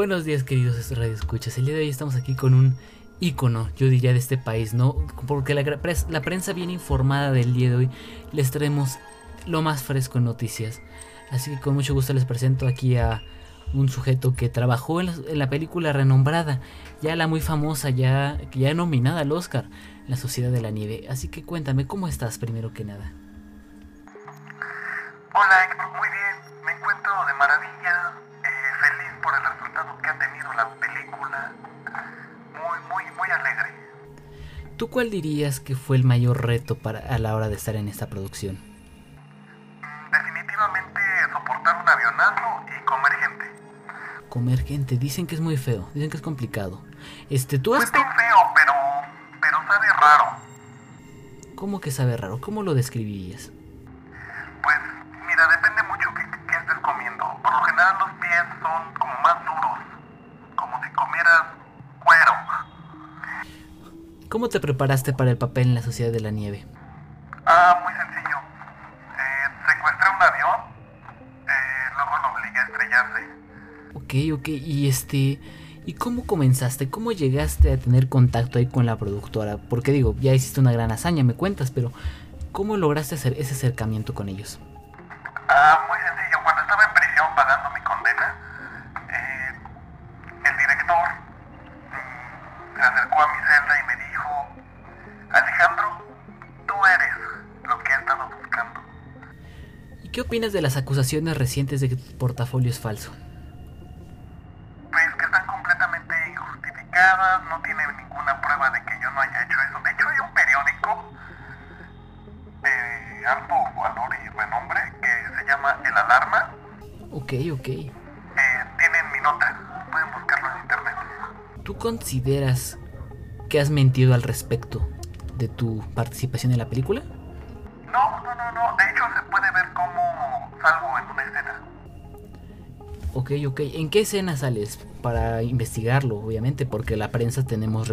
Buenos días, queridos Radio Escuchas. El día de hoy estamos aquí con un ícono, yo diría, de este país, ¿no? Porque la, prensa bien informada del día de hoy les traemos lo más fresco en noticias. Así que con mucho gusto les presento aquí a un sujeto que trabajó en la, película renombrada, ya la muy famosa, ya, ya nominada al Oscar, La Sociedad de la Nieve. Así que cuéntame, ¿cómo estás primero que nada? Hola ¿Tú cuál dirías que fue el mayor reto para, a la hora de estar en esta producción? Definitivamente soportar un avionazo y comer gente. Comer gente, dicen que es muy feo, dicen que es complicado. Este, tú has... Pues feo, pero, pero sabe raro. ¿Cómo que sabe raro? ¿Cómo lo describirías? ¿Cómo te preparaste para el papel en la Sociedad de la Nieve? Ah, muy sencillo. Eh, secuestré un avión, eh, luego lo obligué a estrellarse. Ok, ok, y este... ¿Y cómo comenzaste? ¿Cómo llegaste a tener contacto ahí con la productora? Porque digo, ya hiciste una gran hazaña, me cuentas, pero ¿cómo lograste hacer ese acercamiento con ellos? Opinas de las acusaciones recientes de que tu portafolio es falso? Pues que están completamente injustificadas, no tienen ninguna prueba de que yo no haya hecho eso. De hecho, hay un periódico de alto valor y renombre llama El Alarma. Ok, ok. Eh, tienen mi nota, pueden buscarlo en internet. ¿Tú consideras que has mentido al respecto de tu participación en la película? Ok, ok. ¿En qué escena sales? Para investigarlo, obviamente, porque la prensa tenemos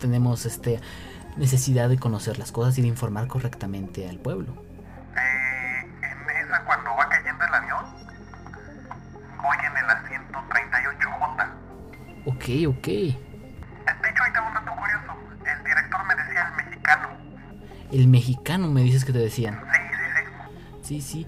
tenemos este necesidad de conocer las cosas y de informar correctamente al pueblo. Ok, ok. De hecho, ahí tengo un dato curioso. El director me decía el mexicano. El mexicano me dices que te decían. Sí, sí, sí.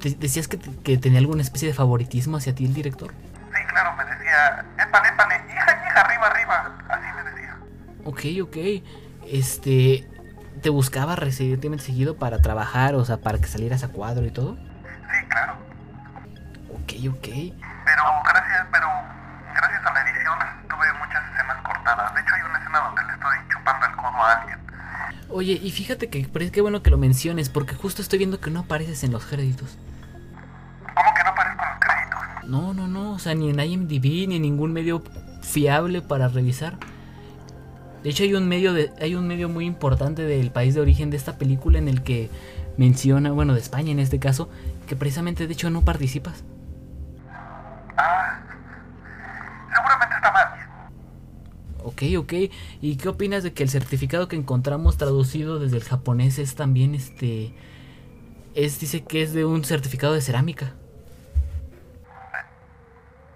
Sí, ¿Decías que, que, tenía alguna especie de favoritismo hacia ti el director? Sí, claro, me decía, épale, épale, hija, hija, arriba, arriba. Así me decía. Ok, ok. Este, ¿te buscaba recientemente seguido para trabajar, o sea, para que salieras a cuadro y todo? Sí, claro. Ok, ok. Oye, y fíjate que qué bueno que lo menciones, porque justo estoy viendo que no apareces en los créditos. ¿Cómo que no aparezco en los créditos? No, no, no, o sea, ni en IMDb ni en ningún medio fiable para revisar. De hecho, hay un medio de, hay un medio muy importante del país de origen de esta película en el que menciona, bueno, de España en este caso, que precisamente de hecho no participas. Ah, seguramente está mal. Ok. ¿Y qué opinas de que el certificado que encontramos traducido desde el japonés es también este... Es, dice que es de un certificado de cerámica.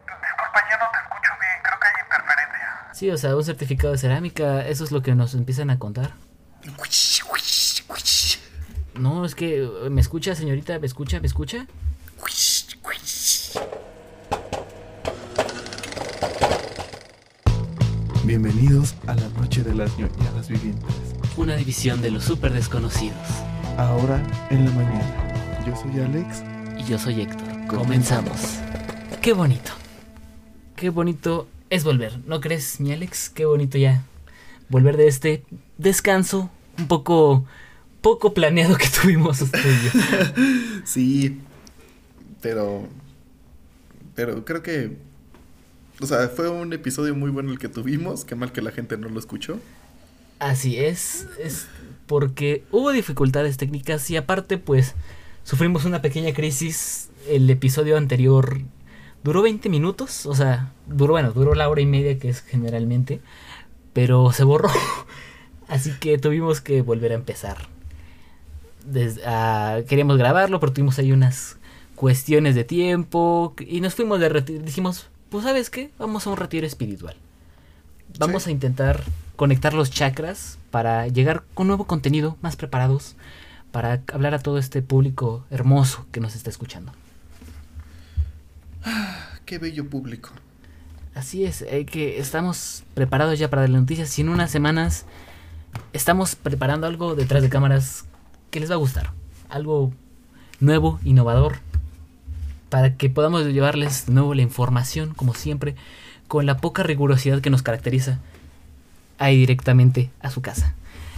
Disculpa, ya no te escucho bien, creo que hay interferencia. Sí, o sea, un certificado de cerámica, eso es lo que nos empiezan a contar. No, es que... ¿Me escucha, señorita? ¿Me escucha? ¿Me escucha? Bienvenidos a la Noche de las ñoñadas vivientes. Una división de los super desconocidos. Ahora en la mañana. Yo soy Alex. Y yo soy Héctor. Comenzamos. Qué bonito. Qué bonito es volver, ¿no crees, mi Alex? Qué bonito ya volver de este descanso un poco poco planeado que tuvimos usted sí, pero pero creo que o sea, fue un episodio muy bueno el que tuvimos. Qué mal que la gente no lo escuchó. Así es, es porque hubo dificultades técnicas y aparte pues sufrimos una pequeña crisis. El episodio anterior duró 20 minutos, o sea, duró, bueno, duró la hora y media que es generalmente, pero se borró. Así que tuvimos que volver a empezar. Ah, queríamos grabarlo, pero tuvimos ahí unas cuestiones de tiempo y nos fuimos de retiro. Dijimos, pues sabes qué, vamos a un retiro espiritual. Vamos Sí. a intentar conectar los chakras para llegar con nuevo contenido, más preparados, para hablar a todo este público hermoso que nos está escuchando. Qué bello público. Así es, eh, que estamos preparados ya para las noticias y en unas semanas estamos preparando algo detrás de cámaras que les va a gustar. Algo nuevo, innovador, para que podamos llevarles de nuevo la información, como siempre, con la poca rigurosidad que nos caracteriza, ahí directamente a su casa.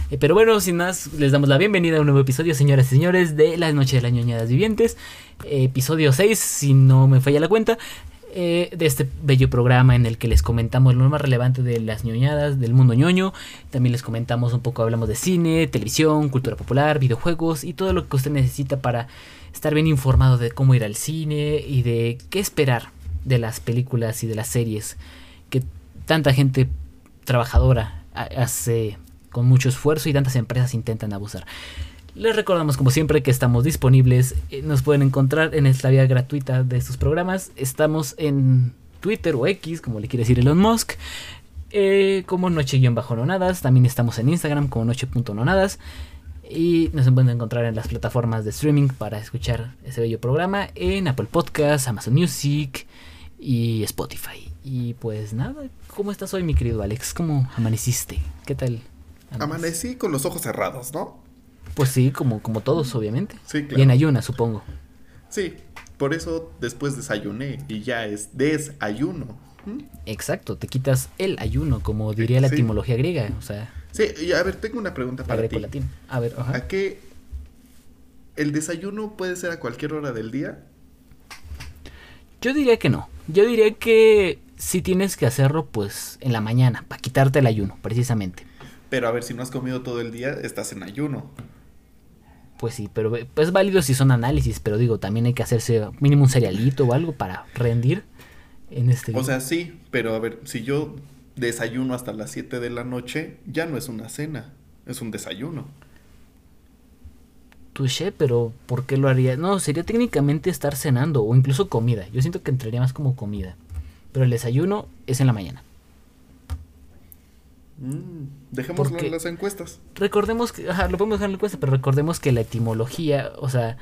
Eh, Pero bueno, sin más, les damos la bienvenida a un nuevo episodio, señoras y señores, de La Noche de las Ñoñadas Vivientes. Eh, episodio 6, si no me falla la cuenta, eh, de este bello programa en el que les comentamos lo más relevante de las ñoñadas, del mundo ñoño. También les comentamos un poco, hablamos de cine, televisión, cultura popular, videojuegos y todo lo que usted necesita para estar bien informado de cómo ir al cine y de qué esperar de las películas y de las series que tanta gente trabajadora ha- hace con mucho esfuerzo y tantas empresas intentan abusar. Les recordamos como siempre que estamos disponibles, eh, nos pueden encontrar en esta vía gratuita de estos programas, estamos en Twitter o X, como le quiere decir Elon Musk, eh, como noche-nonadas, también estamos en Instagram como noche.nonadas y nos pueden encontrar en las plataformas de streaming para escuchar ese bello programa en Apple Podcasts, Amazon Music y Spotify. Y pues nada, ¿cómo estás hoy mi querido Alex? ¿Cómo amaneciste? ¿Qué tal? andas? Amanecí con los ojos cerrados, ¿no? Pues sí, como, como todos, obviamente. Sí, Y en claro. ayuna, supongo. Sí, por eso después desayuné y ya es desayuno. ¿Mm? Exacto, te quitas el ayuno, como diría la Sí. etimología griega, o sea, Sí, a ver, tengo una pregunta para ti. A ver, ajá. ¿A qué el desayuno puede ser a cualquier hora del día? Yo diría que no. Yo diría que si tienes que hacerlo, pues en la mañana, para quitarte el ayuno, precisamente. Pero a ver, si no has comido todo el día, estás en ayuno. Pues sí, pero es válido si son análisis, pero digo, también hay que hacerse mínimo un cerealito o algo para rendir en este O sea, sí, pero a ver, si yo desayuno hasta las 7 de la noche, ya no es una cena, es un desayuno. Touché, pero ¿por qué lo haría? No, sería técnicamente estar cenando o incluso comida. Yo siento que entraría más como comida. Pero el desayuno es en la mañana. Mm, dejémoslo Porque- en las encuestas. Recordemos que, ajá, lo podemos dejar en la encuesta, pero recordemos que la etimología, o sea,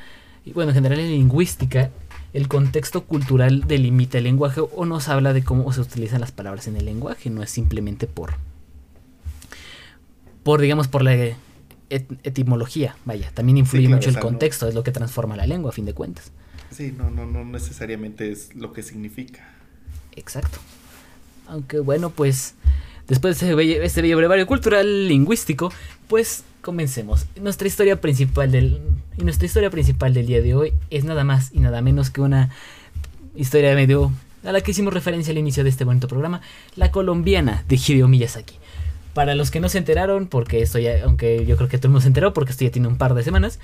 y bueno, en general en lingüística, el contexto cultural delimita el lenguaje o nos habla de cómo se utilizan las palabras en el lenguaje, no es simplemente por, por digamos, por la et- etimología, vaya, también influye claro, mucho el no- contexto, es lo que transforma la lengua a fin de cuentas. Sí, no, no, no necesariamente es lo que significa. Exacto. Aunque bueno, pues después de este bello, brevario cultural lingüístico, pues comencemos. Nuestra historia principal del y nuestra historia principal del día de hoy es nada más y nada menos que una historia medio a la que hicimos referencia al inicio de este bonito programa, la colombiana de Hideo Miyazaki. Para los que no se enteraron, porque esto ya, aunque yo creo que todo el mundo se enteró, porque esto ya tiene un par de semanas,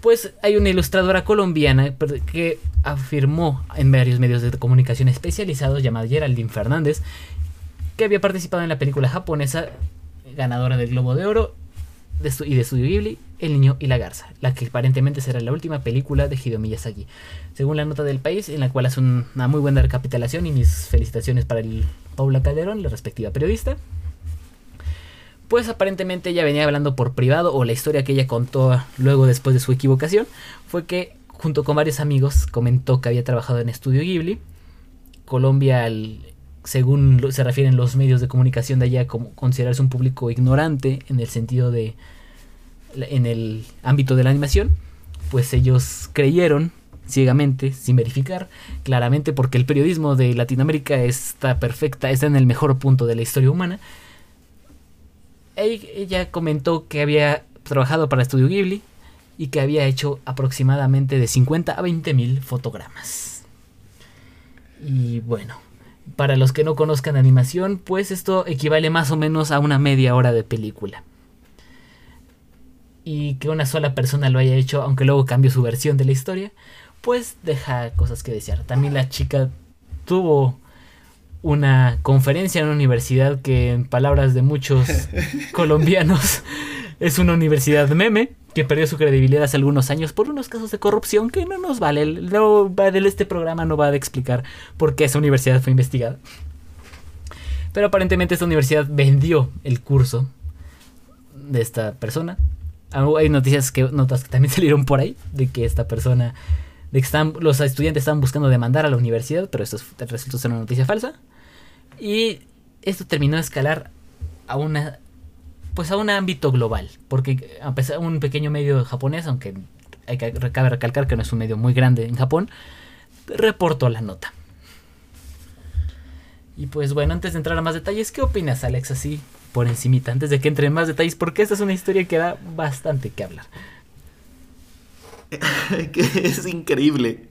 pues hay una ilustradora colombiana que afirmó en varios medios de comunicación especializados llamada Geraldine Fernández que había participado en la película japonesa ganadora del Globo de Oro de estu- y de Estudio Ghibli, El Niño y la Garza, la que aparentemente será la última película de Hideo Miyazaki. Según la nota del país, en la cual hace un- una muy buena recapitulación y mis felicitaciones para el Paula Calderón, la respectiva periodista. Pues aparentemente ella venía hablando por privado o la historia que ella contó luego después de su equivocación fue que junto con varios amigos comentó que había trabajado en Estudio Ghibli. Colombia, al- según se refieren los medios de comunicación de allá, como considerarse un público ignorante en el sentido de en el ámbito de la animación, pues ellos creyeron ciegamente, sin verificar, claramente porque el periodismo de Latinoamérica está perfecta, está en el mejor punto de la historia humana. Ell- Ella comentó que había trabajado para Estudio Ghibli y que había hecho aproximadamente de 50 a 20 mil fotogramas. Y bueno, para los que no conozcan animación, pues esto equivale más o menos a una media hora de película. Y que una sola persona lo haya hecho, aunque luego cambió su versión de la historia, pues deja cosas que desear. También la chica tuvo una conferencia en una universidad que en palabras de muchos colombianos Es una universidad meme que perdió su credibilidad hace algunos años por unos casos de corrupción que no nos vale. No este programa no va a explicar por qué esa universidad fue investigada. Pero aparentemente esta universidad vendió el curso de esta persona. Ah, Hay noticias que notas que también salieron por ahí de que esta persona de que están, los estudiantes estaban buscando demandar a la universidad, pero esto es- resultó ser una noticia falsa. Y esto terminó de escalar a una pues a un ámbito global, porque a pesar un pequeño medio japonés, aunque hay que cabe recalcar que no es un medio muy grande en Japón, reportó la nota. Y pues bueno, antes de entrar a más detalles, ¿qué opinas, Alex? Así por encimita, antes de que entre en más detalles, porque esta es una historia que da bastante que hablar. que es increíble.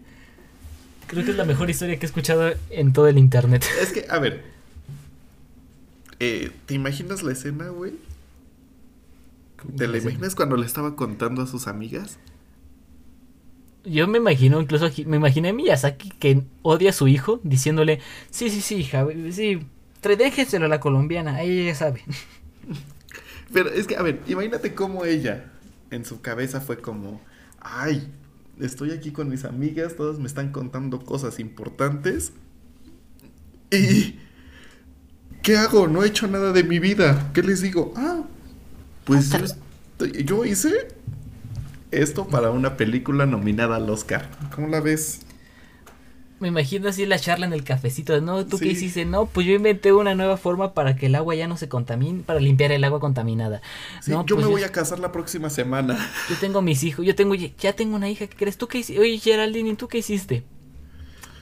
Creo que es la mejor historia que he escuchado en todo el internet. Es que, a ver. eh, ¿Te imaginas la escena, güey? ¿Te la imaginas cuando le estaba contando a sus amigas? Yo me imagino, incluso me imaginé a Miyazaki que odia a su hijo diciéndole, sí, sí, sí, hija, sí, déjeselo a la colombiana, ella ya sabe. Pero es que, a ver, imagínate cómo ella en su cabeza fue como, ay, estoy aquí con mis amigas, todas me están contando cosas importantes. ¿Y qué hago? No he hecho nada de mi vida. ¿Qué les digo? Ah, pues yo, hice esto para una película nominada al Oscar. ¿Cómo la ves? Me imagino así la charla en el cafecito, de, no, ¿tú qué hiciste? No, pues yo inventé una nueva forma para que el agua ya no se contamine, para limpiar el agua contaminada. Sí, no, yo pues me voy a casar la próxima semana. Yo tengo mis hijos, yo tengo, ya tengo una hija, ¿qué crees? ¿Tú qué hiciste? Oye, Geraldine, ¿y tú qué hiciste?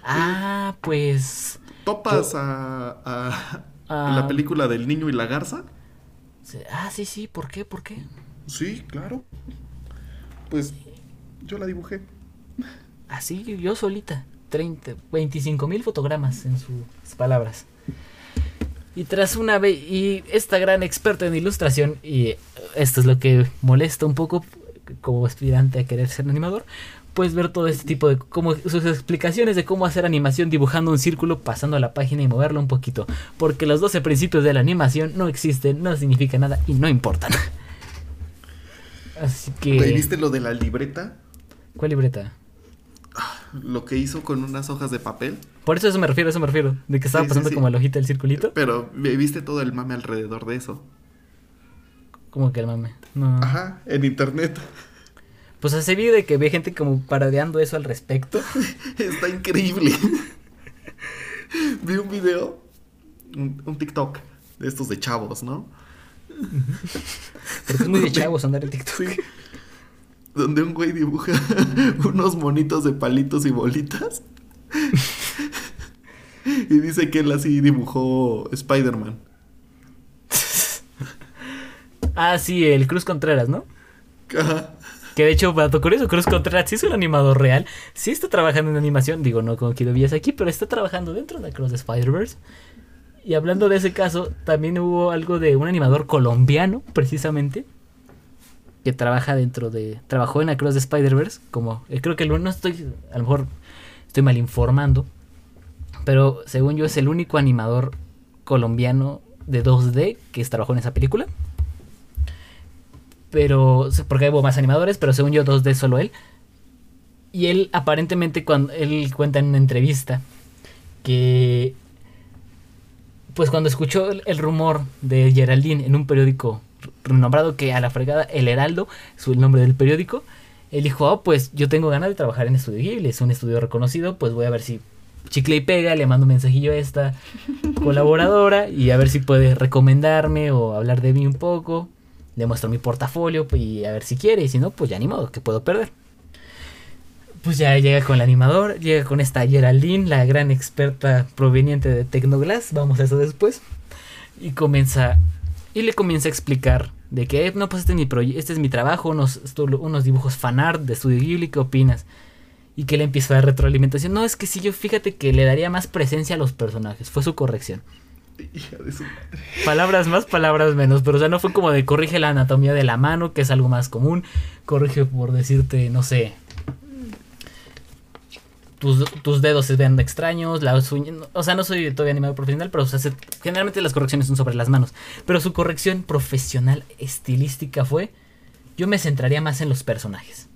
Ah, pues... ¿Topas a, a- Ah. la película del niño y la garza? Ah, sí, sí, ¿por qué? ¿Por qué? Sí, claro. Pues yo la dibujé. Así yo solita. 30, 25 mil fotogramas en sus palabras. Y tras una vez, y esta gran experta en ilustración, y esto es lo que molesta un poco como aspirante a querer ser animador, pues ver todo este tipo de, como sus explicaciones de cómo hacer animación dibujando un círculo, pasando a la página y moverlo un poquito. Porque los 12 principios de la animación no existen, no significan nada y no importan. Así que... ¿Viste lo de la libreta? ¿Cuál libreta? Lo que hizo con unas hojas de papel. Por eso, eso me refiero, eso me refiero. De que estaba Sí, pasando sí. como el hojita del circulito. Pero ¿viste todo el mame alrededor de eso? Como que el mame. No. Ajá, en internet. Pues hace video de que ve gente como paradeando eso al respecto. Está increíble. Vi un video, un, un TikTok de estos de chavos, ¿no? Porque es muy de chavos andar en TikTok. Sí. Donde un güey dibuja unos monitos de palitos y bolitas. y dice que él así dibujó Spider-Man. Ah, sí, el Cruz Contreras, ¿no? Ajá. Que de hecho, dato curioso, Cruz Contreras sí es un animador real. Sí está trabajando en animación. Digo, no como vías aquí, pero está trabajando dentro de Cross Spider-Verse. Y hablando de ese caso, también hubo algo de un animador colombiano, precisamente. Que trabaja dentro de. Trabajó en Across the Spider-Verse. Como. eh, creo que el no estoy. A lo mejor estoy mal informando. Pero según yo, es el único animador colombiano de 2D que trabajó en esa película. Pero. Porque hubo más animadores, pero según yo, 2D solo él. Y él, aparentemente, cuando él cuenta en una entrevista que. Pues cuando escuchó el, el rumor de Geraldine en un periódico renombrado que a la fregada El Heraldo, es el nombre del periódico, él dijo, oh, pues yo tengo ganas de trabajar en Estudio Ghibli, es un estudio reconocido, pues voy a ver si chicle y pega, le mando un mensajillo a esta colaboradora y a ver si puede recomendarme o hablar de mí un poco, le muestro mi portafolio pues, y a ver si quiere, y si no, pues ya ni que puedo perder. Pues ya llega con el animador, llega con esta Geraldine, la gran experta proveniente de Tecnoglass, vamos a eso después, y comienza y le comienza a explicar de que, no, pues este es mi, proye- este es mi trabajo, unos, unos dibujos fanart de Studio Ghibli, ¿qué opinas? Y que le empieza a dar retroalimentación. No, es que si yo fíjate que le daría más presencia a los personajes. Fue su corrección. Palabras más, palabras menos. Pero o sea, no fue como de corrige la anatomía de la mano, que es algo más común. Corrige por decirte, no sé. tus, tus dedos se vean extraños, las uñas, o sea, no soy todavía animador profesional, pero o sea, se- generalmente las correcciones son sobre las manos. Pero su corrección profesional estilística fue, yo me centraría más en los personajes.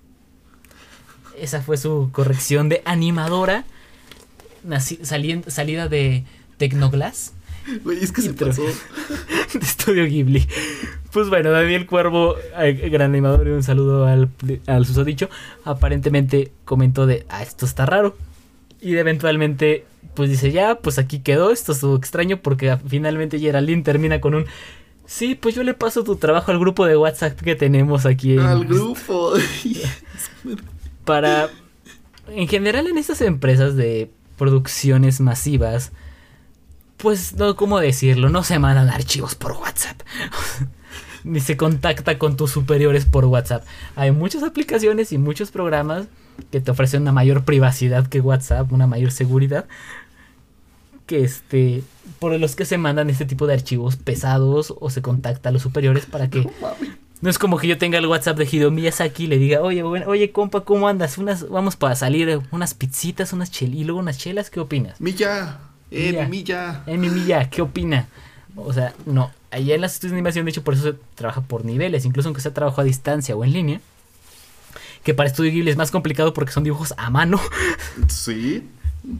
Esa fue su corrección de animadora, salida de Tecnoglass. Güey, es que se pasó. de Estudio Ghibli. Pues bueno, Daniel Cuervo, eh, gran animador, y un saludo al, al susodicho. Aparentemente comentó de, ah, esto está raro. Y eventualmente, pues dice, ya, pues aquí quedó. Esto estuvo extraño porque finalmente Geraldine termina con un, sí, pues yo le paso tu trabajo al grupo de WhatsApp que tenemos aquí. en- Al grupo. para en general en estas empresas de producciones masivas pues no cómo decirlo no se mandan archivos por WhatsApp ni se contacta con tus superiores por WhatsApp hay muchas aplicaciones y muchos programas que te ofrecen una mayor privacidad que WhatsApp una mayor seguridad que este por los que se mandan este tipo de archivos pesados o se contacta a los superiores para que No es como que yo tenga el WhatsApp de Hideo Miyazaki y le diga, oye, bueno, oye, compa, ¿cómo andas? Unas, vamos para salir, unas pizzitas, unas chel y luego unas chelas, ¿qué opinas? Milla. Eh, Milla. Milla. Mi Milla, ¿qué opina? O sea, no, allá en las estudios de animación, de hecho, por eso se trabaja por niveles, incluso aunque sea trabajo a distancia o en línea. Que para Estudio Ghibli es más complicado porque son dibujos a mano, Sí.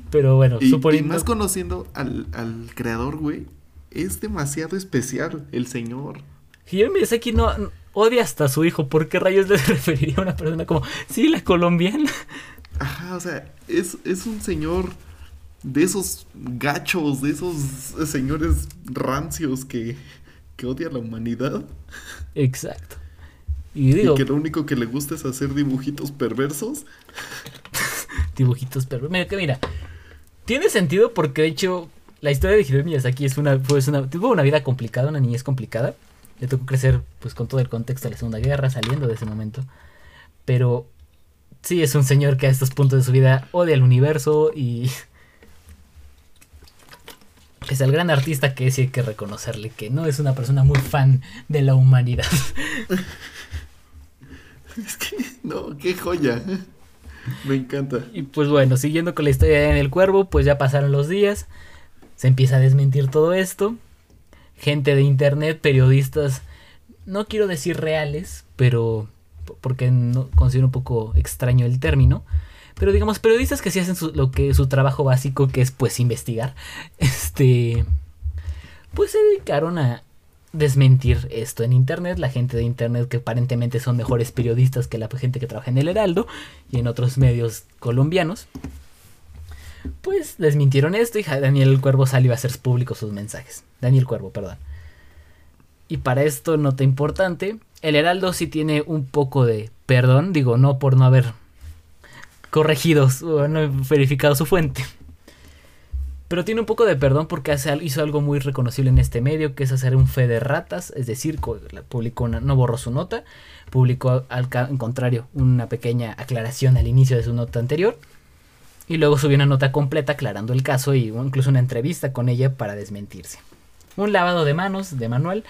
pero bueno, Y, y suponiendo... más conociendo al, al creador, güey. Es demasiado especial el señor. Hideo Miyazaki no, no- odia hasta a su hijo, ¿por qué rayos le referiría a una persona como, sí, la colombiana? Ajá, o sea, es, es un señor de esos gachos, de esos señores rancios que, que odia a la humanidad. Exacto. Y digo, Y que lo único que le gusta es hacer dibujitos perversos. dibujitos pero mira que mira tiene sentido porque de hecho la historia de Hideo Miyazaki es una pues una tuvo una vida complicada una niñez complicada le tocó crecer pues con todo el contexto de la Segunda Guerra saliendo de ese momento pero sí es un señor que a estos puntos de su vida odia el universo y es el gran artista que y hay que reconocerle que no es una persona muy fan de la humanidad Es que, no, qué joya. Me encanta. Y pues bueno, siguiendo con la historia de Daniel Cuervo, pues ya pasaron los días, se empieza a desmentir todo esto. Gente de internet, periodistas, no quiero decir reales, pero porque no considero un poco extraño el término, pero digamos periodistas que sí hacen su, lo que su trabajo básico, que es pues investigar, este, pues se dedicaron a desmentir esto en internet, la gente de internet que aparentemente son mejores periodistas que la gente que trabaja en el Heraldo y en otros medios colombianos, pues desmintieron esto y Daniel Cuervo salió a hacer públicos sus mensajes. Daniel Cuervo, perdón. Y para esto, nota importante, el Heraldo sí tiene un poco de perdón, digo, no por no haber corregido su- o no verificado su fuente. Pero tiene un poco de perdón porque hace, hizo algo muy reconocible en este medio, que es hacer un fe de ratas, es decir, publicó una- no borró su nota, publicó al en contrario una pequeña aclaración al inicio de su nota anterior, y luego subió una nota completa aclarando el caso y incluso una entrevista con ella para desmentirse. Un lavado de manos de manual,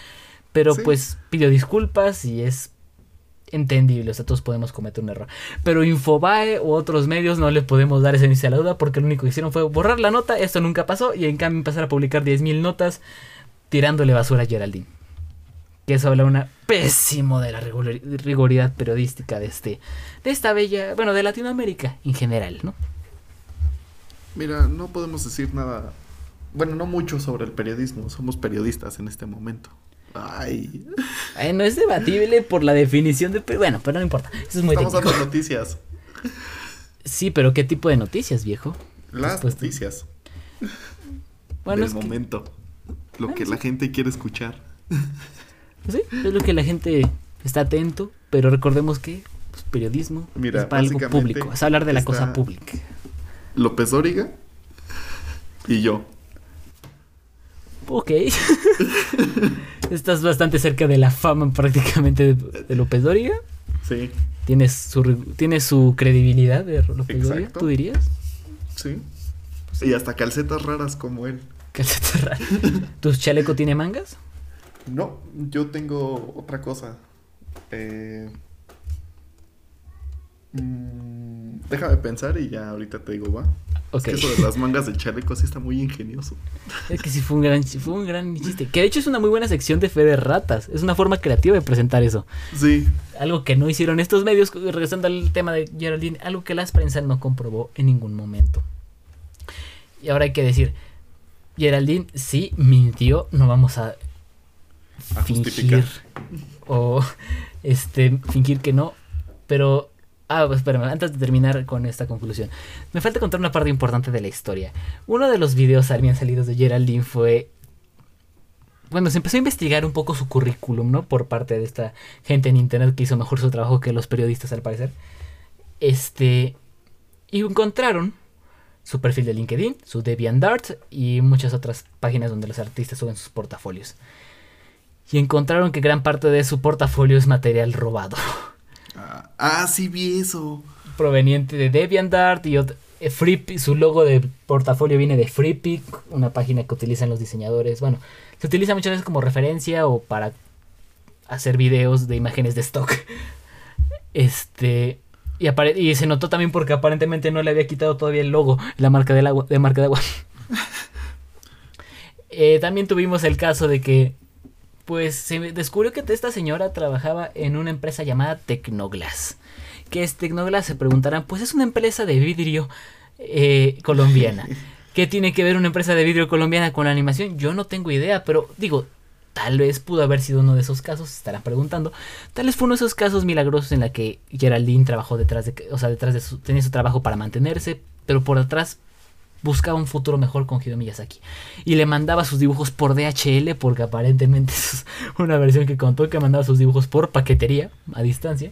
pero Sí. pues pidió disculpas y es entendible, o sea, todos podemos cometer un error. Pero Infobae u otros medios no le podemos dar ese inicio a la duda porque lo único que hicieron fue borrar la nota, esto nunca pasó, y en cambio empezar a publicar 10.000 notas tirándole basura a Geraldine. Que eso habla una pésimo de la rigor- rigoridad periodística de este de esta bella, bueno, de Latinoamérica en general, ¿no? Mira, no podemos decir nada. Bueno, no mucho sobre el periodismo. Somos periodistas en este momento. Ay, Ay, no es debatible por la definición de... Bueno, pero no importa. Eso es muy estamos técnico. dando noticias. Sí, pero ¿qué tipo de noticias, viejo? Las Después- noticias Bueno, del es que- momento. Lo Ah, que sí. la gente quiere escuchar. sí, es lo que la gente está atento, pero recordemos que pues, periodismo Mira, es para algo público, es hablar de la cosa pública. López Dóriga y yo. Ok. Estás bastante cerca de la fama prácticamente de, de López Dóriga. Sí, Tienes su, tienes su credibilidad de López Dóriga, Exacto. ¿tú dirías? sí. Y hasta calcetas raras como él. Calceta rara. ¿Tu chaleco tiene mangas? No, yo tengo otra cosa. Eh, Mm, déjame pensar y ya ahorita te digo, va. Ok. Es que eso de las mangas del chaleco sí está muy ingenioso. Es que sí fue un gran, fue un gran chiste. Que de hecho es una muy buena sección de fe de ratas. Es una forma creativa de presentar eso. Sí. Algo que no hicieron estos medios, regresando al tema de Geraldine, algo que las prensa no comprobó en ningún momento. Y ahora hay que decir, Geraldine sí mintió, no vamos a, A fingir justificar. o este fingir que no, pero ah, pues, espérame, antes de terminar con esta conclusión, me falta contar una parte importante de la historia. Uno de los videos bien salidos de Geraldine fue bueno, se empezó a investigar un poco su currículum, ¿no? Por parte de esta gente en internet que hizo mejor su trabajo que los periodistas, al parecer. Este. Y encontraron su perfil de LinkedIn, su DeviantArt y muchas otras páginas donde los artistas suben sus portafolios. Y encontraron que gran parte de su portafolio es material robado, Ah, sí vi eso. proveniente de DeviantArt y eh, su logo de portafolio viene de Freepik, una página que utilizan los diseñadores. Bueno, se utiliza muchas veces como referencia o para hacer videos de imágenes de stock. Este. Y, apare- y se notó también porque aparentemente no le había quitado todavía el logo, la marca del agua, de marca de agua. Eh, también tuvimos el caso de que, pues, se descubrió que esta señora trabajaba en una empresa llamada Tecnoglass. ¿Qué es Tecnoglass? Se preguntarán, pues es una empresa de vidrio eh, colombiana. ¿Qué tiene que ver una empresa de vidrio colombiana con la animación? Yo no tengo idea, pero digo, tal vez pudo haber sido uno de esos casos, se estarán preguntando. Tal vez fue uno de esos casos milagrosos en la que Geraldine trabajó detrás de, o sea, detrás de su, tenía su trabajo para mantenerse, pero por atrás buscaba un futuro mejor con Hideo Miyazaki. Y le mandaba sus dibujos por DHL, porque aparentemente es una versión que contó que mandaba sus dibujos por paquetería, a distancia.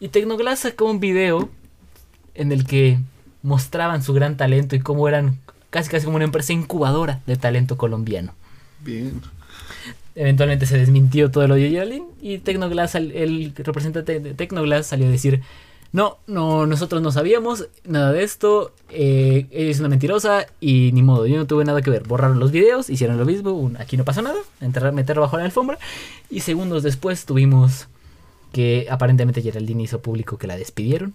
Y Tecnoglass sacó un video en el que mostraban su gran talento y cómo eran casi casi como una empresa incubadora de talento colombiano. Bien. Eventualmente se desmintió todo lo de Geraldine y Tecnoglass, el representante de Tecnoglass salió a decir, no, no, nosotros no sabíamos nada de esto, eh, ella es una mentirosa y ni modo, yo no tuve nada que ver. Borraron los videos, hicieron lo mismo, aquí no pasó nada, enterrar, meterlo bajo la alfombra y segundos después tuvimos que aparentemente Geraldine hizo público que la despidieron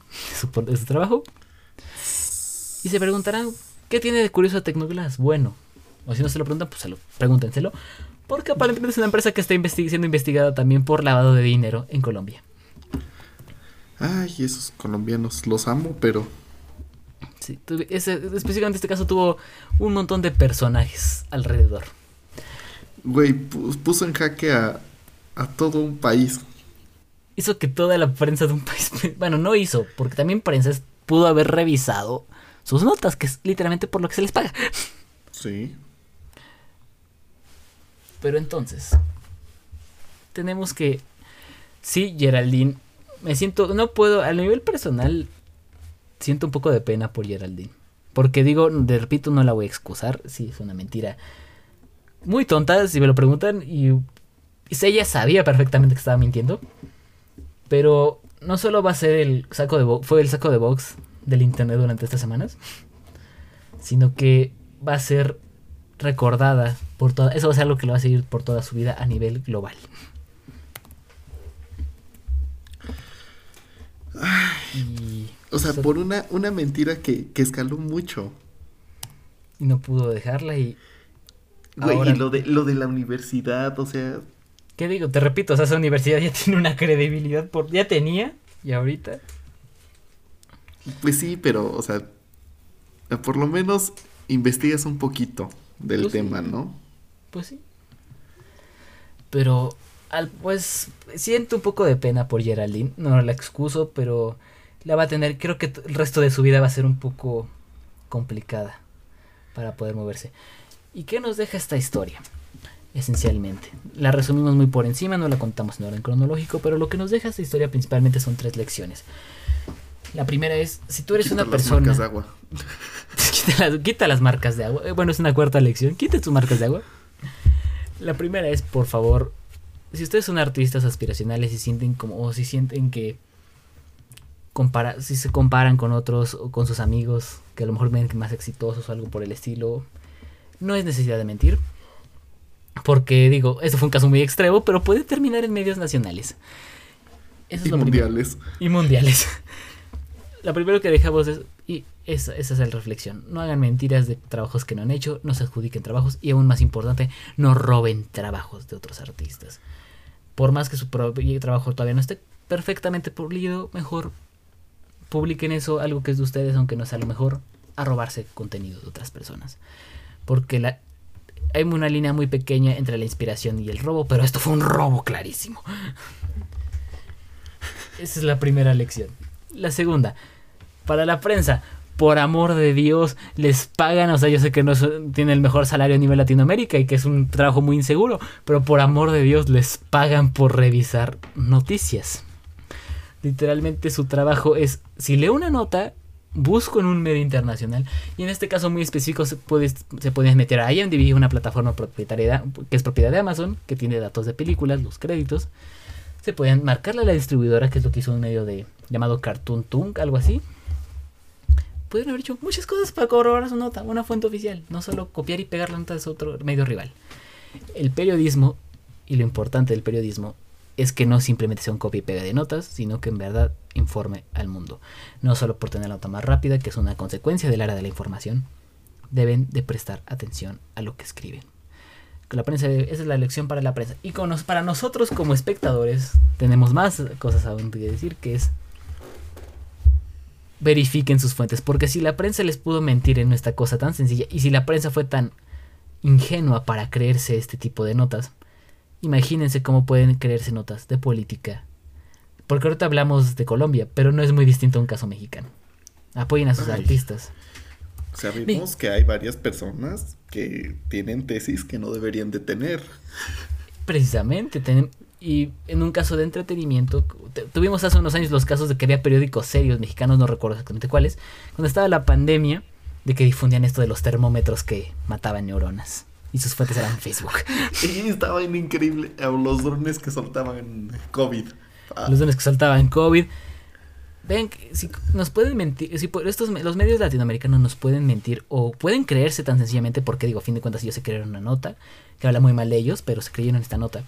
de su, trabajo. Y se preguntarán, ¿qué tiene de curioso Tecnoglass? Bueno, o si no se lo preguntan, pues se lo, pregúntenselo. Porque aparentemente es una empresa que está investi- siendo investigada también por lavado de dinero en Colombia. Ay, esos colombianos los amo, pero Sí, ese- específicamente este caso tuvo un montón de personajes alrededor. güey, pu- puso en jaque a, a todo un país. Hizo que toda la prensa de un país, bueno, no hizo, porque también prensa pudo haber revisado sus notas, que es literalmente por lo que se les paga. Sí. Pero entonces, tenemos que, sí, Geraldine, me siento, no puedo, a nivel personal, siento un poco de pena por Geraldine. Porque digo, de repito, no la voy a excusar, sí, es una mentira muy tonta, si me lo preguntan, y, y ella sabía perfectamente que estaba mintiendo. Pero no solo va a ser el saco de box, fue el saco de box del internet durante estas semanas, sino que va a ser recordada por toda, eso va a ser algo que lo va a seguir por toda su vida a nivel global. Y, O sea, por una, una mentira que, que escaló mucho. y no pudo dejarla y Güey, Ahora- y lo de, lo de la universidad, o sea, ¿Qué digo? Te repito, o sea, esa universidad ya tiene una credibilidad por ya tenía y ahorita pues sí, pero, o sea, por lo menos investigas un poquito del Pues sí. tema, ¿no? Pues sí. Pero, al, pues, siento un poco de pena por Geraldine. No la excuso, pero la va a tener. Creo que el resto de su vida va a ser un poco complicada para poder moverse. ¿Y qué nos deja esta historia? Esencialmente. La resumimos muy por encima, no la contamos en orden cronológico, pero lo que nos deja esta historia principalmente son tres lecciones. La primera es, si tú eres Quita una las persona... marcas de agua. Quita las, quita las marcas de agua. Eh, Bueno, es una cuarta lección. Quita tus marcas de agua. La primera es, por favor, si ustedes son artistas aspiracionales y sienten como, o si sienten que compara, si se comparan con otros o con sus amigos que a lo mejor ven más exitosos o algo por el estilo, no es necesidad de mentir. Porque digo, esto fue un caso muy extremo, pero puede terminar en medios nacionales. Eso Y lo primero. mundiales. Y mundiales. lo primero que dejamos es, y esa, esa es la reflexión, no hagan mentiras de trabajos que no han hecho, no se adjudiquen trabajos y aún más importante, no roben trabajos de otros artistas. Por más que su propio trabajo todavía no esté perfectamente pulido, mejor publiquen eso, algo que es de ustedes, aunque no sea lo mejor, a robarse contenido de otras personas. Porque la, hay una línea muy pequeña entre la inspiración y el robo, pero esto fue un robo clarísimo. Esa es la primera lección. La segunda, para la prensa, por amor de Dios, les pagan, o sea, yo sé que no tiene el mejor salario a nivel Latinoamérica y que es un trabajo muy inseguro, pero por amor de Dios les pagan por revisar noticias. Literalmente su trabajo es, si leo una nota, busco en un medio internacional y en este caso muy específico se puede, se puede meter a una plataforma propietaria que es propiedad de Amazon, que tiene datos de películas, los créditos. Se pueden marcarle a la distribuidora, que es lo que hizo un medio de llamado Cartoon Tunk, algo así. Pueden haber hecho muchas cosas para corroborar su nota, una fuente oficial, no solo copiar y pegar la nota de otro medio rival. El periodismo, y lo importante del periodismo, es que no simplemente sea un copia y pega de notas, sino que en verdad informe al mundo. No solo por tener la nota más rápida, que es una consecuencia del área de la información, deben de prestar atención a lo que escriben. La prensa, esa es la lección para la prensa. Y para nosotros como espectadores tenemos más cosas aún que decir, que es verifiquen sus fuentes. Porque si la prensa les pudo mentir en esta cosa tan sencilla, y si la prensa fue tan ingenua para creerse este tipo de notas, imagínense cómo pueden creerse notas de política. Porque ahorita hablamos de Colombia, pero no es muy distinto a un caso mexicano. Apoyen a sus artistas. Sabemos que hay varias personas que tienen tesis que no deberían de tener. Precisamente, y en un caso de entretenimiento, tuvimos hace unos años los casos de que había periódicos serios mexicanos, no recuerdo exactamente cuáles, cuando estaba la pandemia, de que difundían esto de los termómetros que mataban neuronas. Y sus fuentes eran Facebook. Y estaban increíble. Los drones que soltaban COVID. Ah. Los drones que soltaban COVID. Ven, si nos pueden mentir, si estos, los medios latinoamericanos nos pueden mentir o pueden creerse tan sencillamente, porque digo, a fin de cuentas ellos se creyeron una nota, que habla muy mal de ellos, pero se creyeron esta nota.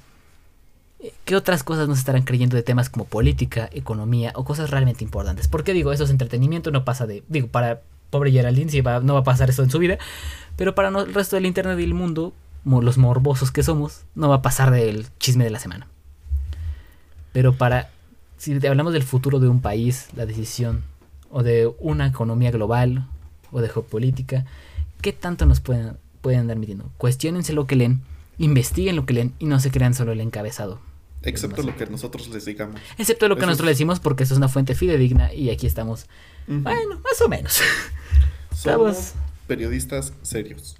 Eh, ¿Qué otras cosas nos estarán creyendo de temas como política, economía o cosas realmente importantes? Porque digo, eso es entretenimiento, no pasa de, digo, para pobre Geraldine, si no va a pasar eso en su vida, pero para el resto del internet y el mundo, los morbosos que somos, no va a pasar del chisme de la semana. Pero para, si hablamos del futuro de un país, la decisión, o de una economía global, o de geopolítica, ¿qué tanto nos pueden, pueden andar metiendo? Cuestiónense lo que leen, investiguen lo que leen y no se crean solo el encabezado. Excepto lo que nosotros les digamos. Excepto lo que nosotros les decimos porque eso es una fuente fidedigna y aquí estamos. Bueno, más o menos. Somos periodistas serios.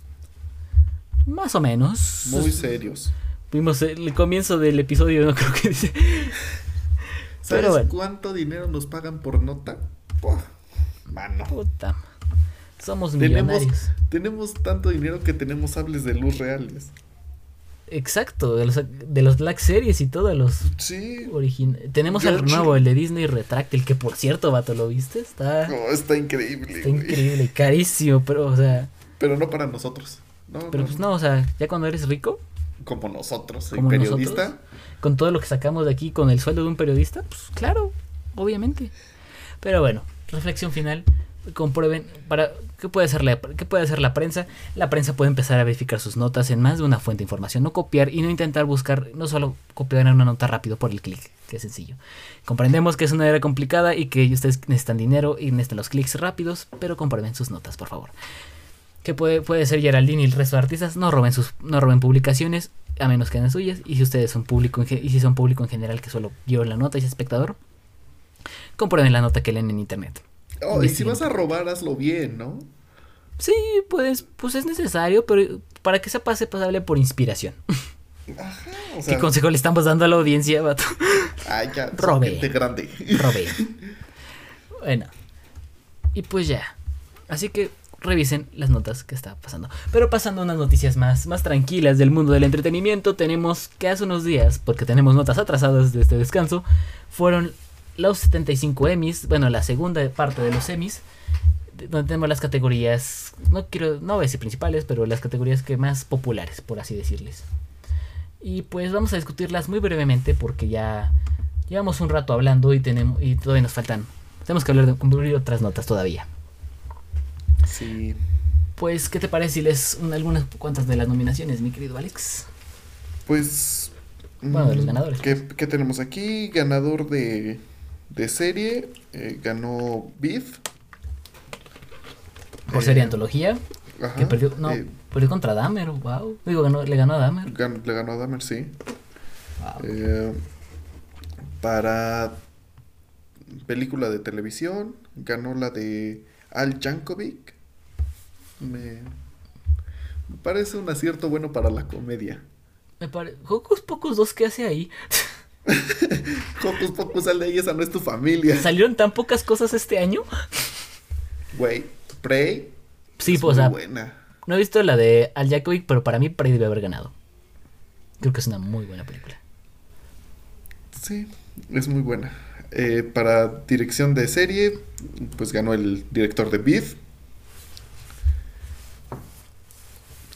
Más o menos. Muy serios. Vimos el comienzo del episodio, no creo que dice. ¿Sabes cuánto dinero nos pagan por nota? mano. Puta. Somos millonarios. Tenemos, tanto dinero que tenemos sables de luz reales. Exacto, de los, de los Black Series y todo, los sí. Tenemos el nuevo, el de Disney Retráctil, que por cierto, vato, ¿lo viste? Está, está increíble. Está increíble, carísimo, pero, o sea. Pero no para nosotros. pero pues no, o sea, ya cuando eres rico. Como nosotros, como periodista. con todo lo que sacamos de aquí, con el sueldo de un periodista, pues claro, obviamente. Pero bueno, reflexión final comprueben para qué puede hacer la qué puede hacer la prensa la prensa puede empezar a verificar sus notas en más de una fuente de información no copiar y no intentar buscar no solo copiar una nota rápido por el clic que es sencillo. Comprendemos que es una era complicada y que ustedes necesitan dinero y necesitan los clics rápidos pero comprueben sus notas por favor. Que puede, puede ser Geraldine y el resto de artistas no roben sus no roben publicaciones a menos que sean suyas y si ustedes son público y si son público en general que solo yo la nota y es espectador comprueben la nota que leen en internet Oh, y si vas a robar, hazlo bien, ¿no? Sí, pues, pues es necesario, pero para que se pase pasable por inspiración. Ajá, o sea, ¿Qué consejo le estamos dando a la audiencia, vato? Ay, ya, Robe. grande. Robe. bueno. Y pues ya. Así que revisen las notas que está pasando. Pero pasando a unas noticias más, más tranquilas del mundo del entretenimiento, tenemos que hace unos días, porque tenemos notas atrasadas de este descanso, fueron los 75 Emmys, bueno, la segunda parte de los Emmys, donde tenemos las categorías, no quiero, no voy a decir principales, pero las categorías que más populares, por así decirles. Y pues vamos a discutirlas muy brevemente porque ya llevamos un rato hablando y tenemos y todavía nos faltan Tenemos que hablar de cubrir otras notas todavía. Sí. Pues, ¿qué te parece si lees un- algunas cuantas de las nominaciones, mi querido Alex? Pues. Bueno, de los mm, ganadores, ¿Qué, qué tenemos aquí? Ganador de, de serie. eh, ganó Beef. Por Eh, serie antología, Ajá, que perdió, no, eh, perdió contra Dahmer, wow. Digo, ganó, le ganó a Dahmer. gan- le ganó a Dahmer, sí. Wow. Eh, para película de televisión, ganó la de Al Jankovic. Me, me parece un acierto bueno para la comedia. Me parece. Hocus Pocus 2, ¿qué hace ahí? Hocus Pocus, sal de ahí, esa no es tu familia. ¿Salieron tan pocas cosas este año? Güey, Prey. Sí, es pues, o muy sea, buena. no he visto la de Al Jakovic, pero para mí Prey debe haber ganado. Creo que es una muy buena película. Sí, es muy buena. Eh, para dirección de serie, pues ganó el director de Beef.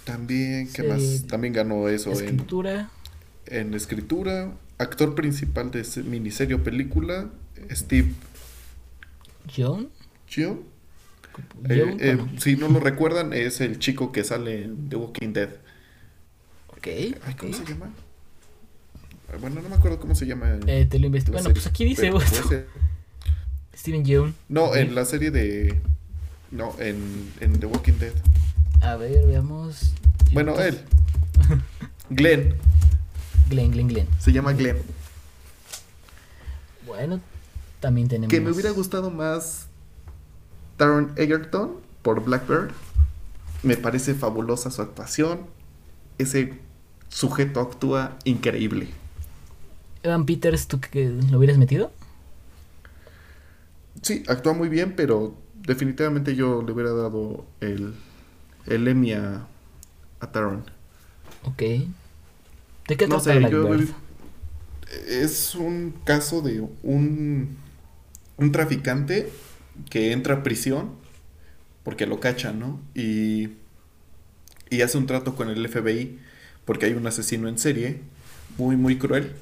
También, ¿qué más? También ganó eso en, Escritura. en escritura. Actor principal de se- miniserie o película, Steve John. Eh, John, eh, bueno, si no lo recuerdan, es el chico que sale en The Walking Dead. ok. Ay, ¿cómo se llama? Ah, Bueno, no me acuerdo cómo se llama. Eh, te lo investigo. Bueno, pues aquí dice ser- Steven Yeun. No, en la serie de. No, en, en The Walking Dead. A ver, veamos. Bueno, él. Glenn. Glenn, Glenn, Glenn. Se llama Glenn. Bueno, también tenemos. Que me hubiera gustado más Taron Egerton por Blackbird. Me parece fabulosa su actuación. Ese sujeto actúa increíble. Evan Peters, ¿tú que lo hubieras metido? Sí, actúa muy bien, pero definitivamente yo le hubiera dado el, el Emmy a, a Taron. Ok. ¿De qué No trata sé, yo es un caso de un, un traficante que entra a prisión porque lo cachan, ¿no? Y, y hace un trato con el FBI porque hay un asesino en serie muy, muy cruel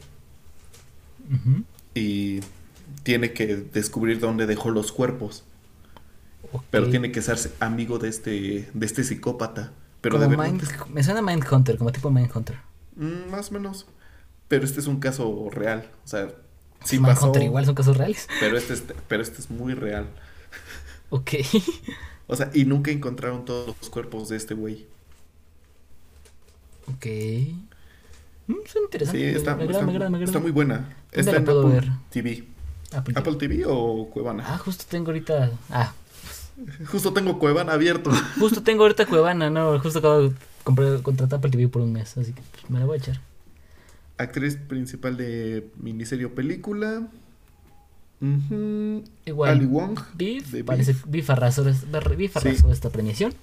y tiene que descubrir dónde dejó los cuerpos, pero tiene que ser amigo de este, de este psicópata. Pero de Como Mind- Me suena Mindhunter, como tipo Mindhunter. Mm, más o menos. Pero este es un caso real, o sea, sí Mindhunter pasó. igual, son casos reales. Pero este, es, pero este es muy real. Ok. O sea, y nunca encontraron todos los cuerpos de este güey. ok. Mm, suena interesante. Sí, está, me agrada, está- me agrada, me agrada. está muy buena. ¿Dónde Está en Apple ver? TV. Apple TV. ¿Apple TV o Cuevana? Ah, justo tengo ahorita. Ah, Justo tengo Cuevana abierto. justo tengo ahorita Cuevana, no, justo acabo de comprar, contratar Apple TV por un mes, así que pues, me la voy a echar. Actriz principal de miniserie o película. Igual. Ali Wong. Beef, de parece Beef. Beef arrasó, Beef arrasó esta premiación.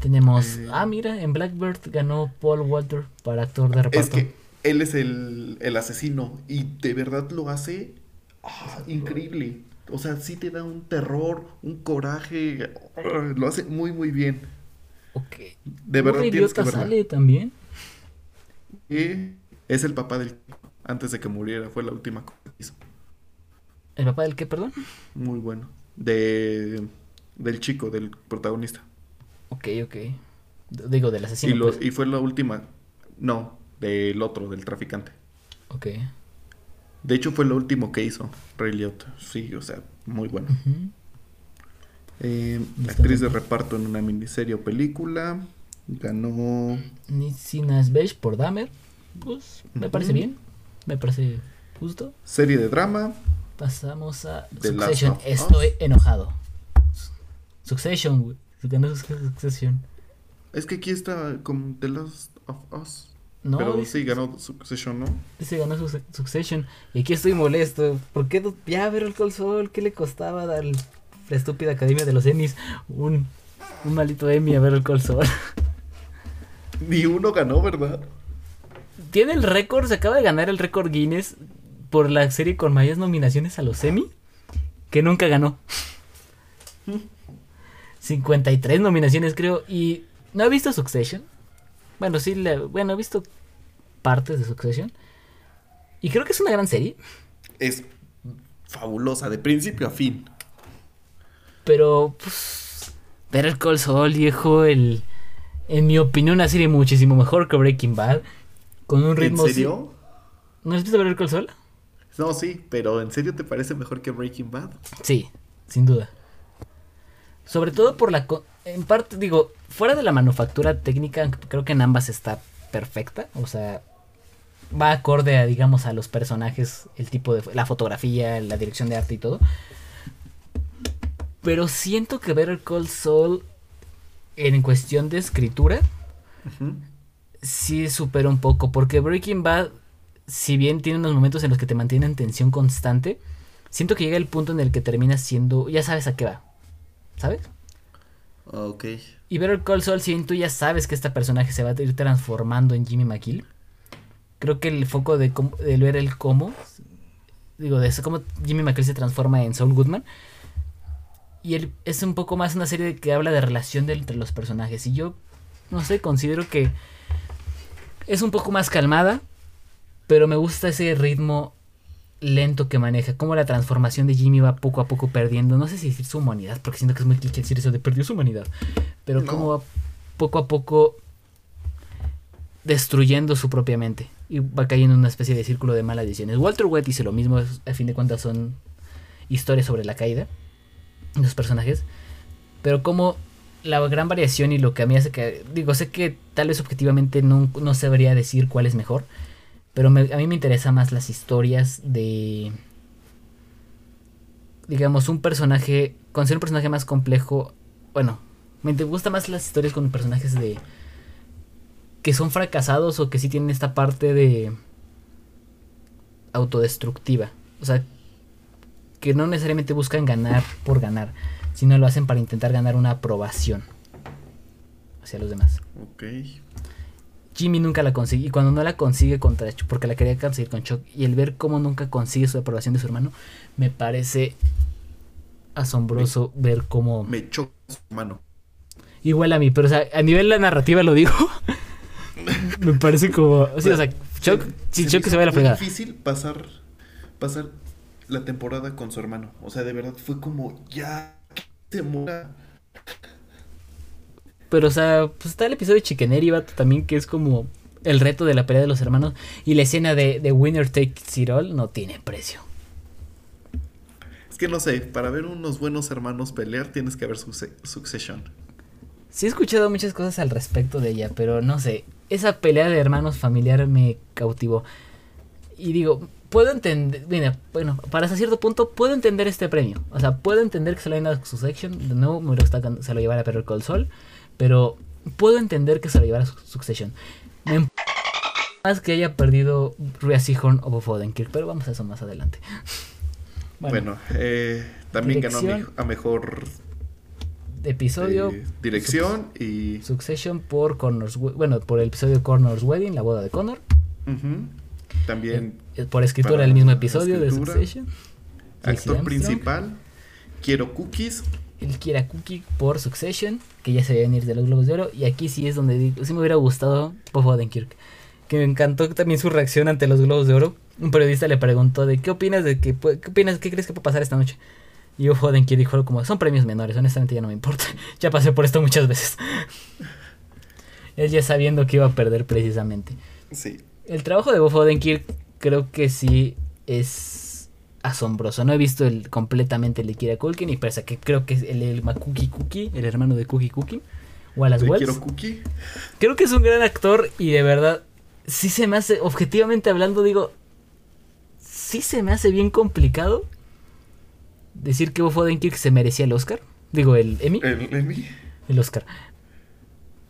Tenemos, Eh. ah, mira, en Blackbird ganó Paul Walter para actor de reparto. Es que él es el, el asesino y de verdad lo hace ah, increíble. O sea, sí te da un terror, un coraje. ah, Lo hace muy, muy bien. Ok. De verdad Puro tienes que verla. sale también. Y es el papá del antes de que muriera, fue la última cosa que hizo. ¿El papá del qué, perdón? Muy bueno. De del chico, del protagonista. Ok, ok. Digo, del Y, asesino. lo, pues. y fue la última. No, del otro, del traficante. Ok. De hecho, fue lo último que hizo Ray Liotta. Sí, o sea, muy bueno. Ujú. Eh, actriz de reparto en una miniserie o película. Ganó. Nisinas Beige por Dahmer. Pues me parece Ujú. bien. Me parece justo. Serie de drama. Pasamos a The Succession. of Us. Estoy enojado. Succession, güey. Ganó Succession. Es que aquí está como The Last of Us. No, Pero dice, sí, ganó Succession, ¿no? dice ganó Suc- Succession. Y aquí estoy molesto. ¿Por qué ya ver el Sol? ¿Qué le costaba dar la estúpida Academia de los Emmys un, un maldito Emmy a ver el Sol? Ni uno ganó, ¿verdad? Tiene el récord, se acaba de ganar el récord Guinness por la serie con mayores nominaciones a los Emmy, que nunca ganó. 53 nominaciones creo, y no he visto Succession. Bueno, sí, le- bueno, he visto partes de Succession. Y creo que es una gran serie. Es fabulosa, de principio a fin. Pero, pues, ver el Call Saul, viejo, el, en mi opinión, una serie muchísimo mejor que Breaking Bad. Con un ritmo... ¿En serio? ¿No has visto ver el Call Saul? No, sí, pero ¿en serio te parece mejor que Breaking Bad? Sí, sin duda. Sobre todo por la... En parte, digo, fuera de la manufactura técnica, creo que en ambas está perfecta. O sea, va acorde a, digamos, a los personajes, el tipo de... la fotografía, la dirección de arte y todo. Pero siento que Better Call Saul, en cuestión de escritura, sí supera un poco. Porque Breaking Bad, si bien tiene unos momentos en los que te mantiene en tensión constante, siento que llega el punto en el que termina siendo... Ya sabes a qué va. ¿Sabes? Ok. Y Better Call Saul, si bien tú ya sabes que este personaje se va a ir transformando en Jimmy McKill, creo que el foco de, de ver el cómo, digo, de eso, cómo Jimmy McKill se transforma en Saul Goodman, y él es un poco más una serie que habla de relación entre los personajes. Y yo, no sé, considero que es un poco más calmada, pero me gusta ese ritmo lento que maneja, como la transformación de Jimmy va poco a poco perdiendo, no sé si decir su humanidad, porque siento que es muy cliché decir eso de perdió su humanidad, pero como va poco a poco destruyendo su propia mente y va cayendo en una especie de círculo de malas decisiones. Walter White dice lo mismo, a fin de cuentas son historias sobre la caída los personajes, pero como la gran variación y lo que a mí hace que, digo, sé que tal vez objetivamente no, no sabría decir cuál es mejor, pero a mí me interesa más las historias de. Digamos, un personaje. Con ser un personaje más complejo. Bueno, me gusta más las historias con personajes de. Que son fracasados o que sí tienen esta parte de. Autodestructiva. O sea, que no necesariamente buscan ganar por ganar, sino lo hacen para intentar ganar una aprobación hacia los demás. Ok. Jimmy nunca la consigue. Y cuando no la consigue contra Chuck, porque la quería conseguir con Chuck, y el ver cómo nunca consigue su aprobación de su hermano, me parece asombroso ver cómo. Me choca su hermano. Igual a mí, pero o sea, a nivel de la narrativa lo digo. me parece como. O sea, o sea Chuck, si Chuck se, ve a la fregada. Es difícil pasar, pasar la temporada con su hermano. O sea, de verdad fue como ya se mora pero, o sea, pues está el episodio de Chicken vato, también, que es como el reto de la pelea de los hermanos. Y la escena de, de Winner Takes It All no tiene precio. Es que no sé, para ver unos buenos hermanos pelear tienes que ver Succession. Sí he escuchado muchas cosas al respecto de ella, pero no sé. Esa pelea de hermanos familiar me cautivó. Y digo, puedo entender, mira, bueno, para hasta cierto punto puedo entender este premio. O sea, puedo entender que se lo hayan dado Succession. De nuevo, me gusta que se lo llevara Perro Col Sol. Pero puedo entender que se lo llevara a Succession. Me más que haya perdido Rhea Seahorn o Bob Odenkirk, pero vamos a eso más adelante. Bueno, eh, también ganó a, mejor episodio, eh, dirección y Succession por Connor's, bueno, por el episodio Connor's Wedding, la boda de Connor. También eh, por escritura el mismo episodio de Succession. Actor principal, Quiero Cookies el Kira Cookie por Succession, que ya se a ir de los Globos de Oro. Y aquí sí es donde digo, sí me hubiera gustado Bob Odenkirk. Que me encantó también su reacción ante los Globos de Oro. Un periodista le preguntó de qué opinas de que qué opinas, qué crees que puede pasar esta noche. Y Bob Odenkirk dijo como, son premios menores, honestamente ya no me importa. ya pasé por esto muchas veces. Él ya sabiendo que iba a perder precisamente. Sí. El trabajo de Bob Odenkirk creo que sí es asombroso. No he visto el completamente el de Kira Culkin y pese que creo que es el, el Makuki Cookie, el hermano de Cookie Cookie, Wallace Wells. Cookie? Creo que es un gran actor y de verdad sí se me hace, objetivamente hablando, digo, sí se me hace bien complicado decir que Bob Odenkirk se merecía el Oscar. Digo, el Emmy. El Emmy. El Oscar.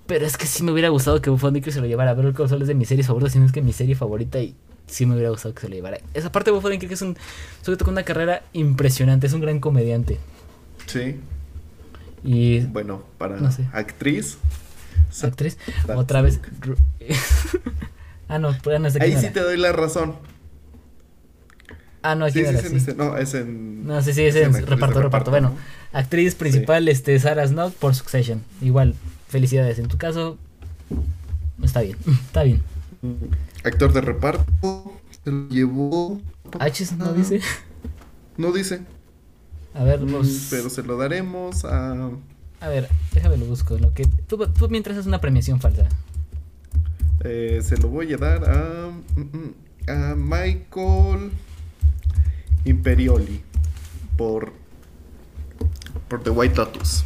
Pero es que sí me hubiera gustado que Bob Odenkirk se lo llevara a ver el console es de mis series favoritas, sino es que mi serie favorita y sí me hubiera gustado que se lo llevara. Esa parte de Bob Odenkirk es un sujeto con una carrera impresionante, es un gran comediante. Sí. Y bueno, para actriz. Actriz, otra vez. ah, no, pues no Ahí sí te doy la razón. Ah, no, aquí sí, sí, sí. No, es en. No, sí, sí, es, en, reparto, reparto, Bueno, actriz principal, este, Sarah Snow por Succession. Igual, felicidades. En tu caso, está bien, está bien. Actor de reparto, se lo llevó. H no dice. No dice. A ver, Mm, los... Pero se lo daremos a. A ver, déjame lo busco. Lo que... tú, tú mientras es una premiación falsa. eh, se lo voy a dar a. mm, mm, A Michael Imperioli. Por. Por The White Lotus.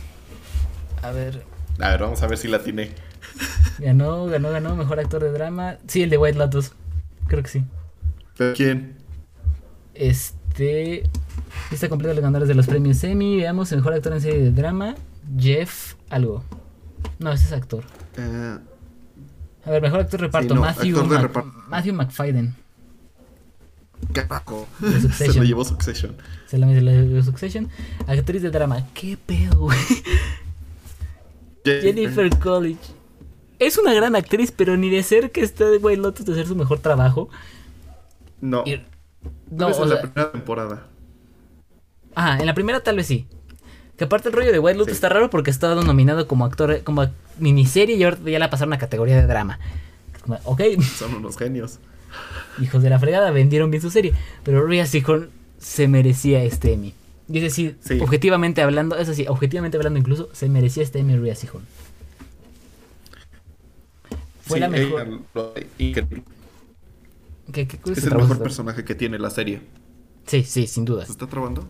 A ver, A ver, vamos a ver si la tiene. Ganó, ganó, ganó. Mejor actor de drama. Sí, el de White Lotus. Creo que sí. ¿Pero quién? Este. Lista completa de los ganadores de los premios Emmy. Veamos el mejor actor en serie de drama. Jeff algo. No, ese es actor. Eh, A ver, mejor actor de reparto. no, Matthew, actor de reparto. Matthew McFadden. carajo. Se lo llevó Succession. Se la dio Succession. Actriz de drama. ¿Qué pedo, güey? Jennifer College. Es una gran actriz, pero ni de ser que esté de White Lotus de hacer su mejor trabajo. No. Y- No, es en la primera temporada. Ah, en la primera tal vez sí. Que aparte el rollo de White Lotus Sí. está raro porque ha estado nominado como actor, como miniserie y ahora ya la pasaron a categoría de drama. Ok, Son unos genios. hijos de la fregada, vendieron bien su serie. Pero Rhea Seehorn se merecía este Emmy. Y es decir, Sí. objetivamente hablando, es así, objetivamente hablando incluso, se merecía este Emmy Rhea Seehorn. Fue Sí, la mejor. lo- increíble. ¿Qué, qué- cuál Es el mejor personaje que tiene la serie. Sí, sí, sin duda. ¿Se está trabando?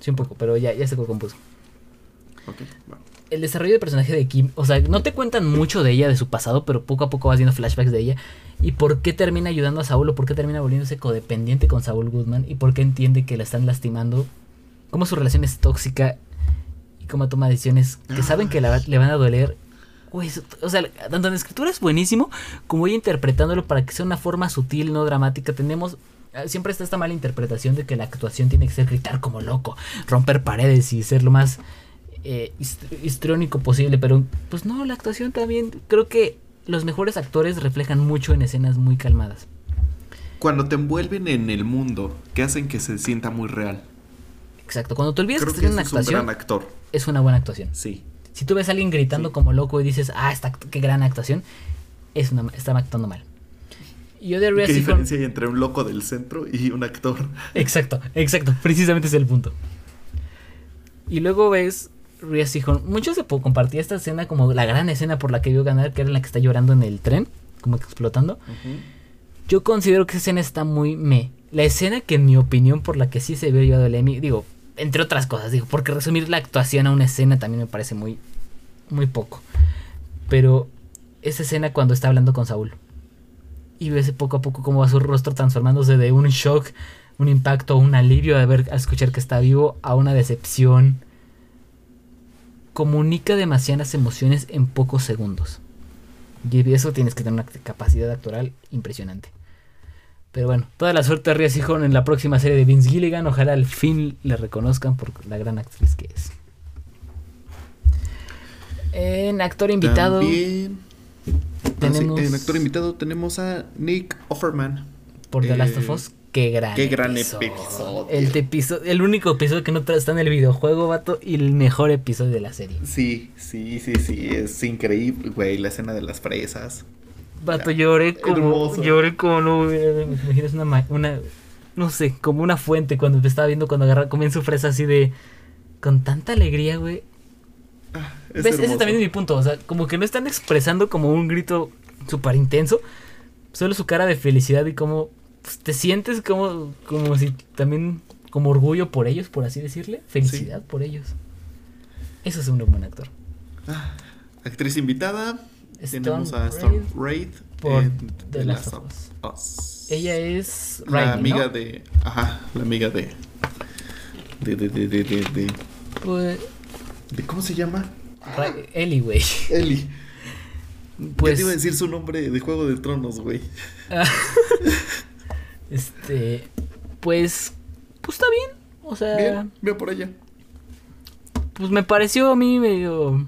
Sí, un poco, pero ya, ya se compuso. Ok, va. el desarrollo del personaje de Kim, o sea, no te cuentan mucho de ella, de su pasado, pero poco a poco vas viendo flashbacks de ella. Y por qué termina ayudando a Saúl, o por qué termina volviéndose codependiente con Saúl Goodman, y por qué entiende que la están lastimando, cómo su relación es tóxica, y cómo toma decisiones que saben que la- le van a doler. Güey, o sea, tanto en escritura es buenísimo, como ella interpretándolo para que sea una forma sutil, no dramática. Tenemos. eh, Siempre está esta mala interpretación de que la actuación tiene que ser gritar como loco, romper paredes y ser lo más eh, hist- histriónico posible, pero pues no, la actuación también, creo que los mejores actores reflejan mucho en escenas muy calmadas. Cuando te envuelven en el mundo, que hacen que se sienta muy real. Exacto, cuando te olvidas Creo que que ese una es un actuación, gran actor. es una buena actuación. Sí. Si tú ves a alguien gritando Sí. como loco y dices, ah, está, qué gran actuación, es una, está actuando mal. Yo de ¿Qué diferencia hay entre un loco del centro y un actor? Exacto, exacto, precisamente es el punto. Y luego ves Rhea Seehorn. Muchos se compartía esta escena como la gran escena por la que vio ganar, que era la que está llorando en el tren, como que explotando. Yo considero que esa escena está muy me. La escena que en mi opinión por la que sí se vio llevado el Emmy, digo, entre otras cosas, digo, porque resumir la actuación a una escena también me parece muy muy poco. Pero esa escena cuando está hablando con Saúl y ves poco a poco cómo va su rostro transformándose de un shock, un impacto, un alivio a ver a escuchar que está vivo a una decepción. Comunica demasiadas emociones en pocos segundos. Y eso tienes que tener una capacidad actoral impresionante. Pero bueno, toda la suerte a Rhea Seehorn en la próxima serie de Vince Gilligan. Ojalá al fin le reconozcan por la gran actriz que es. En actor invitado También. tenemos Ah, sí, en actor invitado tenemos a Nick Offerman. por The Last eh, of Us. Qué gran qué gran episodio. episodio. El, el único episodio que no está en el videojuego, vato, y el mejor episodio de la serie. Sí, sí, sí, sí, es increíble, güey, la escena de las fresas. Vato, lloré como. Hermoso. Lloré como no hubiera- Me imaginas una, una. No sé, como una fuente cuando te estaba viendo cuando agarra, comen su fresa así de. Con tanta alegría, güey. Ah, es ¿Ves? Ese también es mi punto. O sea, como que no están expresando como un grito súper intenso. Solo su cara de felicidad y como. pues, te sientes como. Como si también. Como orgullo por ellos, por así decirle. Felicidad por ellos. Eso es un buen actor. Ah, actriz invitada. Tenemos a Storm Raid por en The Last of Us. Ella es. la amiga ¿no? de. Ajá, la amiga de. De, de, de, de, de, de, Pues, de- ¿Cómo se llama? Ra- Ellie, güey. Ellie. Pues. Ya te iba a decir su nombre de Juego de Tronos, güey. Este. Pues. Pues está bien. O sea. Bien, ve por allá. Pues me pareció a mí medio.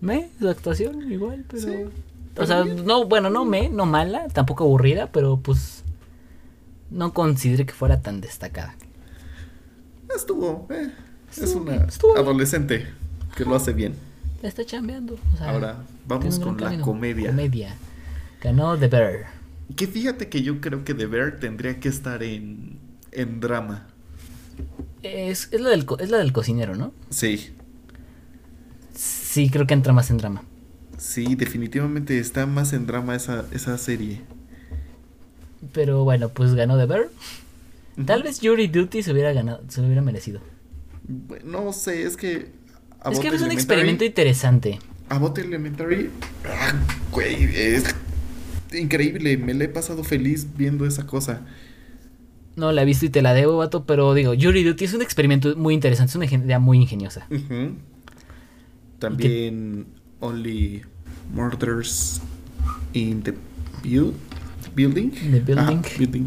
Me, su actuación, igual, pero. Sí, o sea, bien. no, bueno, no me, no mala, tampoco aburrida, pero pues. No consideré que fuera tan destacada. Estuvo, eh, es una estuvo adolescente que lo hace bien. La está chambeando. o sea, Ahora, vamos con la camino. comedia. Comedia. Ganó The Bear. Que fíjate que yo creo que The Bear tendría que estar en, en drama. Es, es, la del, es la del cocinero, ¿no? Sí, Sí, creo que entra más en drama. sí, definitivamente está más en drama esa, esa serie. Pero bueno, pues ganó The Bear. Tal vez Jury Duty se hubiera ganado, se lo hubiera merecido. No sé, es que... es que es un experimento interesante. Abbott Elementary, ah, güey, es increíble, me la he pasado feliz viendo esa cosa. No la he visto y te la debo, vato, pero digo, Jury Duty es un experimento muy interesante, es una idea muy ingeniosa. También Only Murders in the Build- Building. The Building. Ajá, building.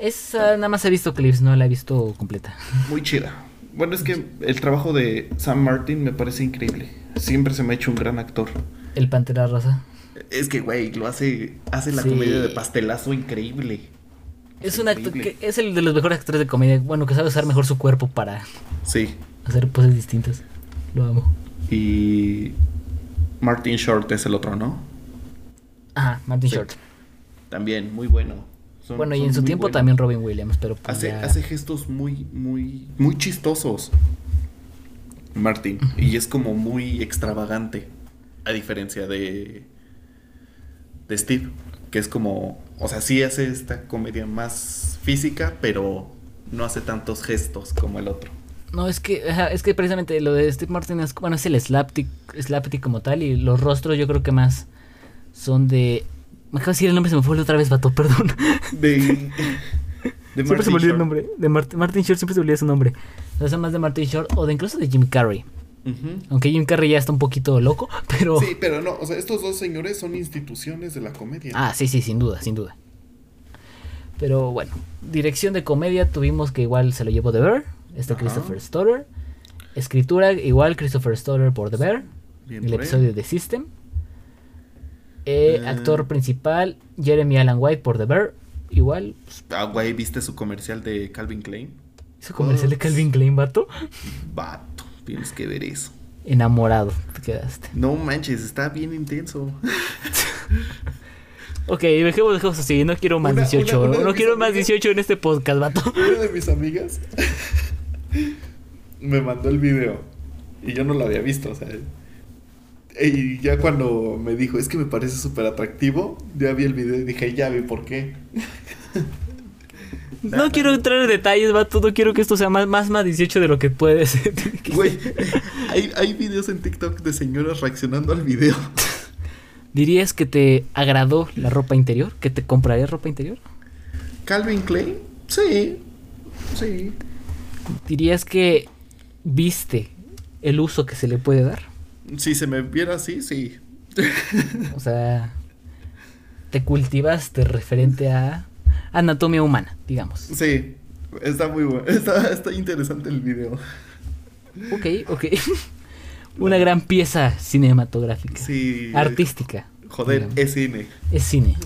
Esa nada más he visto clips, no la he visto completa. Muy chida. Bueno, es que el trabajo de Sam Martin me parece increíble. Siempre se me ha hecho un gran actor. El Pantera Rosa. Es que, güey, lo hace, hace la Sí. comedia de pastelazo increíble. Es un actor que es el de los mejores actores de comedia, bueno, que sabe usar mejor su cuerpo para Sí. hacer poses distintas. Lo amo. Y Martin Short es el otro, ¿no? Ajá, Martin Sí. Short. También, muy bueno. Son- Bueno, y en su tiempo buenos. también Robin Williams, pero pues Hace, ya- hace gestos muy, muy, muy chistosos. Martin. Y es como muy extravagante. A diferencia de. de Steve. Que es como. O sea, sí hace esta comedia más física, pero no hace tantos gestos como el otro. No, es que, es que precisamente lo de Steve Martin es, bueno, es el slapstick, slapstick como tal, y los rostros yo creo que más son de... Me acabo de decir el nombre, se me fue otra vez, vato, perdón. De. de siempre se me olvida el nombre. De Mart- Martin Short siempre se me olvida su nombre. O sea, más de Martin Short o de incluso de Jim Carrey. Aunque Jim Carrey ya está un poquito loco, pero... Sí, pero no, o sea, estos dos señores son instituciones de la comedia. Ah, sí, sí, sin duda, sin duda. Pero bueno, dirección de comedia tuvimos que igual se lo llevó The Bear, este Ajá. Christopher Stoller. Escritura, igual Christopher Stoller por The Bear, Bien el por él. episodio de System. Eh, Ah. Actor principal, Jeremy Allen White por The Bear, igual. Ah, güey, ¿viste su comercial de Calvin Klein? Hizo comercial de Calvin Klein, vato. Vato, tienes que ver eso. Enamorado, te quedaste. No manches, está bien intenso. Ok, dejemos, dejemos así, no quiero más Una- 18. una- una de no quiero más amigas- 18 en este podcast, vato. Una de mis amigas me mandó el video y yo no lo había visto, o sea. Y ya cuando me dijo, es que me parece súper atractivo, ya vi el video y dije, ya vi por qué. No quiero entrar en detalles, vato. No quiero que esto sea más, más, más 18 de lo que puede ser. Güey, hay, hay videos en TikTok de señoras reaccionando al video. ¿Dirías que te agradó la ropa interior? ¿Que te comprarías ropa interior? Calvin Klein, sí, sí. ¿Dirías que viste el uso que se le puede dar? Si se me viera así, sí. O sea, te cultivaste referente a anatomía humana, digamos. Sí, está muy bueno. Está, está interesante el video. Ok, ok. Una gran pieza cinematográfica. Sí. Artística. Joder, digamos. es cine. Es cine.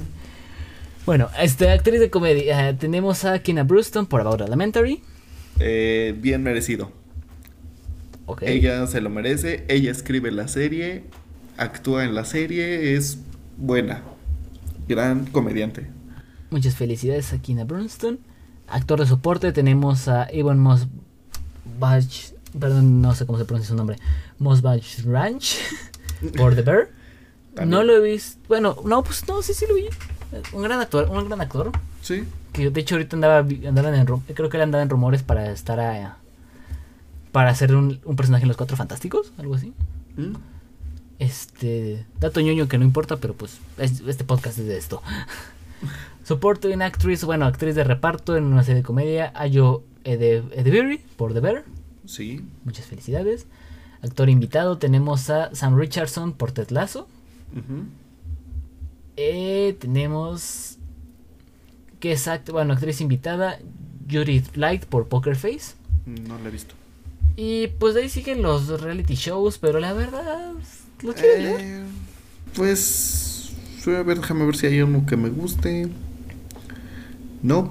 Bueno, este, actriz de comedia. eh, tenemos a Kina Brewston por About Elementary. Eh, bien merecido. Ella se lo merece. Ella escribe la serie. Actúa en la serie. Es buena. Gran comediante. Muchas felicidades a Kina Brewston. Actor de soporte tenemos a Evan Mosbach. Perdón, no sé cómo se pronuncia su nombre. Mosbach Ranch por The Bear. También. No lo he visto. Bueno, no, pues no, sí, sí lo vi. Un gran actor, un gran actor. Sí. Que de hecho ahorita andaba, andaban en creo que él andaba en rumores para estar a, para hacer un, un personaje en los Cuatro Fantásticos, algo así. Mm. Este dato ñoño que no importa, pero pues es- este podcast es de esto. Soporte en actriz, bueno, actriz de reparto en una serie de comedia, Ayo Ede- Edeberry por The Bear. Sí. Muchas felicidades. Actor invitado tenemos a Sam Richardson por Ted Lasso. Ujú. Eh, tenemos que es act- bueno, actriz invitada Judith Light por Poker Face. No lo he visto. Y pues de ahí siguen los reality shows, pero la verdad, ¿lo quieres? Eh, pues. Voy a ver, déjame ver si hay uno que me guste. No.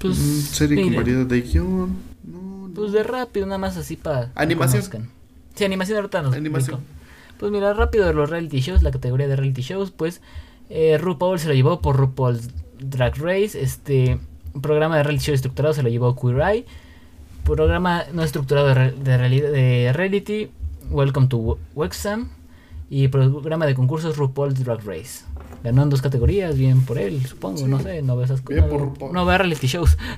Pues, serie con variedad de guion. No, no. Pues de rápido, nada más así para. Animación. Sí, animación ahorita nos Animación. Pues mira, rápido de los reality shows, la categoría de reality shows, pues eh, RuPaul se lo llevó por RuPaul's Drag Race. Este Programa de reality show estructurado se lo llevó Queer Eye. Programa no estructurado de, de, reali- de reality, Welcome to Wexham. Y programa de concursos RuPaul's Drag Race. Ganó en dos categorías, bien por él, supongo, Sí. no sé, no veo esas Bien no, por veo- RuPaul. no veo reality shows.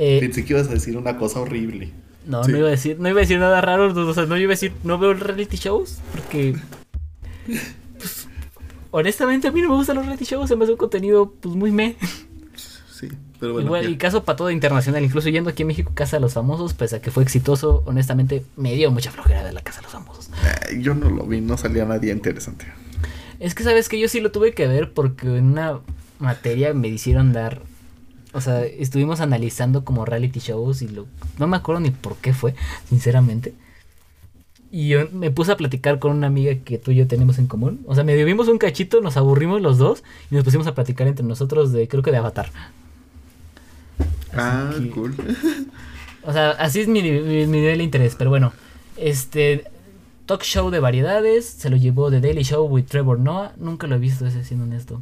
Eh, Pensé que ibas a decir una cosa horrible. no, Sí. no iba a decir, no iba a decir nada raro, o sea, no iba a decir, no veo reality shows, porque pues, honestamente a mí no me gustan los reality shows, se me hace un contenido pues muy me. Pero bueno. Igual, y caso para todo internacional, incluso yendo aquí en México Casa de los Famosos, pese a que fue exitoso, honestamente me dio mucha flojera de la Casa de los Famosos. Yo no lo vi, no salía nadie interesante. Es que sabes que yo sí lo tuve que ver porque en una materia me hicieron dar, o sea, estuvimos analizando como reality shows y lo, no me acuerdo ni por qué fue, sinceramente. Y yo me puse a platicar con una amiga que tú y yo tenemos en común. O sea, medio vimos un cachito, nos aburrimos los dos y nos pusimos a platicar entre nosotros de, creo que de Avatar. Ah, que- cool. O sea, así es mi, mi- mi nivel de interés. Pero bueno, este talk show de variedades se lo llevó The Daily Show with Trevor Noah. Nunca lo he visto ese, siendo honesto.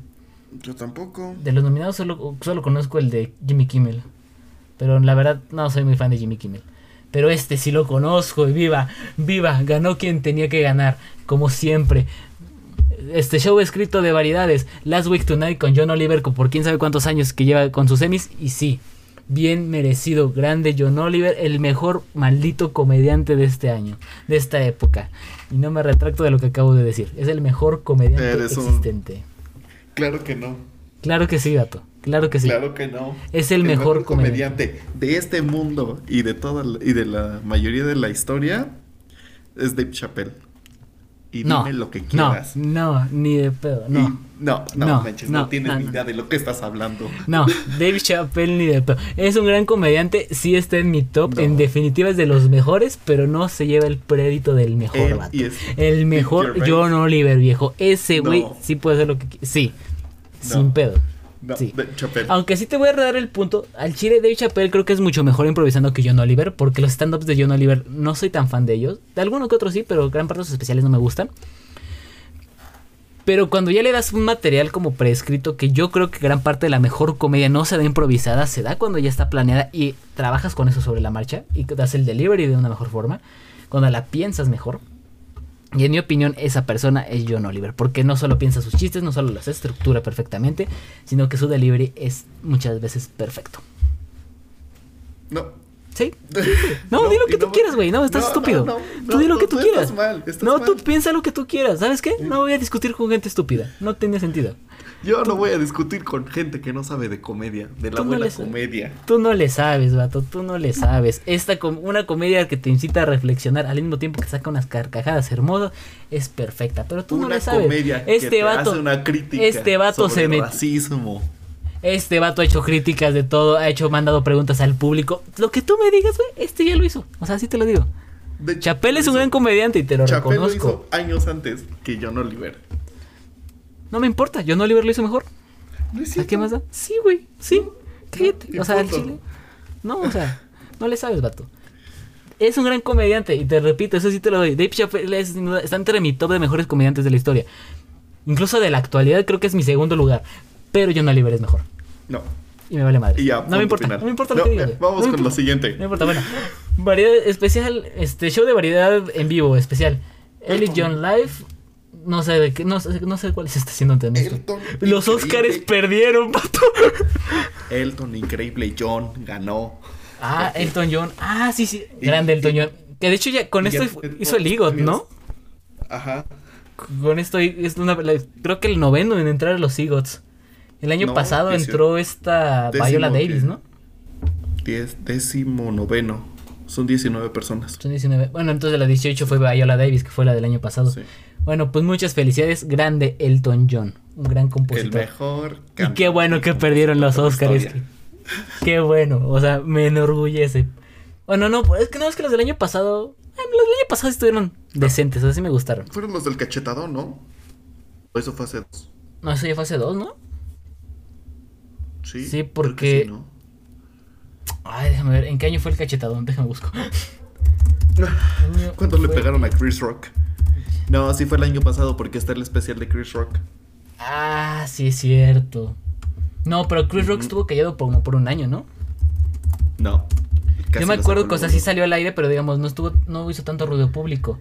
Yo tampoco. De los nominados solo, solo conozco el de Jimmy Kimmel. Pero la verdad no soy muy fan de Jimmy Kimmel. Pero este sí lo conozco y viva, viva, ganó quien tenía que ganar, como siempre. Este show escrito de variedades, Last Week Tonight con John Oliver, con por quién sabe cuántos años que lleva con sus semis, y sí, bien merecido, grande John Oliver, el mejor maldito comediante de este año, de esta época. Y no me retracto de lo que acabo de decir, es el mejor comediante Eres un- existente. Claro que no. Claro que sí, gato, claro que sí. Claro que no. Es el mejor comediante de este mundo y de toda la- y de la mayoría de la historia es Dave Chappelle. Y No, dime lo que no, quieras. no, ni de pedo, Y- no. no, no, No, manches, no, no, tienes no, ni no. idea de lo que estás hablando. No, Dave Chappelle ni de pedo. Es un gran comediante, sí está en mi top. No. En definitiva es de los mejores, pero no se lleva el crédito del mejor Él vato. es- El mejor. John Oliver, viejo. Ese güey No. sí puede hacer lo que Sí, No. sin pedo. No, Sí. Aunque sí te voy a dar el punto, al chile Dave Chappelle creo que es mucho mejor improvisando que John Oliver, porque los stand-ups de John Oliver no soy tan fan de ellos. De alguno que otro sí, pero gran parte de los especiales no me gustan. Pero cuando ya le das un material como preescrito, que yo creo que gran parte de la mejor comedia no se da improvisada, se da cuando ya está planeada y trabajas con eso sobre la marcha y das el delivery de una mejor forma, cuando la piensas mejor. Y en mi opinión, esa persona es John Oliver, porque no solo piensa sus chistes, no solo los estructura perfectamente, sino que su delivery es muchas veces perfecto. No. ¿Sí? No, di lo que tú no- quieras, güey. No, estás no, estúpido. tú di lo que tú, tú quieras. estás mal, estás no, tú piensa lo que tú quieras. ¿Sabes qué? No voy a discutir con gente estúpida. No tiene sentido. Yo no voy a discutir con gente que no sabe de comedia, de la Tú no buena comedia. Tú no le sabes, vato. Tú no le sabes. Esta com- una comedia que te incita a reflexionar al mismo tiempo que saca unas carcajadas hermosas es perfecta. Pero tú no le sabes. comedia que este te vato, hace una crítica este vato sobre se el metió. racismo. Este vato ha hecho críticas de todo, ha hecho mandado preguntas al público. Lo que tú me digas, güey, este ya lo hizo. O sea, sí te lo digo. Chapel es un gran comediante y te lo Chappelle lo reconozco. hizo años antes que John Oliver. No me importa, John Oliver lo hizo mejor. No es ¿A qué más da? Sí, güey, sí. Cállate. no, o sea, punto. chile. No, o sea, no le sabes, vato. Es un gran comediante y te repito, eso sí te lo doy. Dave Chappelle es, está entre mi top de mejores comediantes de la historia. Incluso de la actualidad creo que es mi segundo lugar. Pero John Oliver es mejor. No. Y me vale madre. Y ya, no me importa, final. no me importa lo No, que digas. eh, güey. Vamos No me con lo siguiente. No importa, bueno. Variedad especial, este show de variedad en vivo especial. Ellie John Live. No sé de qué, no sé, no sé cuál se está haciendo ante esto. Elton, Los. Oscars perdieron, pato. Elton, increíble John, ganó. Ah, Elton John. Ah, sí, sí. Grande Elton John. Que de hecho ya con esto ya- hizo el EGOT, ¿no? Ajá. Con esto es una, creo que el noveno en entrar a los EGOTs. El año No, pasado entró esta décimo Viola Davis, ¿no? Diez, décimo noveno. Son 19 personas. Son 19. Bueno, entonces la 18 fue Viola Davis, que fue la del año pasado. Sí. Bueno, pues muchas felicidades. Grande Elton John. Un gran El compositor. mejor. Y qué bueno que perdieron los Oscars. Qué bueno. O sea, me enorgullece. Bueno, no, es que no, es que los del año pasado. eh, los del año pasado estuvieron decentes, o sea, sí me gustaron. Fueron los del cachetadón, ¿no? O eso fue hace dos. No, eso ya fue hace dos, ¿no? Sí. Sí, porque- sí, ¿no? Ay, déjame ver, ¿en qué año fue el cachetadón? Déjame busco. ¿Cuándo le Fue- pegaron a Chris Rock? No, sí fue el año pasado porque está el especial de Chris Rock. Ah, sí es cierto. No, pero Chris Rock estuvo callado por- como por un año, ¿no? No. Yo me acuerdo que, o sea, sí salió al aire, pero digamos, no estuvo, no hizo tanto ruido público.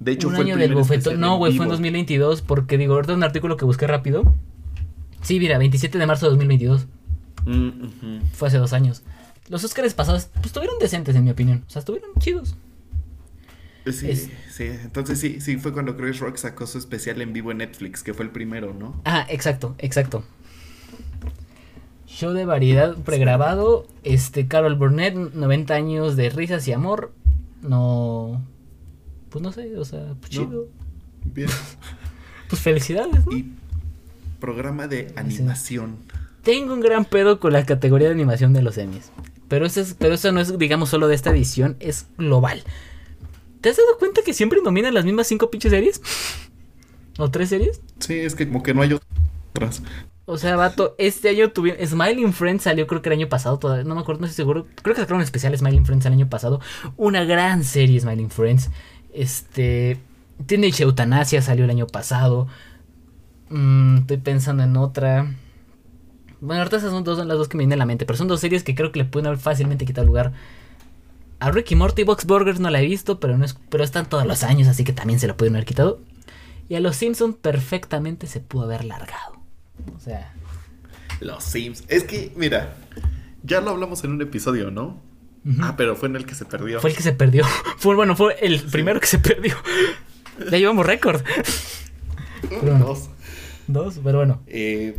De hecho, un fue el año del primer bofetón. No, güey, fue en vivo. 2022, porque digo, ahorita un artículo que busqué rápido. Sí, mira, 27 de marzo de 2022. Mm. Fue hace dos años. Los Oscars pasados, pues estuvieron decentes, en mi opinión. O sea, estuvieron chidos. Sí, Es- sí. Entonces sí, sí, fue cuando Chris Rock sacó su especial en vivo en Netflix, que fue el primero, ¿no? Ah, exacto, exacto. Show de variedad pregrabado. Este, Carol Burnett, 90 años de risas y amor. No. Pues no sé, o sea, pues No. chido. Bien. Pues felicidades, ¿no? Y programa de animación. Tengo un gran pedo con la categoría de animación de los Emmys. Pero eso, es, pero eso no es, digamos, solo de esta edición, es global. ¿Te has dado cuenta que siempre nominan las mismas cinco pinches series? ¿O tres series? Sí, es que como que no hay otras. O sea, vato, este año tuvieron. Smiling Friends salió, creo que el año pasado, todavía, no me acuerdo, no estoy seguro. Creo que sacaron un especial Smiling Friends el año pasado. Una gran serie Smiling Friends. Este. Teenage Eutanasia salió el año pasado. Mm, estoy pensando en otra. Bueno, ahorita esas son, dos, son las dos que me vienen a la mente, pero son dos series que creo que le pueden haber fácilmente quitado lugar. A Ricky Morty Box Burgers no la he visto, pero, no es, pero están todos los años, así que también se lo pudieron haber quitado. Y a los Simpsons perfectamente se pudo haber largado. O sea, Los Sims. Es que, mira, ya lo hablamos en un episodio, ¿no? Ah, pero fue en el que se perdió. fue el que se perdió. Fue bueno, fue el primero que se perdió. Ya llevamos récord. Dos. Dos, pero bueno. Eh,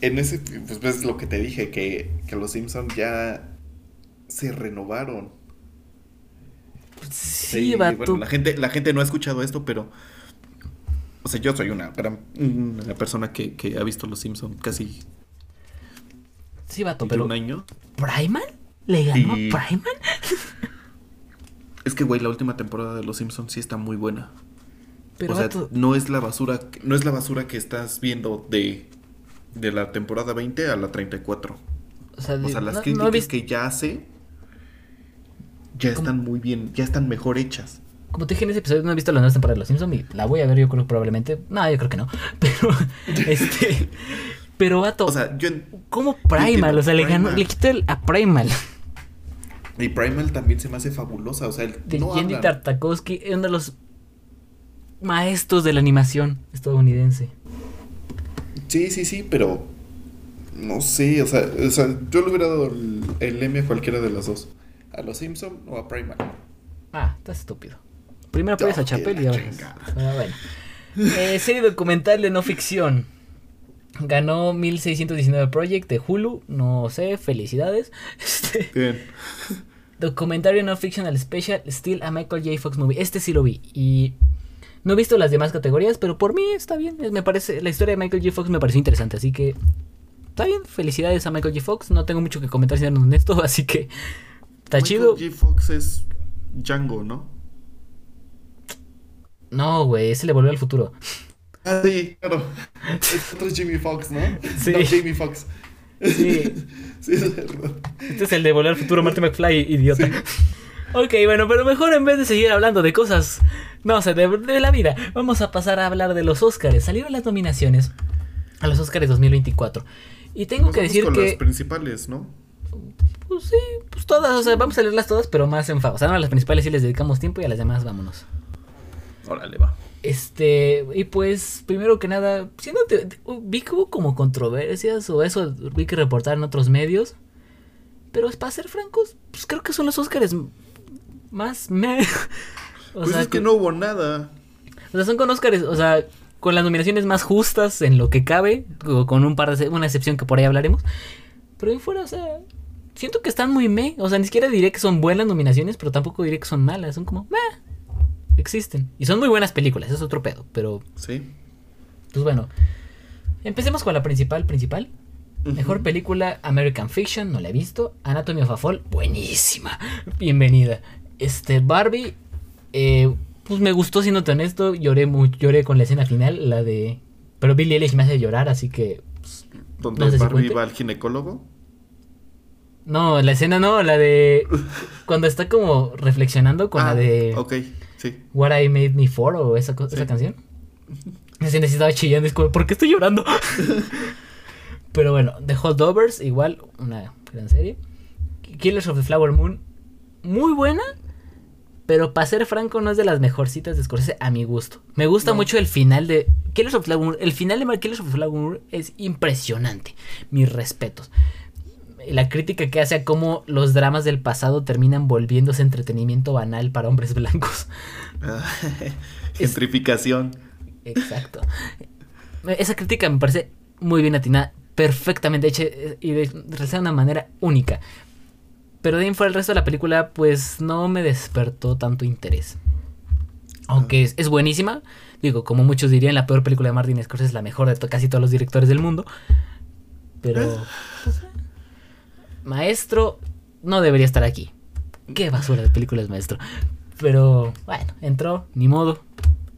en ese, pues ves lo que te dije, que, que los Simpsons ya se renovaron. Sí, vato. bueno, la gente, la gente no ha escuchado esto, pero. O sea, yo soy una gran una persona que, que ha visto los Simpsons casi Sí, vato, pero un año. ¿Primal? ¿Le ganó a Primal? Es que, güey, la última temporada de los Simpsons sí está muy buena. Pero, o sea, vato, no es la basura, no es la basura que estás viendo de, de la temporada 20 a la 34. o sea, O sea, las no- críticas visto- que ya hace ya ¿Cómo? están muy bien, ya están mejor hechas. Como te dije en ese episodio, no he visto la nueva temporada de Los Simpsons y la voy a ver, yo creo probablemente. No, yo creo que no. Pero, este. Pero, vato, O sea, yo ¿cómo Primal? O sea, le ganó, le quitó el, a Primal. y Primal también se me hace fabulosa, o sea, el- De no Jenny. Tartakovsky, uno de los maestros de la animación estadounidense. Sí, sí, sí, pero no sé, o sea, o sea, yo le hubiera dado el, el M a cualquiera de las dos. A los Simpson o a Primal. Ah, estás estúpido. Primero apoyas a Chapel y ahora. Ah, bueno. Eh, serie documental de no ficción. Ganó 1619 Project de Hulu. No sé, felicidades. Este, Bien. Documentario no fictional special, Still a Michael J. Fox movie. Este sí lo vi. Y no he visto las demás categorías, pero por mí está bien. Me parece, la historia de Michael J. Fox me pareció interesante, así que está bien. Felicidades a Michael J. Fox. No tengo mucho que comentar siendo honesto, así que está Michael chido. J. Fox es Django, ¿no? No, güey, ese le volvió al futuro. Ah, sí, claro. Es otro Jimmy Fox, ¿no? Sí. No, Jamie Fox. Sí. sí, es verdad. Este es el de volver al futuro, Marty McFly, idiota. Sí. Ok, bueno, pero mejor en vez de seguir hablando de cosas, no sé, de, de la vida, vamos a pasar a hablar de los Oscars. Salieron las nominaciones a los Oscars 2024. Y tengo Nos que decir con que, las principales, ¿no? Pues sí, pues todas, o sea, vamos a leerlas todas, pero más en fa- O sea, no a las principales sí les dedicamos tiempo y a las demás vámonos. Órale, va. Este, y pues, primero que nada, siendo te- te- vi que hubo como controversias o eso vi que reportar en otros medios. Pero es para ser francos, pues creo que son los Oscars más me. O Pues es que no hubo nada. O sea, son con Oscars, o sea, con las nominaciones más justas en lo que cabe, o con un par de una excepción que por ahí hablaremos. Pero ahí fuera, o sea, siento que están muy me, o sea, ni siquiera diré que son buenas nominaciones, pero tampoco diré que son malas, son como meh. Existen. Y son muy buenas películas, es otro pedo, pero Sí. pues bueno. Empecemos con la principal, principal. Mejor película, American Fiction, no la he visto. Anatomy of a Fall, buenísima. Bienvenida. Este, Barbie, eh, pues me gustó, siéndote honesto. Lloré, mu- lloré con la escena final, la de... Pero Billie Eilish me hace llorar, así que... No sé si Barbie va al ginecólogo. No, la escena no, la de... Cuando está como reflexionando con Ah, la de... Ok, sí. What I Made Me For o esa, Sí. canción. Esa escena sí estaba chillando, es como, ¿por qué estoy llorando? Pero bueno, The Holdovers, igual, una gran serie. Killers of the Flower Moon, muy buena. Pero para ser franco, no es de las mejorcitas de Scorsese a mi gusto. Me gusta No. mucho el final de Killers of the Flower Moon. El final de Killers of the Flower Moon es impresionante. Mis respetos. La crítica que hace a cómo los dramas del pasado terminan volviéndose entretenimiento banal para hombres blancos. Gentrificación. Exacto. Esa crítica me parece muy bien atinada, perfectamente hecha eh, y de, de una manera única. Pero de ahí fuera el resto de la película, pues no me despertó tanto interés. Aunque es, es buenísima. Digo, como muchos dirían, la peor película de Martin Scorsese es la mejor de to- casi todos los directores del mundo. Pero. pues, eh. Maestro no debería estar aquí. Qué basura de película es maestro. Pero bueno, entró, ni modo.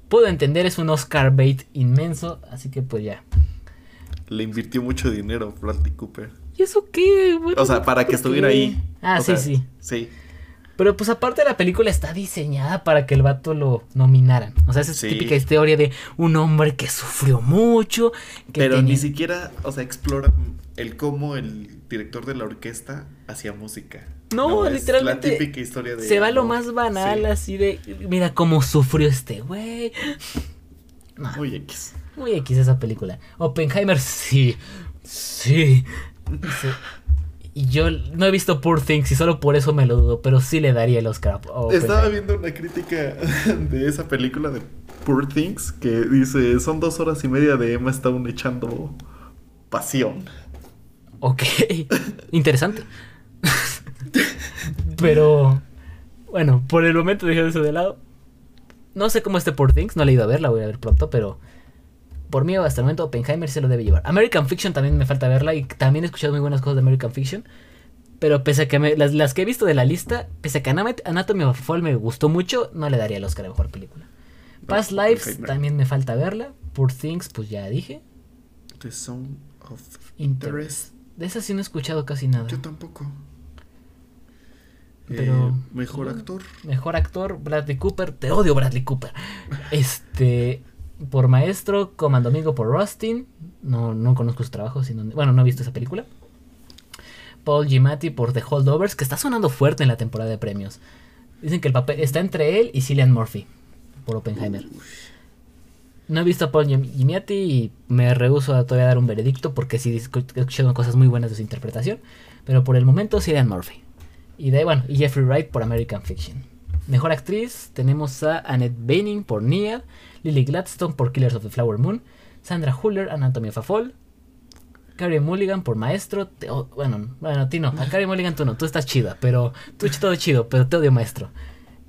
Puedo entender, es un Oscar bait inmenso, así que pues ya. Le invirtió mucho dinero Bradley Cooper. ¿Y eso qué? Bueno, O sea, para que ¿por estuviera qué? ahí. Ah, O sí, sea, sí. Sí. Pero pues aparte la película está diseñada para que el vato lo nominaran. O sea, esa es Sí. típica historia de un hombre que sufrió mucho. Que Pero tenía- ni siquiera, o sea, explora el cómo el director de la orquesta hacía música. No, literalmente La típica historia de. Se va lo más banal, Sí. así de. Mira cómo sufrió este güey. Muy X. muy X esa película. Oppenheimer, sí. Sí. Sí. Y yo no he visto Poor Things y solo por eso me lo dudo, pero sí le daría el Oscar a. Estaba viendo una crítica de esa película de Poor Things que dice: son dos horas y media de Emma Stone echando pasión. Ok, interesante. Pero, bueno, por el momento dejé eso de lado. No sé cómo esté por Things, no le he ido a ver, la voy a ver pronto, pero por mí hasta el momento Oppenheimer se lo debe llevar. American Fiction también me falta verla y también he escuchado muy buenas cosas de American Fiction. Pero pese a que me- las, las que he visto de la lista, pese a que Anatomy of Fall me gustó mucho, no le daría el Oscar a mejor película. Past Lives Oppenheimer. también me falta verla. Poor Things, pues ya dije. The Song of Interest. Interest. De esa sí no he escuchado casi nada. Yo tampoco. Pero- Eh, mejor bueno. actor. Mejor actor, Bradley Cooper. Te odio, Bradley Cooper. Este. Por maestro, Comando Amigo por Rustin. No, no conozco su trabajo. Sino, bueno, no he visto esa película. Paul Giamatti por The Holdovers, que está sonando fuerte en la temporada de premios. Dicen que el papel está entre él y Cillian Murphy por Oppenheimer. No he visto a Paul Giamatti y me rehuso a todavía dar un veredicto porque sí he cosas muy buenas de su interpretación. Pero por el momento, Cillian Murphy. Y de bueno, y Jeffrey Wright por American Fiction. Mejor actriz tenemos a Annette Bening por Nia, Lily Gladstone por Killers of the Flower Moon, Sandra Huller, Anatomy of a Fall, Carrie Mulligan por Maestro, te o- bueno, bueno, ti no, a Carrie Mulligan tú no, tú estás chida, pero tú todo chido, pero te odio Maestro.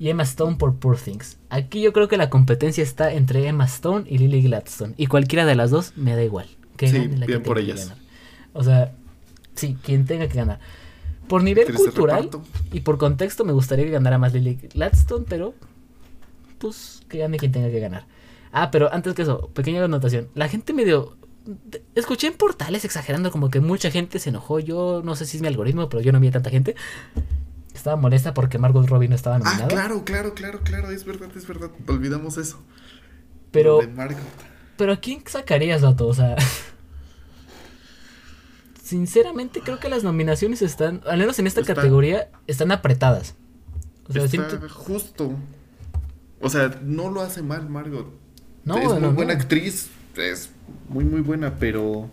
Y Emma Stone por Poor Things. Aquí yo creo que la competencia está entre Emma Stone y Lily Gladstone. Y cualquiera de las dos me da igual. Que Sí, la que bien por que ellas. ganar. O sea, sí, quien tenga que ganar. Por nivel cultural y por contexto me gustaría que ganara más Lily Gladstone, pero pues que gane quien tenga que ganar. Ah, pero antes que eso, pequeña anotación. La gente medio... Escuché en portales exagerando como que mucha gente se enojó. Yo no sé si es mi algoritmo, pero yo no vi a tanta gente. Estaba molesta porque Margot Robbie no estaba nominada. Ah, claro, claro, claro, claro. Es verdad, es verdad. Olvidamos eso. Pero, de Margot. pero ¿a quién sacarías, Vato? O sea... Sinceramente creo que las nominaciones están, al menos en esta Está- categoría, están apretadas. O sea, Está siento- justo. O sea, no lo hace mal Margot. No, es muy no. buena actriz. Es muy, muy buena, pero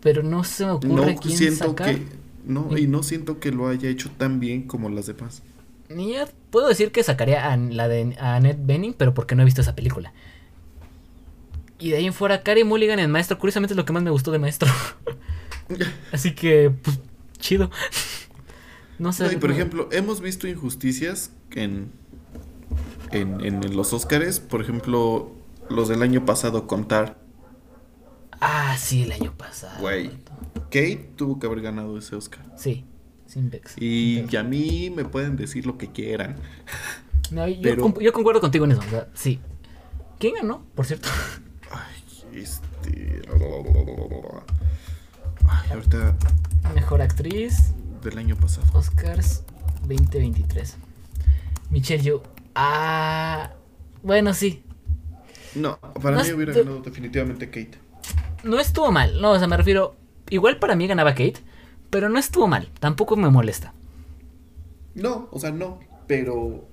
Pero no se me ocurre no quién siento sacar. que. No, y no siento que lo haya hecho tan bien como las demás. Ni ya puedo decir que sacaría a la de a Annette Bening, pero porque no he visto esa película. Y de ahí en fuera, Carey Mulligan en Maestro, curiosamente es lo que más me gustó de Maestro. Así que, pues, chido. No sé. No, y por no- ejemplo, hemos visto injusticias en, en, en los Óscares. Por ejemplo, los del año pasado contar. Ah, sí, el año pasado. Güey. Kate tuvo que haber ganado ese Oscar. Sí, sin Vex. Y sin a mí me pueden decir lo que quieran. No, yo, pero- con- yo concuerdo contigo en eso. o sea, sí. ¿Quién ganó, por cierto? Ay, este. Ay, ahorita Mejor actriz, del año pasado. Oscars 2023. Michelle Yeoh. Ah, bueno, sí. No, para No mí hubiera ganado definitivamente Kate. no estuvo mal, no, o sea, me refiero, igual para mí ganaba Kate, pero no estuvo mal, tampoco me molesta. No, o sea, no, pero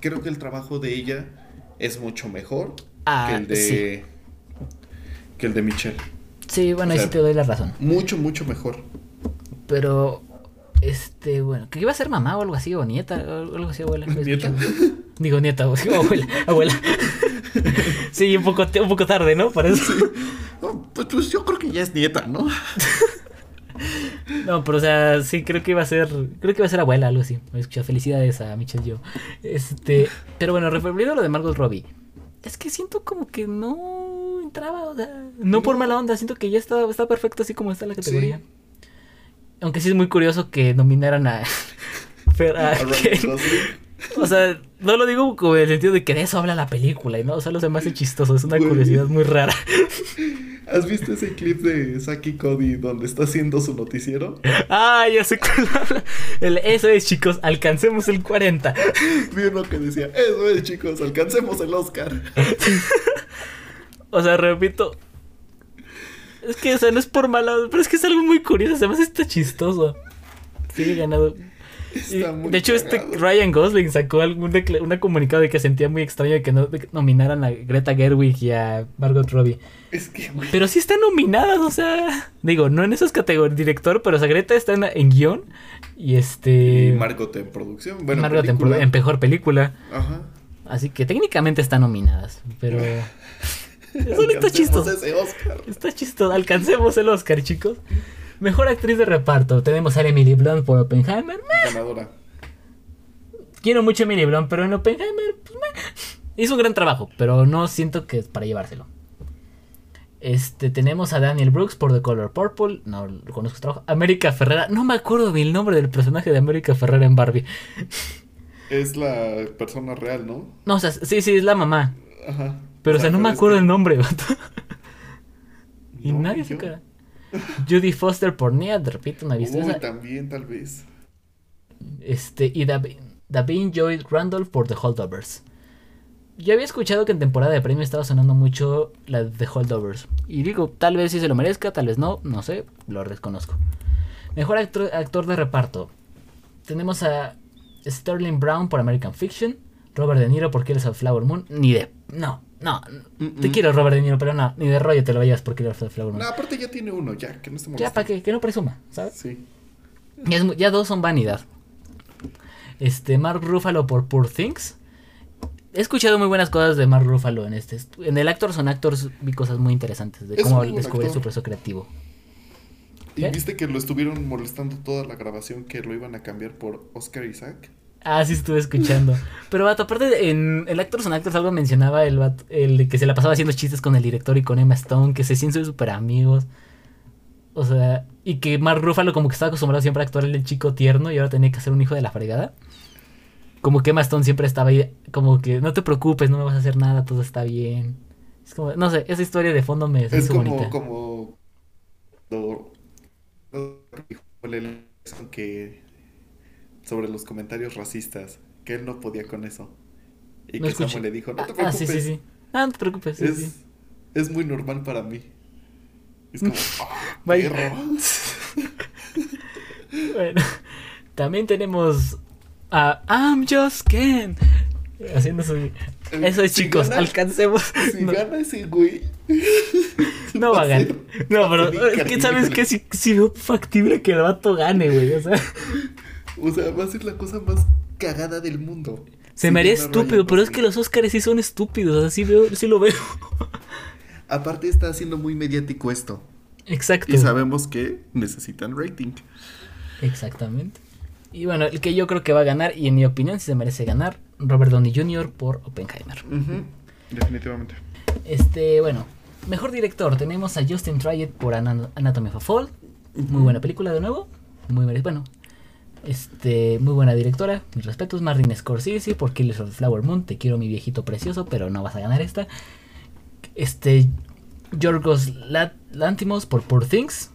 creo que el trabajo de ella es mucho mejor Ah, que el de sí. que el de Michelle. Sí, bueno, O ahí sea, sí te doy la razón. Mucho, mucho mejor. Pero, este, bueno, que iba a ser mamá o algo así, o nieta, o algo así, abuela. ¿lo he Nieta. Digo nieta, o abuela, abuela. sí, un poco, un poco tarde, ¿no? Para eso. No, pues, pues yo creo que ya es nieta, ¿no? No, pero o sea, sí, creo que iba a ser, creo que iba a ser abuela, algo así. Escuchado felicidades a Michelle yo. Este, pero bueno, referido a lo de Margot Robbie, es que siento como que no entraba, o sea, no por mala onda, siento que ya está, está perfecto así como está la categoría. Sí. Aunque sí es muy curioso que nominaran a, Fer- a A Ken. O sea, no lo digo como en el sentido de que de eso habla la película, no, o sea, lo se me hace chistoso, es una curiosidad muy rara. ¿Has visto ese clip de Saki Cody donde está haciendo su noticiero? Ah, ya sé cuál eso es, chicos, alcancemos el 40. Vi uno que decía, eso es chicos, alcancemos el Oscar. O sea, repito. Es que, o sea, no es por mala, pero es que es algo muy curioso, además está chistoso. Sí, ganado. Está muy de hecho, este. Ryan Gosling sacó algún una comunicado de que sentía muy extraño de que no de que nominaran a Greta Gerwig y a Margot Robbie. Es que, güey, Pero sí están nominadas, o sea. Digo, no en esas categorías, director, pero o sea, Greta está en, en guion. Y este. y Margot en producción. Bueno, Margot en, en mejor película. Ajá. Así que técnicamente están nominadas. Pero. Eso está chistoso. Está chistoso. Alcancemos el Oscar, chicos. Mejor actriz de reparto. Tenemos a Emily Blunt por Oppenheimer. Ganadora. Quiero mucho a Emily Blunt, pero en Oppenheimer pues, meh. hizo un gran trabajo. Pero no siento que es para llevárselo. Este, tenemos a Daniel Brooks por The Color Purple. No lo conozco su trabajo. América Ferrera. No me acuerdo del nombre del personaje de América Ferrera en Barbie. Es la persona real, ¿no? No, o sea, sí, sí, es la mamá. Ajá. Pero, o sea, no me acuerdo el nombre, vato. Y No, nadie se. Judy Foster por Nia, repito, una vista. Uy, también, tal vez. Este, y Dav- Davin Joy Randolph por The Holdovers. Yo había escuchado que en temporada de premio estaba sonando mucho la de The Holdovers. Y digo, tal vez sí se lo merezca, tal vez no, no sé, lo desconozco. Mejor actor, actor de reparto. Tenemos a Sterling Brown por American Fiction. Robert De Niro por Killers of Flower Moon. Ni de. No, no. Te quiero, Robert De Niro, pero no. Ni de rollo te lo vayas por Killers of. No, aparte ya tiene uno, ya, que no se moleste. ya, para que, que no presuma, ¿sabes? Sí. Ya, es mu- ya dos son vanidad. Este, Mark Ruffalo por Poor Things. He escuchado muy buenas cosas de Mark Ruffalo en este. En el Actors on Actors vi cosas muy interesantes de Es cómo descubrir su proceso creativo. ¿Y ¿Qué? viste que lo estuvieron molestando toda la grabación que lo iban a cambiar por Oscar Isaac? Ah, sí estuve escuchando. Pero vato, aparte en el Actors on Actors algo mencionaba el, vato- el de que se la pasaba haciendo chistes con el director y con Emma Stone, que se sienten súper amigos. O sea, y que Mark Ruffalo como que estaba acostumbrado siempre a actuar el chico tierno y ahora tenía que ser un hijo de la fregada. Como que Emma Stone siempre estaba ahí, como que no te preocupes, no me vas a hacer nada, todo está bien. Es como, no sé, esa historia de fondo me Es como, bonita. como que dijo Lele Wilson que sobre los comentarios racistas, que él no podía con eso. Y No que escuché. Samuel le dijo, no te Ah, preocupes. sí, sí, sí. Ah, no te preocupes, es, sí. es muy normal para mí. Es como, "Ah, Vaya. perro". Bueno, también tenemos a I'm Just Ken. Haciendo su. Eso es, Si chicos, gana- alcancemos. Si No, gana ese güey. no va a ganar. No, pero ser es que sabes que si, si veo factible que el vato gane, güey. O sea, O sea, va a ser la cosa más cagada del mundo. se me haría estúpido, pero es que los Oscars sí son estúpidos. O sea, sí, veo, sí lo veo. Aparte está haciendo muy mediático esto. Exacto. Y sabemos que necesitan rating. Exactamente. Y bueno, el que yo creo que va a ganar, y en mi opinión, si se merece ganar, Robert Downey Jr. por Oppenheimer. Definitivamente. Este, bueno, mejor director. Tenemos a Justin Triet por Ana- Anatomy of a Fall. Muy buena película de nuevo. Muy bueno. Este, muy buena directora. Mis respetos, Martin Scorsese por Killers of Flower Moon. Te quiero mi viejito precioso, pero no vas a ganar esta. Este, Yorgos Lantimos por Poor Things.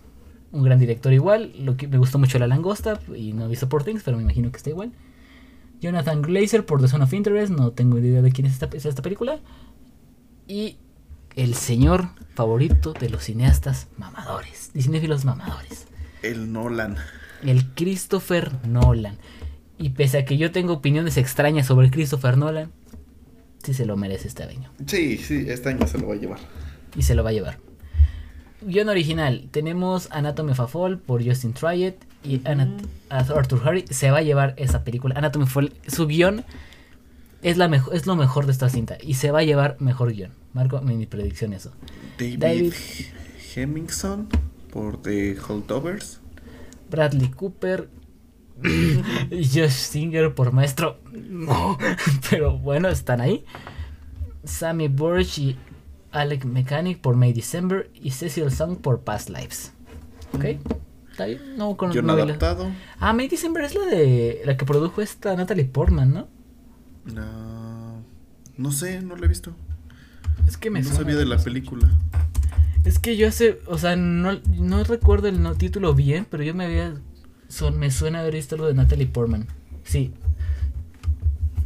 Un gran director igual. Lo que me gustó mucho La Langosta y no he visto Poor Things, pero me imagino que está igual. Jonathan Glazer por The Zone of Interest. No tengo idea de quién es esta, es esta película. Y el señor favorito de los cineastas mamadores, y cinéfilos mamadores, El Nolan. El Christopher Nolan. Y pese a que yo tengo opiniones extrañas sobre Christopher Nolan, sí se lo merece este año. Sí, sí, este año se lo va a llevar. Y se lo va a llevar. Guión original. Tenemos Anatomy of a Fall por Justin Triet. Y Anat- Arthur Harry se va a llevar esa película. Anatomy of a Fall. Su guion es, la mejo- es lo mejor de esta cinta. Y se va a llevar mejor guion. Marco mi predicción eso. David, David. Hemmingson por The Holdovers. Bradley Cooper. y Josh Singer por maestro. No. Pero bueno, están ahí. Sammy Burch y Alec Mechanic por May December. Y Cecil Song por Past Lives. ¿Ok? ¿Está bien? No con Guión no la- adaptado. Ah, May December es la de. la que produjo esta Natalie Portman, ¿no? No, no sé, no lo he visto. Es que me no sabía de la película. Es que yo hace. O sea, no, no recuerdo el no, título bien, pero yo me había. Son, me suena haber visto algo de Natalie Portman. Sí.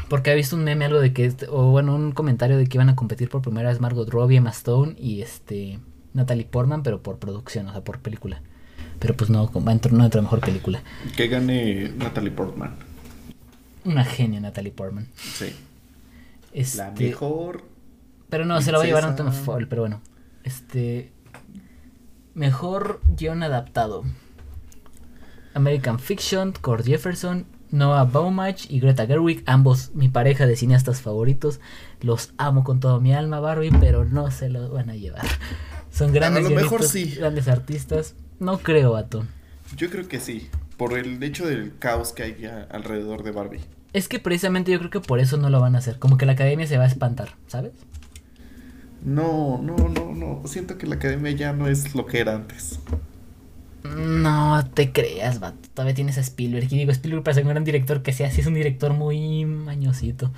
Porque había visto un meme, algo de que. este- O bueno, un comentario de que iban a competir por primera vez Margot Robbie, Emma Stone y este. Natalie Portman, pero por producción, o sea, por película. Pero pues no, va a entrar no entra mejor película. Que gane Natalie Portman. Una genia Natalie Portman. Sí. Este, La mejor. Pero no, se la va a llevar. Anton Fall, pero bueno. Este. Mejor guion adaptado. American Fiction, Cord Jefferson, Noah Baumbach y Greta Gerwig, ambos mi pareja de cineastas favoritos. Los amo con toda mi alma, Barbie, pero no se lo van a llevar. Son grandes, A lo mejor guionistas, sí. grandes artistas. No creo, vato. Yo creo que sí. Por el hecho del caos que hay alrededor de Barbie. Es que precisamente yo creo que por eso no lo van a hacer. Como que la academia se va a espantar, ¿sabes? No, no, no, no. Siento que la academia ya no es lo que era antes. No te creas, vato. Todavía tienes a Spielberg. Y digo, Spielberg para ser un gran director que sea, sí es un director muy mañosito.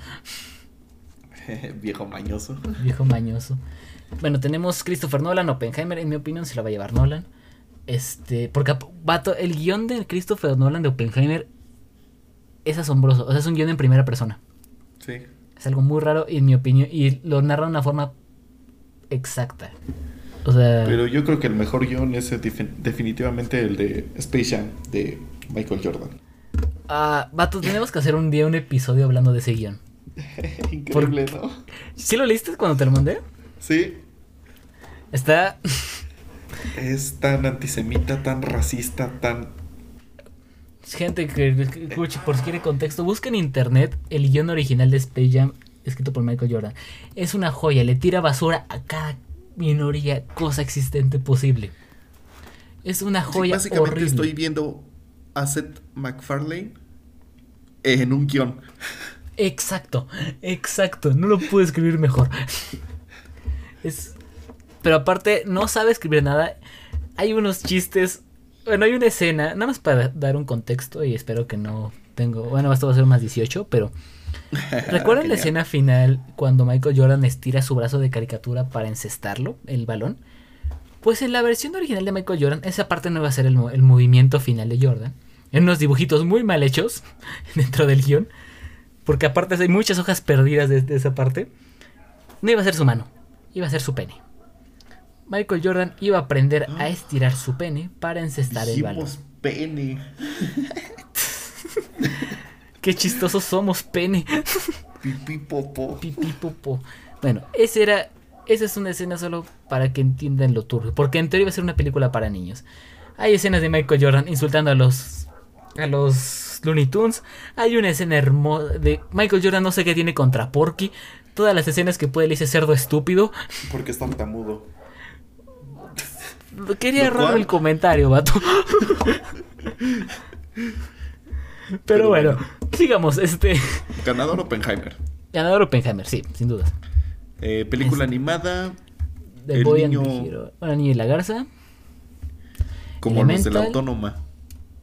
Viejo mañoso. Viejo mañoso. Bueno, tenemos Christopher Nolan, Oppenheimer, en mi opinión, se la va a llevar Nolan. Este, porque, vato, el guion de Christopher Nolan de Oppenheimer es asombroso. O sea, es un guion en primera persona. Sí. Es algo muy raro, y en mi opinión, y lo narra de una forma exacta. O sea, Pero yo creo que el mejor guion es defi- definitivamente el de Space Jam de Michael Jordan. ah, vato, tenemos que hacer un día un episodio hablando de ese guion. Increíble, ¿no? ¿Sí lo leíste cuando te lo mandé? Sí. Está. Es tan antisemita, tan racista, tan... Gente que, que escuche, por si quiere contexto, busca en internet el guion original de Space Jam escrito por Michael Jordan. Es una joya, le tira basura a cada minoría, cosa existente posible. Es una Sí, joya básicamente horrible. estoy viendo a Seth MacFarlane en un guion. Exacto, exacto, no lo pude escribir mejor. Es pero aparte no sabe escribir nada. Hay unos chistes, bueno, hay una escena, nada más para dar un contexto y espero que no tengo, bueno, esto va a ser más 18, pero ¿Recuerdan la escena final cuando Michael Jordan estira su brazo de caricatura para encestarlo, el balón? Pues en la versión original de Michael Jordan, esa parte no iba a ser el, mo- el movimiento final de Jordan. En unos dibujitos muy mal hechos dentro del guion. Porque aparte hay muchas hojas perdidas de, de esa parte. No iba a ser su mano, iba a ser su pene. Michael Jordan iba a aprender a estirar su pene para encestar el balón. Pene. Qué chistosos somos, pene. Pipí popó. Pipí popo. Bueno, ese era. Esa es una escena solo para que entiendan lo turbio. Porque en teoría iba a ser una película para niños. Hay escenas de Michael Jordan insultando a los. a los Looney Tunes. Hay una escena hermosa de Michael Jordan, no sé qué tiene contra Porky. Todas las escenas que puede le dice cerdo estúpido. Porque es tartamudo. Quería ¿Lo errar el comentario, vato. Pero, Pero bueno, bueno. Sigamos. Este. Ganador Oppenheimer. Ganador Oppenheimer, sí, sin duda. Eh, película animada. The El Boy and niño- the Hero. Bueno, Niño y la Garza. Como los de la autónoma.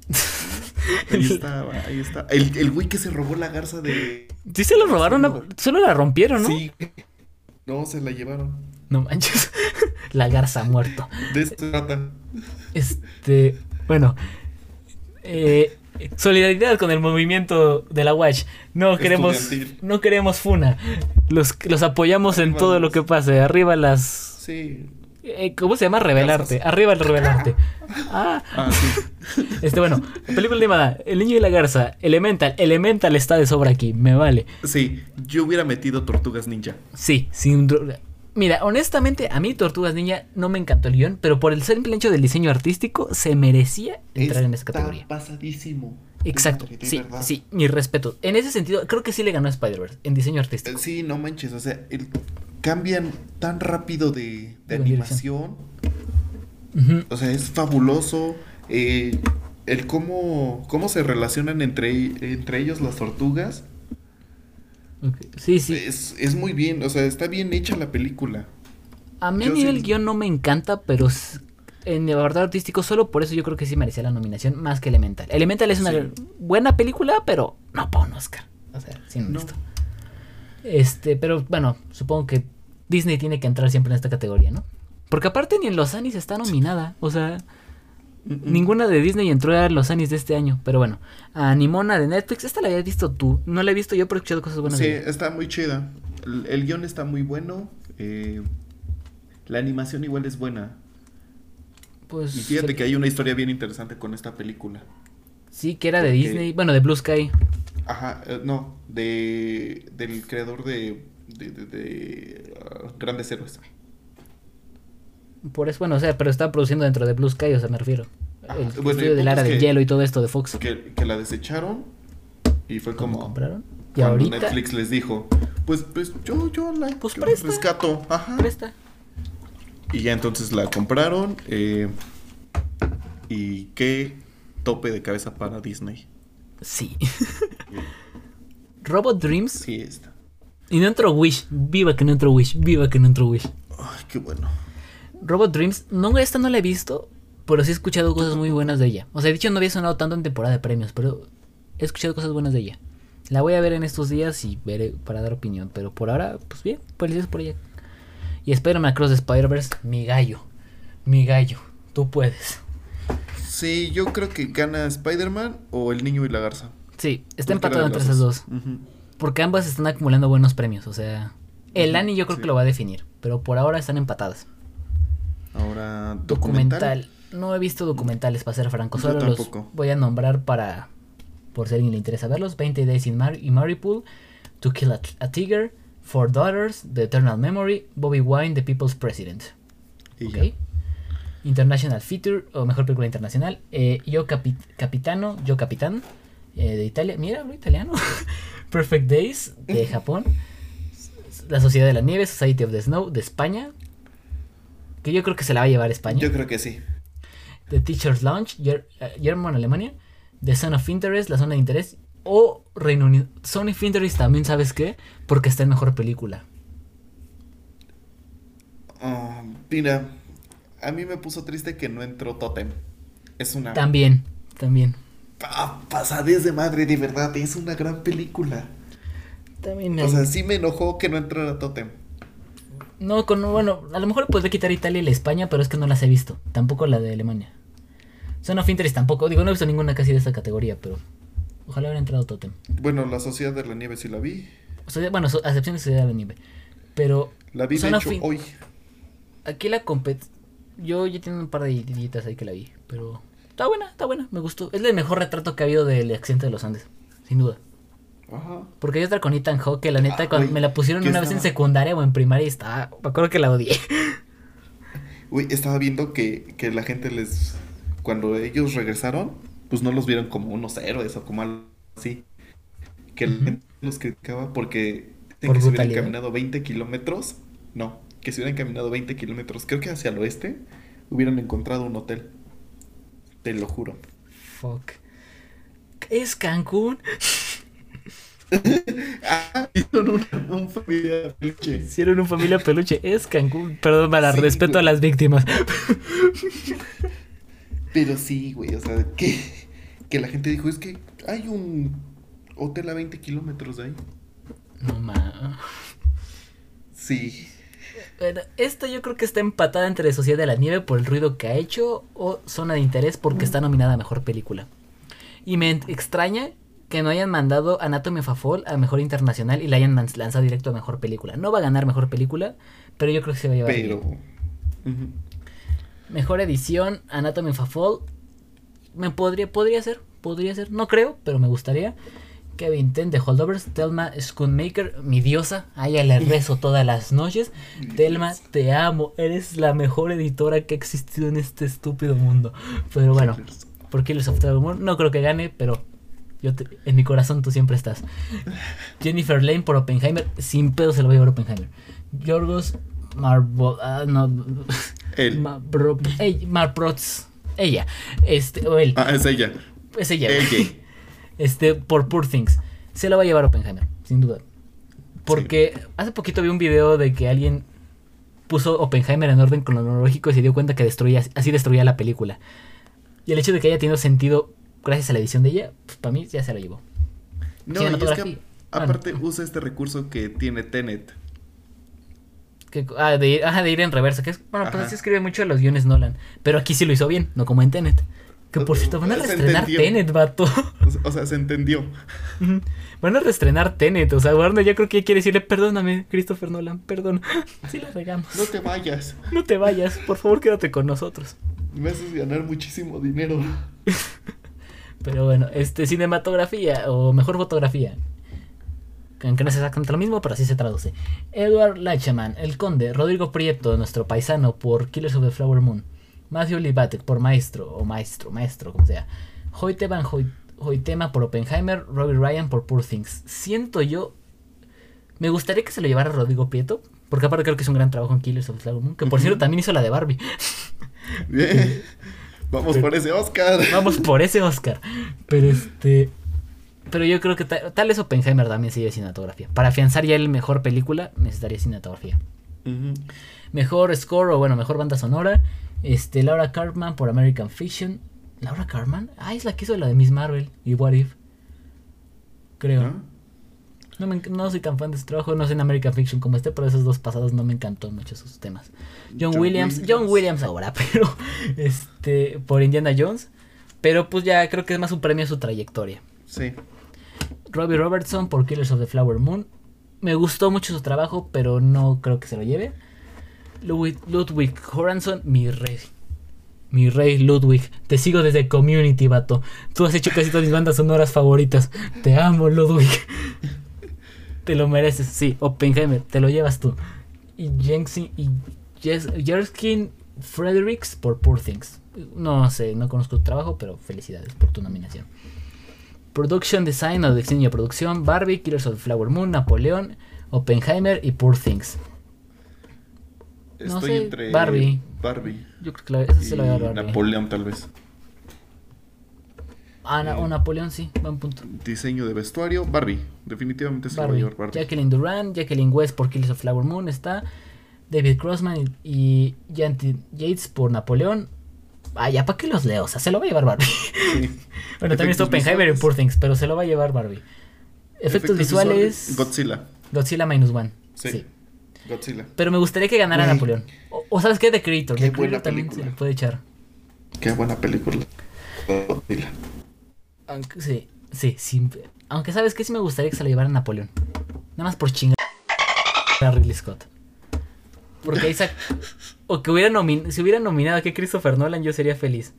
Ahí está, ahí está. El, el güey que se robó la garza de. Sí se lo robaron, ¿no? solo la rompieron, ¿no? Sí. No, se la llevaron. No manches. la garza muerto. De esto trata. Este, bueno. Eh, solidaridad con el movimiento de la Watch. No queremos no queremos funa. Los los apoyamos en todo lo que pase. Arriba las Sí. Eh, ¿Cómo se llama? Revelarte. Arriba el revelarte. Ah. Ah, sí. Este, bueno, película animada. El niño y la garza. Elemental. Elemental está de sobra aquí. Me vale. Sí, yo hubiera metido Tortugas Ninja. Sí, sin. Mira, honestamente, a mí Tortugas Niña no me encantó el guion, pero por el simple hecho del diseño artístico, se merecía entrar en esa Está categoría. pasadísimo. Exacto, sí, verdad. sí, mi respeto. En ese sentido, creo que sí le ganó a Spider-Verse en diseño Eh, artístico. Sí, no manches, o sea, el- cambian tan rápido de, animación. O sea, es fabuloso. eh, el cómo, cómo se relacionan entre, entre ellos las tortugas. Sí, sí. Es, es muy bien, o sea, está bien hecha la película. A mí a mí sí- guion no me encanta, pero en el apartado artístico, solo por eso yo creo que sí merecía la nominación más que Elemental. Elemental es una Sí. buena película, pero no para un Oscar. O sea, sin No. esto. Este, pero bueno, supongo que Disney tiene que entrar siempre en esta categoría, ¿no? Porque aparte ni en los Anis está nominada. O sea. Ninguna de Disney entró a los Anis de este año. Pero bueno, a Nimona de Netflix, esta la habías visto tú. No la he visto yo, pero he escuchado cosas buenas Sí, de está muy chida. El, el guion está muy bueno. eh, la animación igual es buena. Pues, Y fíjate que hay una historia bien interesante con esta película. Sí, que era de Disney. Bueno, de Blue Sky. Ajá, eh, no, de del creador de, de, de- de, ah, Grandes Héroes. Por eso, bueno, o sea, pero está produciendo dentro de Blue Sky, o sea, me refiero. Ajá, El bueno, estudio el del punto área es del que- hielo y todo esto de Fox. Que, que la desecharon y fue ¿Cómo como compraron? Y ahorita Netflix les dijo, pues pues yo yo la Pues yo presta. rescato, ajá. presta. Y ya entonces la compraron eh, y qué tope de cabeza para Disney. Sí. Robot Dreams. Sí está. Y no entró Wish. Viva que no entró Wish. Viva que no entró Wish. Ay, qué bueno. Robot Dreams. No, esta no la he visto. Pero sí he escuchado cosas muy buenas de ella. O sea, de hecho no había sonado tanto en temporada de premios. Pero he escuchado cosas buenas de ella. La voy a ver en estos días y veré para dar opinión. Pero por ahora, pues bien. Felicidades por ella. Y Spider-Man Across the Spider-Verse. Mi gallo. Mi gallo. Tú puedes. Sí, yo creo que gana Spider-Man o El Niño y la Garza. Sí, está empatado entre esas dos. Porque ambas están acumulando buenos premios. O sea, el Annie yo creo sí. que lo va a definir. Pero por ahora están empatadas. Ahora, Documental. documental. No he visto documentales, para ser franco. Solo los voy a nombrar para. Por si a alguien le interesa verlos: 20 Days in Mar y Maripool, To Kill a, a Tiger, Four Daughters, The Eternal Memory, Bobby Wine, The People's President. Y ¿ok? ya. International Feature, o mejor película internacional. eh, Yo Capi- Capitano, Yo Capitán, eh, de Italia. Mira, hablo italiano. Perfect Days, de Japón. La Sociedad de la Nieve, Society of the Snow, de España. Que yo creo que se la va a llevar España. Yo creo que sí. The Teacher's Lounge, Ger- eh, German, Alemania. The Zone of Interest, la zona de interés. O Reino Unido. Zone of Interest también, ¿sabes qué? Porque está en mejor película. Ah, mira, a mí me puso triste que no entró Totem. Es una También, también. Ah, pasadez de madre, de verdad, es una gran película. También. O sea, sí me enojó que no entrara Totem. No, con, bueno, a lo mejor podría quitar Italia y la España, pero es que no las he visto. Tampoco la de Alemania. Son of Interest tampoco. Digo, no he visto ninguna casi de esta categoría, pero ojalá hubiera entrado Totem. Bueno, La Sociedad de la Nieve sí la vi. O sea, bueno, so- a excepción de Ciudad de la Nieve. Pero La vi de hecho hoy. aquí la compet... Yo ya tengo un par de idiotas ahí que la vi, pero está buena, está buena, me gustó. Es el mejor retrato que ha habido del accidente de los Andes, sin duda. Ajá. Porque hay otra con Ethan Hawke que la neta Ah, cuando me la pusieron una vez en secundaria o en primaria y estaba... Me acuerdo que la odié. Uy, estaba viendo que, que la gente les. Cuando ellos regresaron, pues no los vieron como unos héroes o como algo así. Que la Ujú. gente los criticaba porque Por que si hubieran caminado 20 kilómetros. No, que si hubieran caminado 20 kilómetros, creo que hacia el oeste, hubieran encontrado un hotel. Te lo juro. Fuck. ¿Es Cancún? Ah, hicieron un, un familia peluche. Hicieron un familia peluche. Es Cancún. Perdón, Sí, respeto güey. a las víctimas. Pero sí, güey, o sea, que, que la gente dijo, es que hay un hotel a 20 kilómetros de ahí. No mames. Sí. Bueno, esta yo creo que está empatada entre Sociedad de la Nieve por el ruido que ha hecho o Zona de Interés porque está nominada a Mejor Película. Y me extraña que no hayan mandado Anatomy of a Fall a Mejor Internacional y la hayan lanzado directo a Mejor Película. No va a ganar Mejor Película, pero yo creo que se va a llevar. Pero, bien. Ujú. Mejor edición, Anatomy of a Fall. Me podría, podría ser, podría ser. No creo, pero me gustaría. Kevin Ten de Holdovers, Telma Schoonmaker, mi diosa, a ella le rezo todas las noches. Telma, te amo, eres la mejor editora que ha existido en este estúpido mundo. Pero bueno, por Killers of Humor, no creo que gane, pero yo te- en mi corazón tú siempre estás. Jennifer Lane por Oppenheimer, sin pedo se lo voy a llevar Oppenheimer. Yorgos Marbo, ah, no, Él. Marbro- ey- Marprotz, ella, este, o él, Ah, es ella. es ella, Ella. este, por Poor Things, se lo va a llevar Oppenheimer, sin duda. Porque hace poquito vi un video de que alguien puso Oppenheimer en orden cronológico y se dio cuenta que destruía, así destruía la película. Y el hecho de que haya tenido sentido gracias a la edición de ella, pues para mí ya se lo llevó. No, y es que Cinematografía. a- aparte usa este recurso que tiene Tenet. Que, ah, de ir, ajá, de ir en reversa. Que es, bueno, pues Ajá. así escribe mucho de los guiones Nolan. Pero aquí sí lo hizo bien, no como en Tenet. Que por cierto, van a reestrenar. Tenet, vato. O sea- se entendió. Van a reestrenar Tenet. O sea, Warner yo creo que ya quiere decirle, perdóname, Christopher Nolan, perdón. Sí la regamos. No te vayas. No te vayas, por favor quédate con nosotros. Me haces ganar muchísimo dinero. Pero bueno, este, cinematografía o mejor fotografía. Aunque no es exactamente lo mismo, pero así se traduce. Edward Lachaman, El Conde, Rodrigo Prieto, nuestro paisano, por Killers of the Flower Moon. Matthew Libatek por Maestro, o Maestro, Maestro, como sea. Hoyte Van Hoy- Hoytema por Oppenheimer, Robbie Ryan por Poor Things. Siento yo. Me gustaría que se lo llevara Rodrigo Prieto, porque aparte creo que es un gran trabajo en Killers of the Flower Moon, que por cierto también hizo la de Barbie. Vamos por ese Oscar. Vamos por ese Oscar. Pero este. Pero yo creo que ta- tal vez Oppenheimer también se lleve cinematografía. Para afianzar ya el mejor película, necesitaría cinematografía. Mejor score o bueno, mejor banda sonora. Este, Laura Cartman por American Fiction. ¿Laura Cartman? Ah, es la que hizo la de Miss Marvel y What If. Creo. No, me no soy tan fan de su trabajo, no sé en American Fiction como este, pero esos dos pasados no me encantó mucho sus temas. John, John Williams, Williams. John Williams ahora, pero este por Indiana Jones, pero pues ya creo que es más un premio a su trayectoria. Sí. Robbie Robertson por Killers of the Flower Moon. Me gustó mucho su trabajo, pero no creo que se lo lleve. Ludwig, Ludwig Horanson, mi rey. Mi rey Ludwig. Te sigo desde Community, vato. Tú has hecho casi todas mis bandas sonoras favoritas. Te amo, Ludwig. Te lo mereces. Sí, Oppenheimer, te lo llevas tú. Y Jensen y Jerskin Fredericks por Poor Things. No sé, no conozco tu trabajo, pero felicidades por tu nominación. Production Design o diseño de producción, Barbie, Killers of the Flower Moon, Napoleón, Oppenheimer y Poor Things. No Estoy sé, entre Barbie. Barbie. Yo creo que la, esa Y se la voy a dar Barbie. Napoleón tal vez. Ah, na- o Napoleón, sí, buen punto. Diseño de vestuario, Barbie. Definitivamente a Barbie. llevar Barbie. Jacqueline Duran, Jacqueline West por Killers of Flower Moon está. David Crossman y y Yates por Napoleón. Ah, ya, ¿para qué los leo? O sea, se lo va a llevar Barbie. Sí. bueno, también está Oppenheimer y. Poor Things, pero se lo va a llevar Barbie. Efectos, visuales, Godzilla. Godzilla Minus One. Sí. sí. Godzilla. Pero me gustaría que ganara. Napoleón. O, o sabes qué, The Creator. Qué The Creator también película. se le puede echar. Qué buena película. Godzilla. Aunque, sí, sí, sí. Aunque sabes que sí me gustaría que se lo llevara Napoleón. Nada más por chingar a Ridley Scott. Porque ahí O que hubiera nomin si hubiera nominado a que Christopher Nolan, yo sería feliz.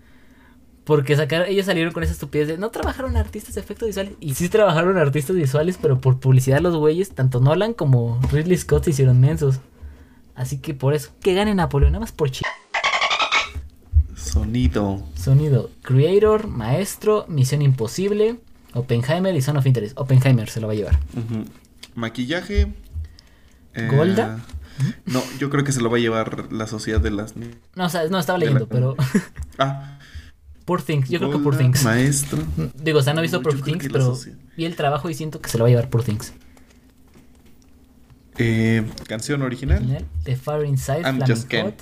Porque sacar, ellos salieron con esa estupidez de no trabajaron artistas de efectos visuales. Y sí trabajaron artistas visuales, pero por publicidad los güeyes, tanto Nolan como Ridley Scott se hicieron mensos. Así que por eso, que gane Napoleón, nada más por chingar. Sonido. Sonido, Creator, Maestro, Misión Imposible, Oppenheimer y Son of Interest. Oppenheimer se lo va a llevar. Maquillaje. eh, ¿Golda? No, yo creo que se lo va a llevar la sociedad de las. No, o sea, no estaba la- leyendo, pero Ah, Poor Things, yo creo que Poor Things. Maestro. Digo, o sea, no he visto Poor creo Things, pero vi el trabajo y siento que se lo va a llevar Poor Things. Eh, canción original. The Far Inside, I'm Flaming Just. Hot.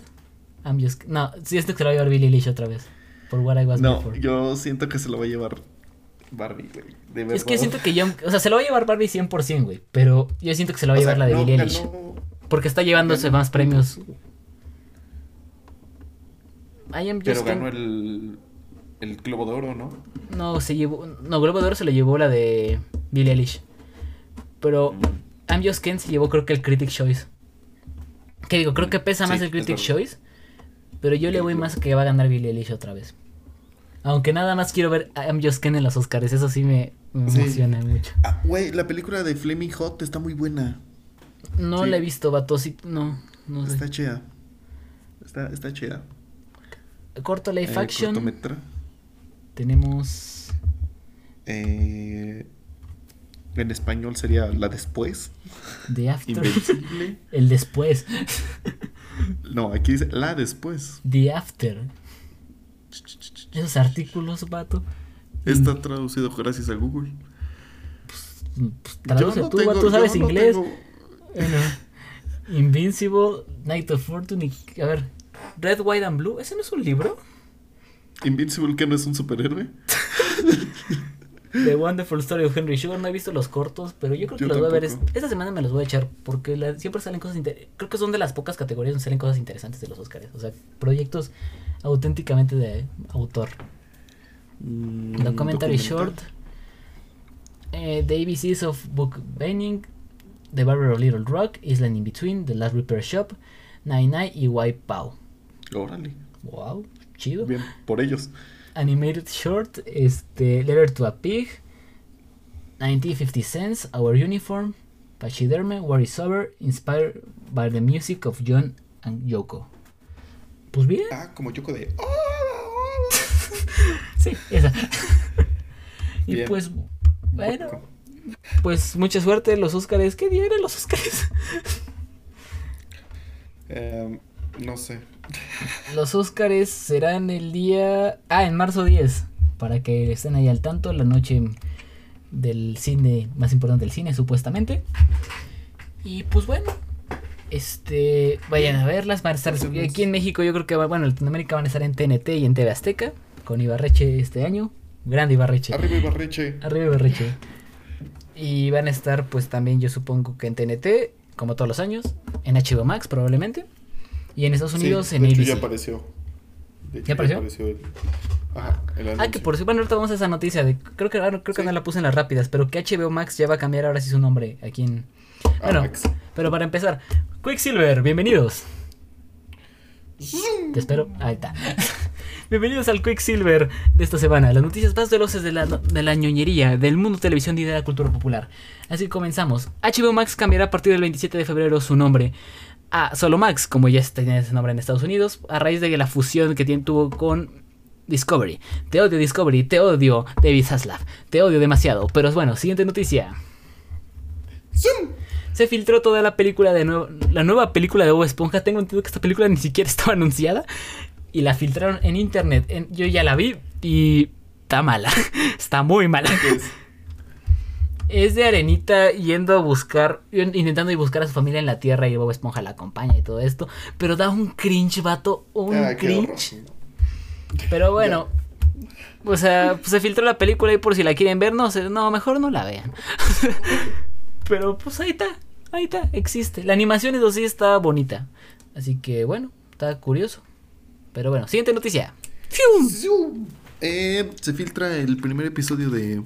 I'm just No, siento que se lo va a llevar Billie Eilish otra vez. Por What I Was No, Before. yo siento que se lo va a llevar Barbie, güey. De verdad. Es que siento que yo, o sea, se lo va a llevar Barbie 100%, güey, pero yo siento que se lo va a O llevar sea, la de no, Billie Eilish. Porque está llevándose ganó- más premios. I Am Pero ganó el, el Globo de Oro, ¿no? No, se llevó. No, Globo de Oro se lo llevó la de Billie Eilish. Pero I'm Just Ken se llevó, creo que el Critic Choice. Que digo, creo que pesa Sí, más el Critic verdad. Choice Pero yo le voy más que va a ganar Billie Eilish otra vez. Aunque nada más quiero ver a I'm Just Ken en los Oscars. Eso sí me, me Sí. emociona mucho. Ah, güey, la película de Flaming Hot está muy buena. No Sí. la he visto, vato. Sí, no, no sé. Está chida. Está, está chida. Corto live Eh, action. cortometra- Tenemos. eh, en español sería La Después. The After. Invencible. El después. No, aquí dice La Después. The After. Esos artículos, vato. Está traducido gracias a Google. Pues, traduce Yo no tú, tengo- vato, sabes no inglés. tengo- Bueno, Invincible, Night of Fortune. y- A ver, Red, White and Blue. ¿Ese no es un libro? Invincible que no es un superhéroe. The Wonderful Story of Henry Sugar. No he visto los cortos, pero yo creo que Yo los voy a ver. Esta semana me los voy a echar porque la- siempre salen cosas interesantes. Creo que son de las pocas categorías donde salen cosas interesantes de los Oscars. O sea, proyectos auténticamente de autor. Mm, Documentary documental. Short. eh, the ABCs of Book Banning. The Barber of Little Rock. Island in Between. The Last Repair Shop. Nine Nine y White Pow. Órale. Wow, chido. Bien, por ellos. Animated Short. Este, Letter to a Pig. 1950 Cents. Our Uniform. Pachyderme. War is Over. Inspired by the music of John and Yoko. Pues bien. Ah, como Yoko de. Sí, esa. y Bien. pues, bueno, pues mucha suerte los Óscares. ¿Qué día eran los Óscares? Em, no sé. Los Óscares serán el día... Ah, en marzo 10. Para que estén ahí al tanto, la noche del cine, más importante del cine, supuestamente. Y pues bueno, este, vayan a verlas, van a estar aquí en México, yo creo que, bueno, en Latinoamérica van a estar en TNT y en TV Azteca, con Ibarreche este año. Grande Ibarreche. Arriba Ibarreche. Arriba Ibarreche. Y van a estar, pues también yo supongo que en TNT, como todos los años, en HBO Max probablemente. Y en Estados Unidos Sí, en de hecho, ABC. ya apareció. De hecho, ¿Ya apareció? el- Ajá, el Ah, que por si bueno, ahorita vamos a esa noticia de creo que ah, no, creo que Sí. no la puse en las rápidas, pero que HBO Max ya va a cambiar ahora sí su nombre aquí en Ah, bueno, Max. pero para empezar, Quicksilver, bienvenidos. Te espero. Ahí está. Bienvenidos al Quicksilver de esta semana. Las noticias más veloces de la, de la ñoñería, del mundo televisión y de la cultura popular. Así que comenzamos. HBO Max cambiará a partir del 27 de febrero su nombre a Solo Max, como ya tenía ese nombre en Estados Unidos, a raíz de la fusión que tuvo con Discovery. Te odio Discovery, te odio David Zaslav, te odio demasiado. Pero bueno, siguiente noticia. ¡Zum! Se filtró toda la película de nuevo, la nueva película de Bob Esponja. Tengo entendido que esta película ni siquiera estaba anunciada y la filtraron en internet. En- yo ya la vi y está mala, está muy mala. ¿Qué es? De Arenita yendo a buscar, intentando ir a buscar a su familia en la Tierra y Bob Esponja la acompaña y todo esto, pero da un cringe, vato, un Ah, cringe. Pero bueno, o sea, pues se filtró la película y por si la quieren ver, no sé, no, mejor no la vean. Pero pues ahí está, ahí está, existe. La animación eso sí está bonita. Así que bueno, está curioso. Pero bueno, siguiente noticia. Eh, se filtra el primer episodio de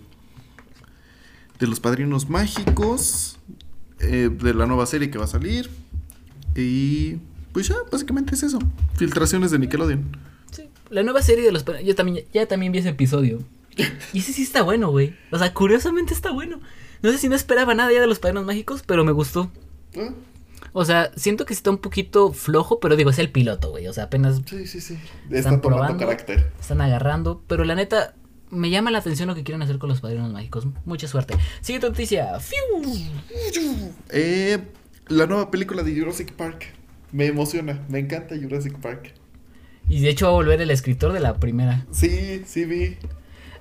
de los Padrinos Mágicos eh, de la nueva serie que va a salir y pues ya básicamente es eso. Filtraciones de Nickelodeon. Sí, la nueva serie de los pa- yo también ya también vi ese episodio. Y ese sí está bueno, güey. O sea, curiosamente está bueno. No sé si no esperaba nada ya de los padrinos mágicos, pero me gustó. Ah, O sea, siento que está un poquito flojo, pero digo, es el piloto, güey. O sea, apenas sí, sí, sí. Están Está tomando probando. carácter. están agarrando. Pero la neta, me llama la atención lo que quieren hacer con los padrinos mágicos. Mucha suerte. Siguiente noticia. Eh, la nueva película de Jurassic Park. Me emociona, me encanta Jurassic Park. Y de hecho va a volver el escritor de la primera. Sí, sí vi.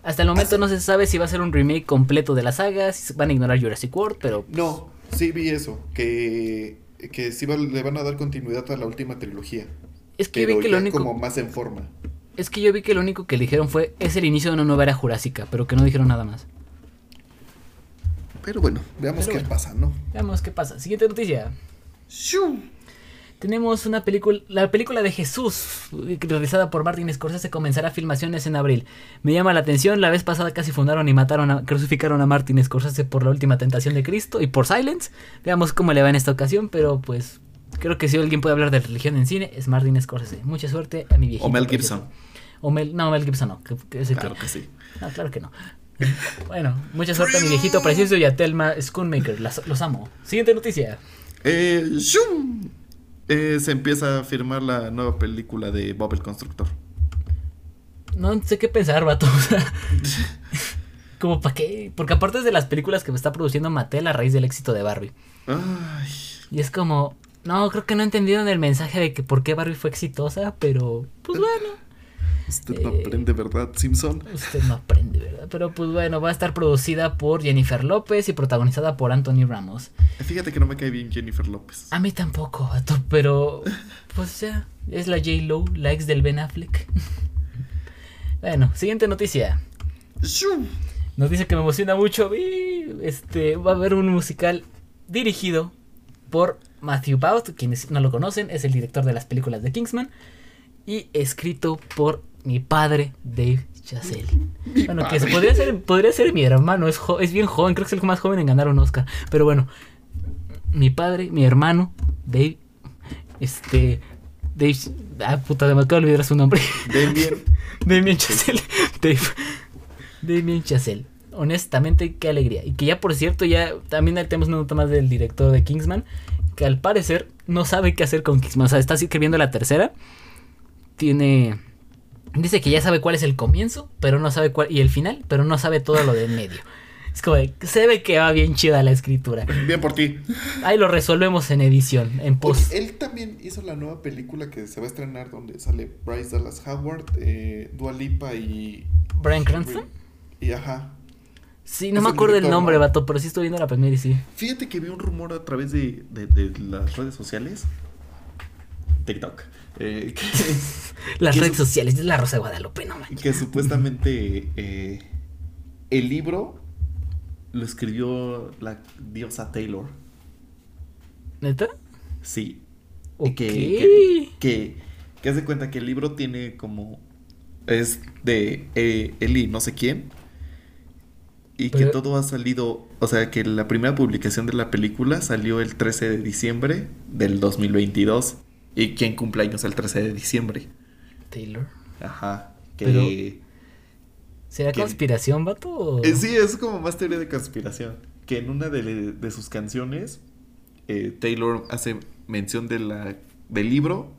Hasta el momento no se sabe si va a ser un remake completo de la saga, si van a ignorar Jurassic World, pero No, sí vi eso, que, que sí va- le van a dar continuidad a la última trilogía. es que vi que lo único como más en forma. Es que yo vi que lo único que dijeron fue es el inicio de una nueva era jurásica, pero que no dijeron nada más. Pero bueno, veamos Pero qué bueno. pasa, ¿no? Veamos qué pasa. Siguiente noticia. Tenemos una película, la película de Jesús, realizada por Martin Scorsese, comenzará filmaciones en abril. Me llama la atención, la vez pasada casi fundaron y mataron a, crucificaron a Martin Scorsese por la última tentación de Cristo y por Silence. Veamos cómo le va en esta ocasión, pero pues Creo que si alguien puede hablar de religión en cine, es Martin Scorsese. Mucha suerte a mi viejito. O Mel. Gibson. O Mel, no, Mel Gibson no. Que, que ese Claro que- que sí. no, claro que no. Bueno, mucha suerte a mi viejito precioso y a Telma Schoonmaker. Las- los amo. Siguiente noticia. Eh, ¡shum! Eh, se empieza a firmar la nueva película de Bob el Constructor. No sé qué pensar, vato. O sea, como para qué. Porque aparte es de las películas que me está produciendo Mattel a raíz del éxito de Barbie. Ay, Y es como. No, creo que no entendieron el mensaje de que por qué Barbie fue exitosa, pero pues bueno. usted no Eh. aprende, ¿verdad, Simpson? Usted no aprende, ¿verdad? Pero pues bueno, va a estar producida por Jennifer López y protagonizada por Anthony Ramos. Fíjate que no me cae bien Jennifer López. A mí tampoco, vato, pero pues ya, es la J. Lo, la ex del Ben Affleck. bueno, siguiente noticia. ¡Shum! Noticia que me emociona mucho. Este, va a haber un musical dirigido por Matthew Baut, quienes no lo conocen, es el director de las películas de Kingsman. Y escrito por mi padre, Dave Chazelle. Mi Bueno, que podría ser, podría ser mi hermano, es, jo- es bien joven, creo que es el más joven en ganar un Oscar. Pero bueno, mi padre, mi hermano, Dave, este, Dave, ah puta, me acabo de olvidar su nombre. Damien. Damien Chazelle, Dave, Damien Chazelle. Honestamente, qué alegría. Y que ya, por cierto, ya también tenemos una nota más del director de Kingsman, que al parecer no sabe qué hacer con Kingsman. O sea, está escribiendo la tercera. Tiene... Dice que ya sabe cuál es el comienzo, pero no sabe cuál... Y el final, pero no sabe todo lo de en medio. Es como, de, se ve que va bien chida la escritura. Bien por ti. Ahí lo resolvemos en edición, en post. Oye, él también hizo la nueva película que se va a estrenar donde sale Bryce Dallas Howard, eh, Dua Lipa y... Bryan Cranston. Y ajá. Sí, no Es me acuerdo el nombre, ¿no? vato, pero sí estoy viendo la primera y sí. Fíjate que vi un rumor a través de, de- de las redes sociales. TikTok. eh, que, Las ¿Qué redes es- sociales, es la Rosa de Guadalupe, no manches. que supuestamente eh, el libro lo escribió la diosa Taylor. ¿Neta? Sí. Ok. Y que, que, que, de cuenta que el libro tiene como. Es de eh, Eli, no sé quién. Y que todo ha salido. O sea, que la primera publicación de la película salió el 13 de diciembre del 2022. ¿Y quién cumpleaños el 13 de diciembre? Taylor. Ajá. Que. Pero- ¿Será conspiración, vato? o- Eh, sí, es como más teoría de conspiración. Que en una de, de sus canciones, eh, Taylor hace mención de la, del libro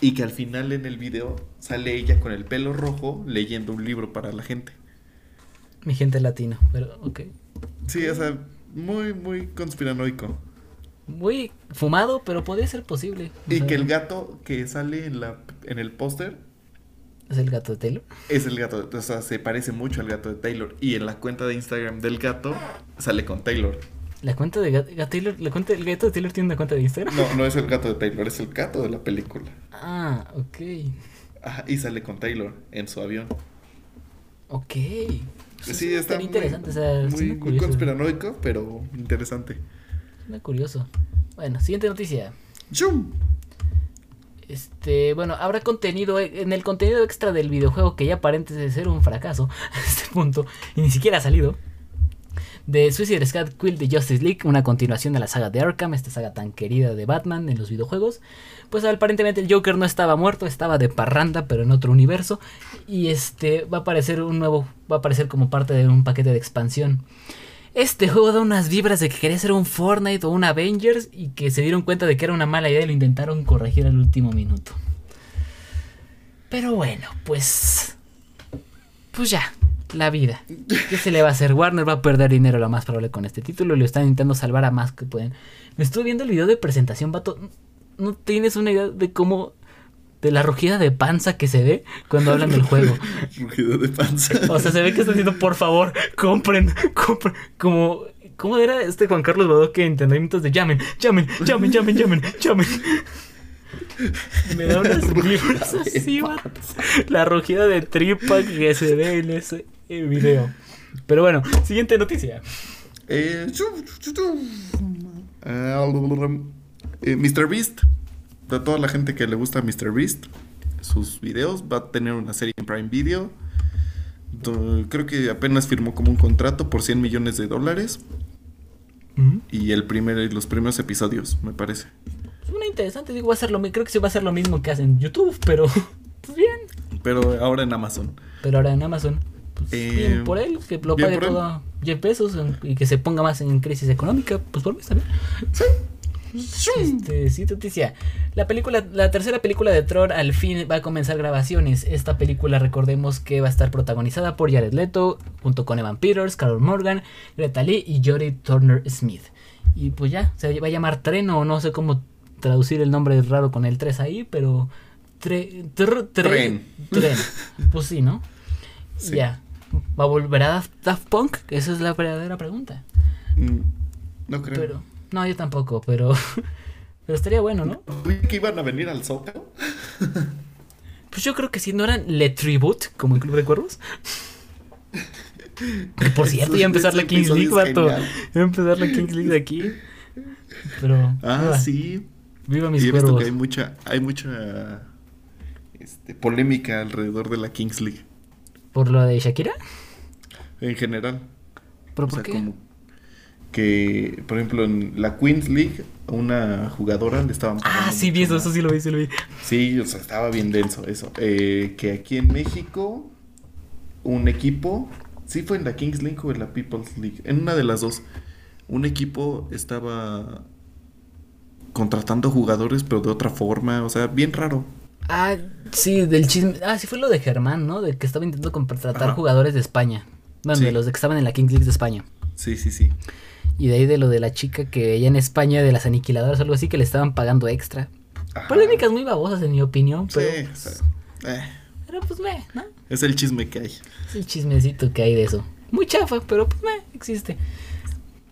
y que al final en el video sale ella con el pelo rojo leyendo un libro para la gente. Mi gente latino, pero ok. Sí, o sea, muy, muy conspiranoico. Muy fumado, pero podría ser posible. Y sea, que el gato que sale en, la, en el póster ¿Es el gato de Taylor? es el gato, o sea, se parece mucho al gato de Taylor. Y en la cuenta de Instagram del gato sale con Taylor. ¿La cuenta de gato, Taylor? ¿La cuenta del gato de Taylor tiene una cuenta de Instagram? No, no es el gato de Taylor, es el gato de la película. Ah, ok. Ajá, y sale con Taylor en su avión. Ok. Sí, está muy, interesante, o sea, muy, muy conspiranoico, pero interesante. Suena curioso. Bueno, siguiente noticia. ¡Chum! Este, bueno, habrá contenido e- en el contenido extra del videojuego que ya aparente de ser un fracaso a este punto y ni siquiera ha salido. De Suicide Squad Quill de Justice League, una continuación de la saga de Arkham, esta saga tan querida de Batman en los videojuegos. Pues aparentemente el Joker no estaba muerto, estaba de parranda, pero en otro universo. Y este va a aparecer un nuevo, va a aparecer como parte de un paquete de expansión. Este juego da unas vibras de que quería ser un Fortnite o un Avengers y que se dieron cuenta de que era una mala idea y lo intentaron corregir al último minuto. Pero bueno, pues. Pues ya, la vida. ¿Qué se le va a hacer? Warner va a perder dinero lo más probable con este título y lo están intentando salvar a más que pueden. Me estuve viendo el video de presentación, vato. No tienes una idea de cómo. de la rugida de panza que se ve cuando hablan del juego. Rugido de panza. O sea, se ve que está diciendo, por favor, compren, compren. Como, ¿cómo era este Juan Carlos Bodoque en entendimientos de llamen, llamen, llamen, llamen, llamen, llamen? Me da unas vibras así. La rugida de tripa que se ve en ese video. Pero bueno, siguiente noticia. Eh, eh, Mr. Beast. De toda la gente que le gusta Mr. Beast, sus videos, va a tener una serie en Prime Video. Do- Creo que apenas firmó como un contrato por 100 millones de dólares. Y el primer, los primeros episodios, me parece. Una interesante, digo, va a ser lo creo que sí va a ser lo mismo que hacen en YouTube, pero pues bien. Pero ahora en Amazon. Pero ahora en Amazon, pues Eh, bien por él, que lo pague él. todo Jeff Bezos en- y que se ponga más en crisis económica, pues por mí está bien. Este, sí, noticia. La película, la tercera película de Thor al fin va a comenzar grabaciones. Esta película, recordemos que va a estar protagonizada por Jared Leto, junto con Evan Peters, Carol Morgan, Greta Lee y Jodie Turner Smith. Y pues ya, se va a llamar Treno, no sé cómo traducir el nombre raro con el 3 ahí, pero... tre- tr- tre- Tren. Tren. Pues sí, ¿no? Sí. Ya. ¿Va a volver a Daft, Punk? Esa es la verdadera pregunta. Mm, No creo. Pero, no, yo tampoco, pero, pero estaría bueno, ¿no? Que iban a venir al Zócalo. Pues yo creo que si no eran Le Tribute, como el Club de Cuervos. Por cierto, ya empezar la Kings League, vato. genial. Va a empezar la Kings League de aquí. Pero, Ah, viva, sí. viva mis Y he visto que hay mucha, hay mucha este, polémica alrededor de la Kings League. ¿Por lo de Shakira? En general. ¿Pero O por sea, qué? como que, por ejemplo, en la Queens League, a una jugadora le estaban Ah, sí, vi eso, eso sí lo vi, sí lo vi. Sí, o sea, estaba bien denso eso. Eh, que aquí en México, un equipo, sí fue en la Kings League o en la People's League, en una de las dos, un equipo estaba contratando jugadores, pero de otra forma, o sea, bien raro. Ah, sí, del chisme. Ah, sí fue lo de Germán, ¿no? De que estaba intentando contratar Ajá. jugadores de España. Bueno, Sí. de los de que estaban en la Kings League de España. Sí, sí, sí. Y de ahí de lo de la chica que ella en España, de las aniquiladoras o algo así, que le estaban pagando extra. Ajá. Polémicas muy babosas en mi opinión, Sí, pero, o sea, eh, pero pues me, ¿no? es el chisme que hay. Es el chismecito que hay de eso. Muy chafa, pero pues me, existe.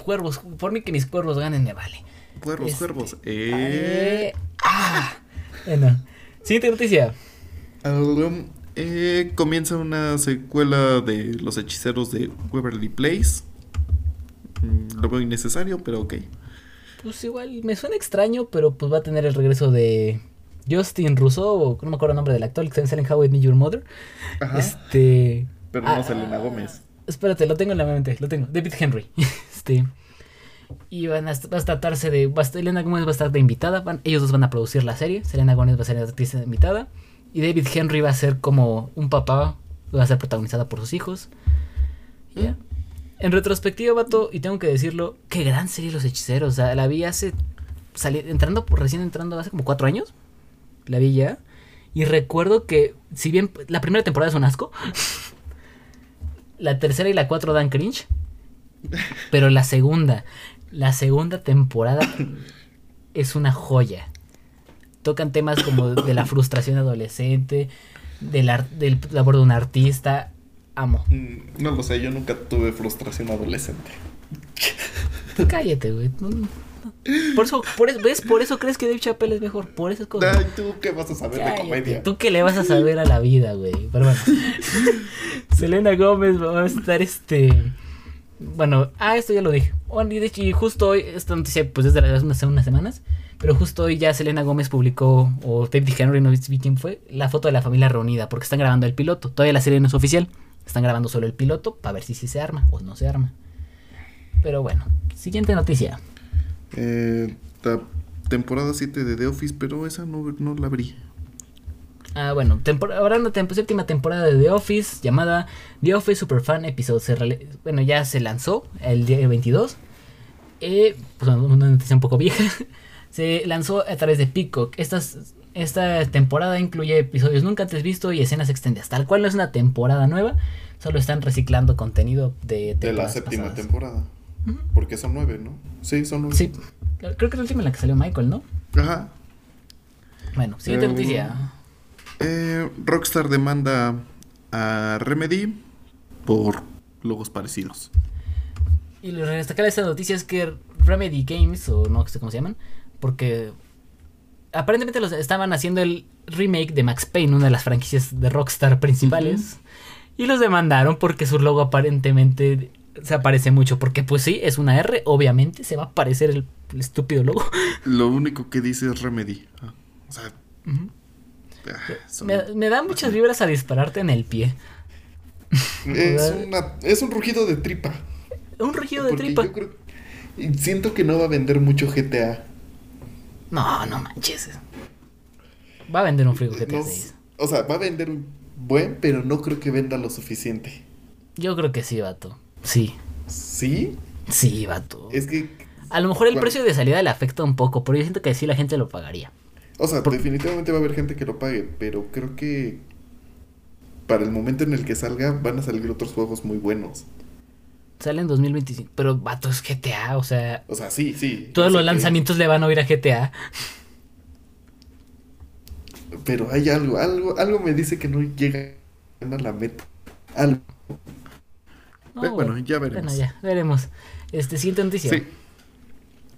Cuervos, por mí que mis cuervos ganen me vale. Cuervos, Este, cuervos. Eh, Eh, ah, bueno. Siguiente noticia. um, eh, comienza una secuela de Los Hechiceros de Waverly Place. Mm, lo veo innecesario, pero ok. Pues igual me suena extraño, pero pues va a tener el regreso de Justin Rousseau, o no me acuerdo el nombre del actor, que sale en How I Met Your Mother. Ajá. Este. Pero ah, no Selena Gómez. Espérate, lo tengo en la mente, lo tengo. David Henry. Este. Y van a, va a tratarse de. Va a estar- Selena Gómez va a estar de invitada. van- ellos dos van a producir la serie. Selena Gómez va a ser la actriz de invitada. Y David Henry va a ser como un papá. Va a ser protagonizada por sus hijos. Ya. En retrospectiva, vato, y tengo que decirlo, qué gran serie Los Hechiceros. O sea, la vi hace. Salí, entrando, recién entrando hace como cuatro años. La vi ya. Y recuerdo que, si bien la primera temporada es un asco, la tercera y la cuatro dan cringe. Pero la segunda, la segunda temporada es una joya. Tocan temas como de la frustración adolescente, del labor de un artista. Amo. Mm, No lo sé, yo nunca tuve frustración adolescente. Cállate, güey. No, no. Por eso, por eso, ¿ves? Por eso crees que Dave Chappelle es mejor. Por esas cosas. Ay, ¿tú qué vas a saber de comedia? ¿Tú qué le vas a saber a la vida, güey? Pero bueno. Selena Gómez va a estar este. Bueno, ah, esto ya lo dije. Bueno, y de hecho, y justo hoy, esta noticia, pues es de hace unas, unas semanas. Pero justo hoy ya Selena Gómez publicó, o David Henry, no vi quién fue, la foto de la familia reunida, porque están grabando el piloto. Todavía la serie no es oficial. Están grabando solo el piloto para ver si sí se arma o no se arma. Pero bueno, siguiente noticia. Eh, la temporada 7 de The Office, pero esa no, no la abrí. Ah, bueno, habrá una temp- séptima temporada de The Office llamada The Office Superfan Episode. Se bueno, ya se lanzó el día 22. Eh, pues, una noticia un poco vieja. se lanzó a través de Peacock. Estas, esta temporada incluye episodios nunca antes visto y escenas extendidas. Tal cual no es una temporada nueva, solo están reciclando contenido de De la séptima pasadas. temporada. Porque son nueve, ¿no? Sí, son nueve. Sí, creo que es la última en la que salió Michael, ¿no? Ajá. Bueno, siguiente Eh, noticia. Eh, Rockstar demanda a Remedy por logos parecidos. Y lo destacar de esta noticia es que Remedy Games, o no sé cómo se llaman, porque aparentemente los estaban haciendo el remake de Max Payne, una de las franquicias de Rockstar principales, y los demandaron porque su logo aparentemente se aparece mucho, porque pues sí, es una R, obviamente se va a aparecer el, el estúpido logo. Lo único que dice es Remedy. Ah, o sea, ah, son- me, me da muchas vibras a dispararte en el pie. es, una, es un rugido de tripa. Un rugido de Porque tripa. yo creo- y siento que no va a vender mucho GTA. No, no manches. Va a vender un frigo GTA No 6. s- o sea, va a vender un buen, pero no creo que venda lo suficiente. Yo creo que sí, vato. Sí, ¿Sí? sí, vato. Es que, A lo mejor el precio de salida le afecta un poco, pero yo siento que sí la gente lo pagaría. o sea, definitivamente va a haber gente que lo pague, pero creo que para el momento en el que salga van a salir otros juegos muy buenos. Sale en 2025. Pero, vato, es GTA, o sea. O sea, sí, sí. Todos los que- lanzamientos le van a oír a GTA. Pero hay algo, algo, algo me dice que no llega a la meta. Algo. No, bueno, ya veremos. Bueno, ya, veremos. Este, siguiente noticia. Sí.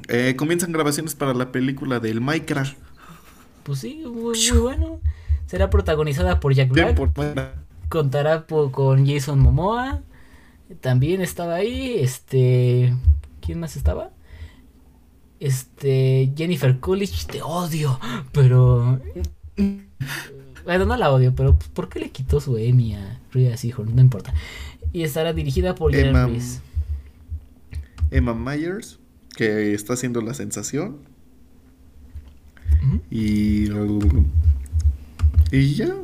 Eh, comienzan grabaciones para la película del Minecraft. Pues sí, muy, muy bueno. Será protagonizada por Jack Bien Black. por Contará con Jason Momoa. También estaba ahí. Este. ¿Quién más estaba? Este. Jennifer Coolidge. Te odio. Pero. Bueno, no la odio, pero ¿por qué le quitó su Emmy a Rhea Seahorn? No importa. Y estará dirigida por Emma-. Emma Myers, que está haciendo la sensación. Y. Y ya.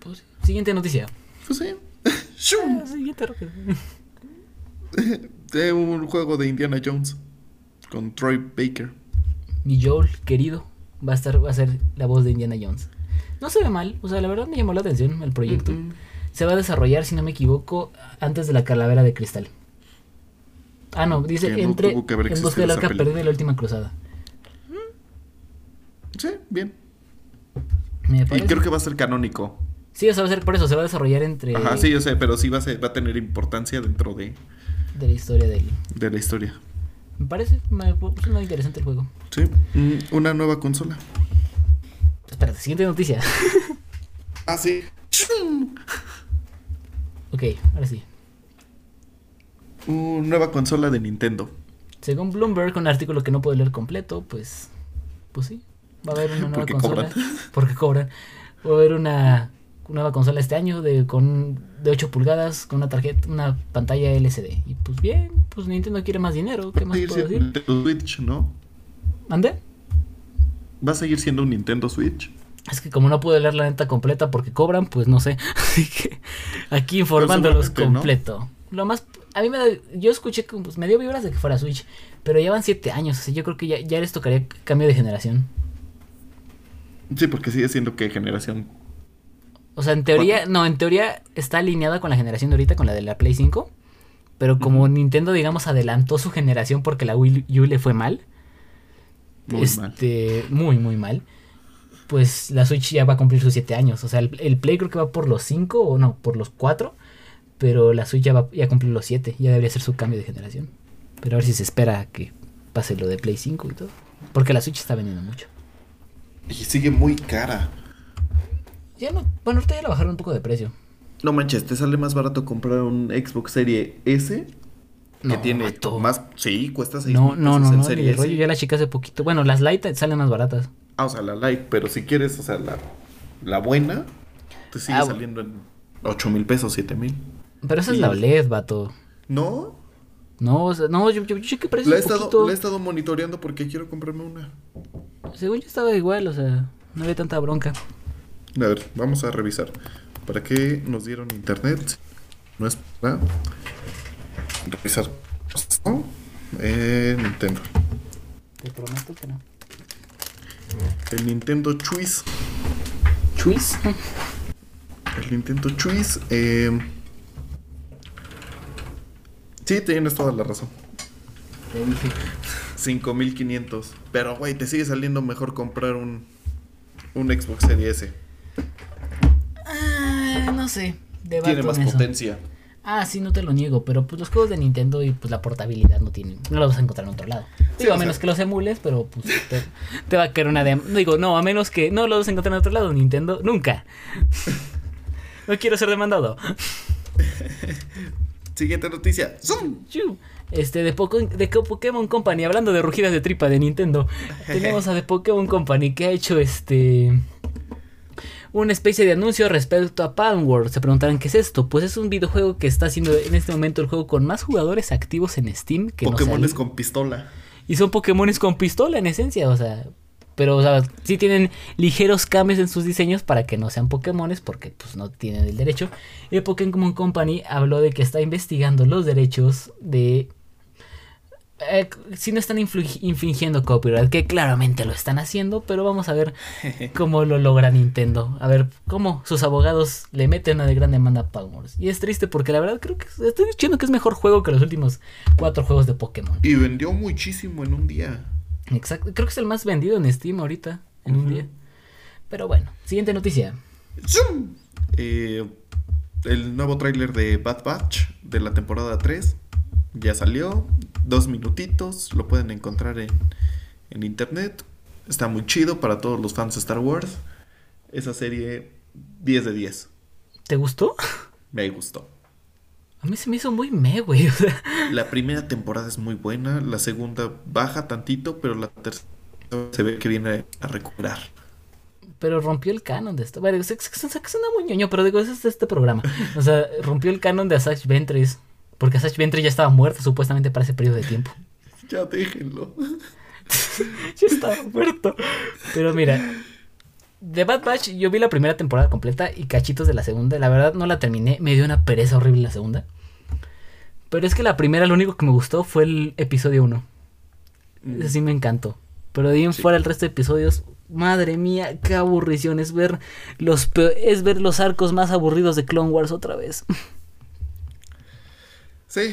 Pues, siguiente noticia. Pues sí. Ah. De un juego de Indiana Jones. Con Troy Baker. Mi Joel, querido, va a estar, va a ser la voz de Indiana Jones. No se ve mal, o sea, la verdad me llamó la atención el proyecto. Mm, mm. Se va a desarrollar, si no me equivoco, antes de la calavera de cristal. Ah, no, dice no entre en busca del existido esa arca perdida y la última cruzada. Sí, bien. Me Y creo que va a ser canónico. Sí, o sea, va a ser por eso, se va a desarrollar entre Ajá, sí, yo sé, pero sí va a, ser- va a tener importancia dentro de, de la historia de él. de la historia. Me parece, me interesante el juego. Sí, mm, una nueva consola. Espérate, siguiente noticia. Ah, sí. Ok, ahora sí. Una nueva consola de Nintendo. Según Bloomberg, un artículo que no puedo leer completo, pues, pues sí, va a haber una nueva Porque consola. cobran. Porque cobran. Va a haber una nueva consola este año de con de 8 pulgadas con una tarjeta, una pantalla LCD. Y pues bien, pues Nintendo quiere más dinero, ¿qué más puedo decir? Nintendo Switch, ¿no? ¿Mande? Va a seguir siendo un Nintendo Switch. Es que como no pude leer la neta completa porque cobran, pues no sé. Así que aquí informándolos ¿no? completo. Lo más a mí me da- yo escuché que pues, me dio vibras de que fuera Switch, pero llevan 7 años, sea, yo creo que ya, ya les tocaría cambio de generación. Sí, porque sigue siendo que generación. O sea, en teoría, no, en teoría está alineada con la generación de ahorita, con la de la Play 5. Pero como. Nintendo, digamos, adelantó su generación porque la Wii U le fue mal. Muy mal. este, muy, muy mal. Pues la Switch ya va a cumplir sus 7 años. O sea, el, el Play creo que va por los 5 o no, por los 4. Pero la Switch ya va ya a cumplir los 7. Ya debería ser su cambio de generación. Pero a ver si se espera que pase lo de Play 5 y todo. Porque la Switch está vendiendo mucho. Y sigue muy cara. Ya no, bueno, ahorita ya la bajaron un poco de precio. No manches, te sale más barato comprar un Xbox Serie S. Que No, tiene más. Sí, cuesta 6 No, no, no, el no, rollo, ya la chica hace poquito. Bueno, las light salen más baratas. Ah, o sea, la Lite, pero si quieres, o sea, la, la buena, te sigue Ah, saliendo en 8 mil pesos, 7 mil. Pero esa es Y- la OLED, vato. No, No, o sea, no, yo, yo, yo chequé precios la he, un estado, poquito. la he estado monitoreando porque quiero comprarme una. Según yo estaba igual, o sea, no había tanta bronca. A ver, vamos a revisar. ¿Para qué nos dieron internet? No es para revisar. Eh, Nintendo. Te prometo que no. El Nintendo Choice. Chuis. El Nintendo Choice. Eh... Sí, tienes toda la razón. Te dije. 5500. Pero, güey, te sigue saliendo mejor comprar un, un Xbox Series S. Ah, no sé. Tiene más eso. potencia. Ah, sí, no te lo niego, pero pues los juegos de Nintendo y pues la portabilidad no tienen. No los vas a encontrar en otro lado. Digo, a sea- menos que los emules, pero pues te, te va a caer una de. Digo, no, a menos que no los vas a encontrar en otro lado, Nintendo, nunca. No quiero ser demandado. Siguiente noticia. ¡Zoom! Chu. Este, de, Poco- de Pokémon Company, hablando de rugidas de tripa de Nintendo, tenemos a The Pokémon Company que ha hecho este. Una especie de anuncio respecto a Palm World. Se preguntarán qué es esto. Pues es un videojuego que está haciendo en este momento el juego con más jugadores activos en Steam que no Pokémones con pistola. Y son Pokémones con pistola en esencia, o sea. Pero, o sea, sí tienen ligeros cambios en sus diseños para que no sean Pokémones, porque pues no tienen el derecho. Y Pokémon Company habló de que está investigando los derechos de eh, si no están infringiendo copyright, que claramente lo están haciendo, pero vamos a ver cómo lo logra Nintendo. A ver cómo sus abogados le meten una de gran demanda a Palmores. Y es triste porque la verdad creo que estoy diciendo que es mejor juego que los últimos cuatro juegos de Pokémon. Y vendió muchísimo en un día. Exacto, creo que es el más vendido en Steam ahorita, en un día. Pero bueno, siguiente noticia. ¡Zum! Eh, el nuevo tráiler de Bad Batch de la temporada 3 ya salió. Dos minutitos, lo pueden encontrar en, en internet. Está muy chido para todos los fans de Star Wars. Esa serie 10 de 10. ¿Te gustó? Me gustó. A mí se me hizo muy me, güey. o sea, La primera temporada es muy buena, la segunda baja tantito, pero la tercera se ve que viene a recuperar. Pero rompió el canon de esto. Bueno, se- se suena muy ñoño, pero digo, ese es este programa. O sea, rompió el canon de Asajj Ventress. Porque Asajj Ventress ya estaba muerto supuestamente para ese periodo de tiempo. Ya déjenlo. ya estaba muerto. Pero mira, de Bad Batch yo vi la primera temporada completa y cachitos de la segunda. La verdad no la terminé. Me dio una pereza horrible la segunda. Pero es que la primera, lo único que me gustó fue el episodio 1. Ese sí me encantó. Pero de ahí en Sí. fuera el resto de episodios, madre mía, qué aburrición. Es ver los es ver los arcos más aburridos de Clone Wars otra vez. Sí,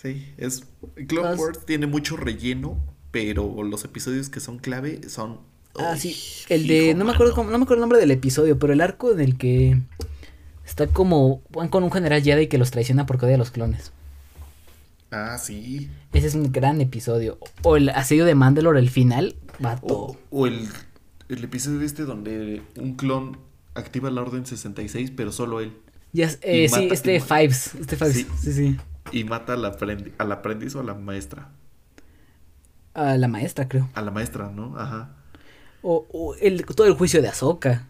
sí, es Las- Wars tiene mucho relleno, pero los episodios que son clave son Ah, sí. El de. hijo, No me acuerdo no me acuerdo el nombre del episodio, pero el arco en el que está como. van con un general Jedi que los traiciona porque odia a los clones. Ah, sí. Ese es un gran episodio. O el asedio de Mandalore, el final. Vato. O, o el, el episodio este donde un clon activa la orden 66, pero solo él. Ya, eh, sí, este Fives. Este Fives. Sí. Sí, sí. Y mata al, aprendi- al aprendiz o a la maestra. A la maestra, creo. A la maestra, ¿no? Ajá. O, o el, todo el juicio de Ahsoka.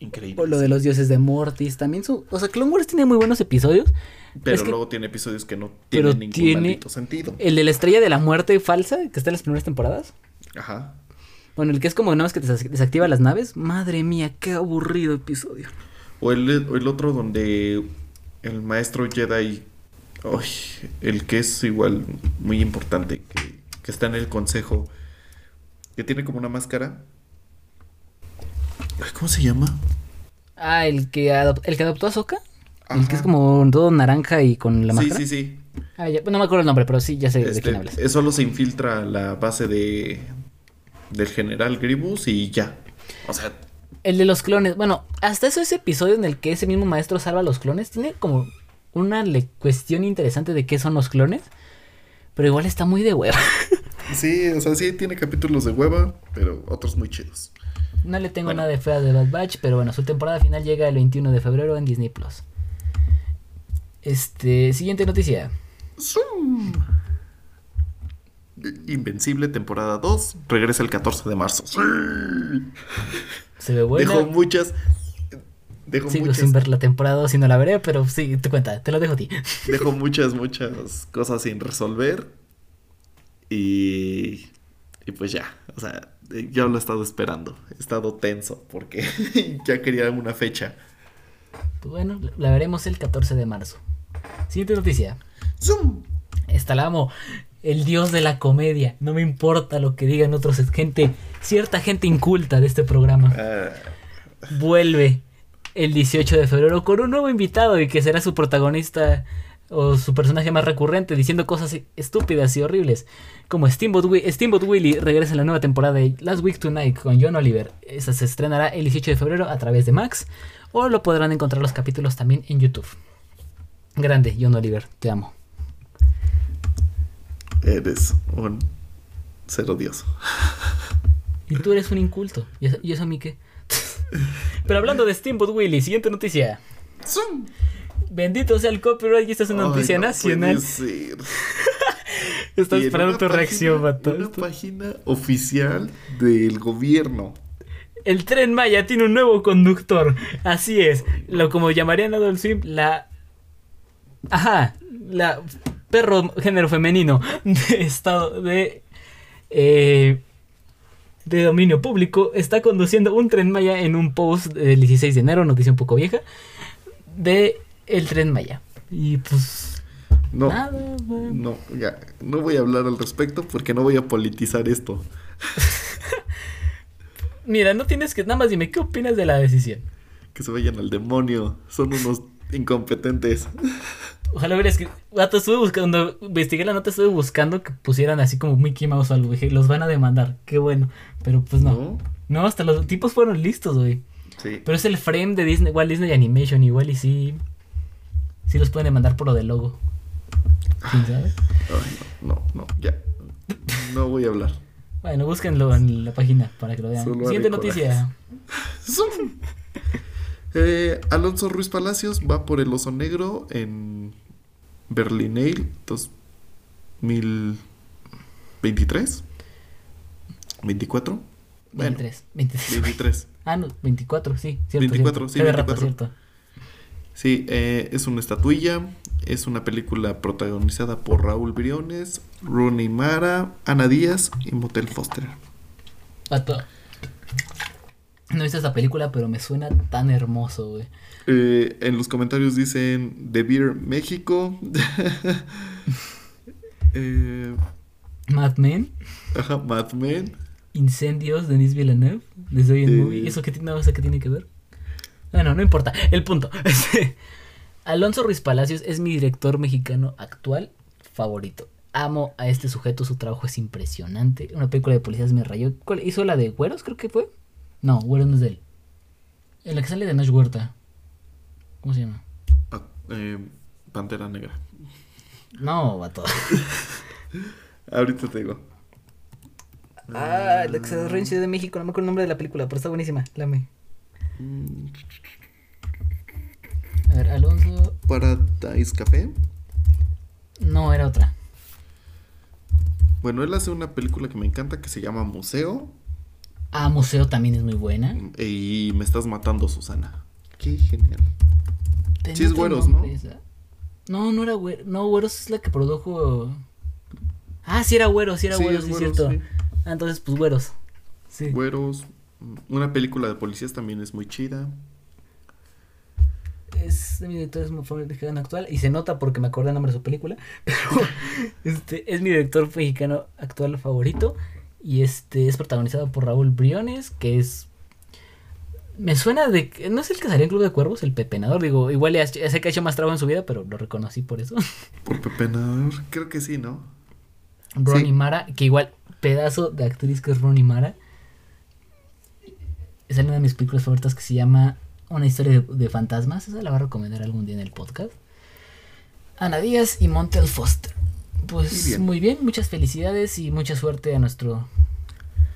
Increíble. O lo de los dioses de Mortis. También su. O sea, Clone Wars tiene muy buenos episodios. Pero es que- luego tiene episodios que no Pero tienen ningún tiene- sentido. El de la estrella de la muerte falsa, que está en las primeras temporadas. Ajá. Bueno, el que es como nada más que te desactiva las naves. Madre mía, qué aburrido episodio. O el, o el otro donde el maestro Jedi, el que es igual muy importante, que, que está en el consejo, que tiene como una máscara. Ay, ¿Cómo se llama? Ah, el que, adop- el que adoptó a Soka. El que es como todo naranja y con la Sí, máscara. sí, sí. Ah, ya, no me acuerdo el nombre, pero sí, ya sé de Este, quién hablas. solo se infiltra la base de del general Gribus y ya. O sea, El de los clones. Bueno, hasta eso ese episodio en el que ese mismo maestro salva a los clones. Tiene como una cuestión interesante de qué son los clones. Pero igual está muy de hueva. sí, o sea, sí tiene capítulos de hueva, pero otros muy chidos. No le tengo Bueno. nada de fea de Bad Batch, pero bueno, su temporada final llega el 21 de febrero en Disney Plus. Este, siguiente noticia. Zoom. Invencible temporada 2 regresa el 14 de marzo. Sí. Se ve buena. Dejo muchas dejo Sigo muchas sin ver la temporada 2 y no la veré, pero sí, te cuenta, te lo dejo a ti. dejo muchas muchas cosas sin resolver y y pues ya, o sea, yo lo he estado esperando, he estado tenso porque ya quería una fecha. Pues bueno, la veremos el 14 de marzo. Siguiente noticia. Zoom. Esta la amo. El dios de la comedia. No me importa lo que digan otros gente, cierta gente inculta de este programa. Ah, Vuelve el 18 de febrero con un nuevo invitado y que será su protagonista o su personaje más recurrente diciendo cosas estúpidas y horribles. Como Steamboat, Wi- Steamboat Willie regresa en la nueva temporada de Last Week Tonight con John Oliver. Esta se estrenará el 18 de febrero a través de Max o lo podrán encontrar los capítulos también en YouTube. Grande, John Oliver, te amo. eres un ser odioso. Y tú eres un inculto. ¿Y eso, y eso a mí qué? Pero hablando de Steamboat Willie, siguiente noticia. Zoom. Bendito sea el copyright y esta es una Ay, noticia no nacional. puede ser. Estaba Y en esperando tu página- reacción, vato. Una página oficial del gobierno. El tren Maya tiene un nuevo conductor. Así es. Lo como llamarían Adult Swim, la. Ajá. La perro género femenino de estado de eh, de dominio público está conduciendo un tren Maya en un post del 16 de enero, noticia un poco vieja, de el tren Maya. Y pues No, nada, no, ya, no voy a hablar al respecto porque no voy a politizar esto. Mira, no tienes que nada más dime qué opinas de la decisión. Que se vayan al demonio, son unos incompetentes. Ojalá hubieras que estuve buscando, investigué la nota, estuve buscando que pusieran así como Mickey Mouse o algo. Dije, los van a demandar, qué bueno. Pero pues no. ¿No? No, hasta los tipos fueron listos, güey. Sí. Pero es el frame de Disney, igual Disney Animation, igual y sí. Sí los pueden demandar por lo del logo. ¿Quién sabe? Ay, no, no, no, ya. No voy a hablar. Bueno, búsquenlo en la página para que lo vean. Solo Siguiente noticia. Eh, Alonso Ruiz Palacios va por el oso negro en Berlinale 2023. 24. Bueno, 23. 23. 23. Ah, no, 24, sí. Cierto, 24, cierto. sí, Qué de rato, 24. cierto. Sí, eh, es una estatuilla. Es una película protagonizada por Raúl Briones, Rooney Mara, Ana Díaz y Motel Foster. Vato. No he visto esta película, pero me suena tan hermoso, güey. Eh, en los comentarios dicen The Beer México. eh, Mad Men, ajá, Mad Men. Incendios, Denis Villeneuve, desde hoy en Eh. movie. ¿Eso qué, tiene- no qué tiene que ver? Bueno, no importa. El punto. Este, Alonso Ruiz Palacios es mi director mexicano actual favorito. Amo a este sujeto, su trabajo es impresionante. Una película de policías me rayó. ¿Cuál hizo la de Güeros, creo que fue? No, Güeros no es de él. En la que sale de Nash Huerta. ¿Cómo se llama? Eh, Pantera Negra. No, vato. Ahorita te digo. Ah, la que se desarrolla en Ciudad de México. No me acuerdo el nombre de la película, pero está buenísima. Lame. Mm, A ver, Alonso. Paradise Café. No, era otra. Bueno, él hace una película que me encanta que se llama Museo. Ah, Museo también es muy buena. Y me estás matando, Susana. Qué genial. Sí es Güeros, ¿no? esa. No, no era Güeros. No, Güeros es la que produjo. Ah, sí era Güeros, sí era Sí, Güeros, es sí es cierto. sí. Ah, entonces, pues Güeros. Sí. Güeros. Una película de policías también es muy chida. Es de mi director es mi favorito mexicano actual. Y se nota porque me acordé el nombre de su película. Pero este es mi director mexicano actual favorito. Y este es protagonizado por Raúl Briones, que es. Me suena de. que- No es el que salió en Club de Cuervos, el pepenador. Digo, igual ya, ya sé que ha hecho más trabajo en su vida, pero lo reconocí por eso. Por Pepenador. Creo que sí, ¿no? Ronnie Sí. Mara, que igual, pedazo de actriz que es Ronnie Mara. Es una de mis películas favoritas que se llama Una historia de, de fantasmas. Esa la voy a recomendar algún día en el podcast. Ana Díaz y Montel Foster. Pues Muy bien. muy bien, muchas felicidades y mucha suerte a nuestro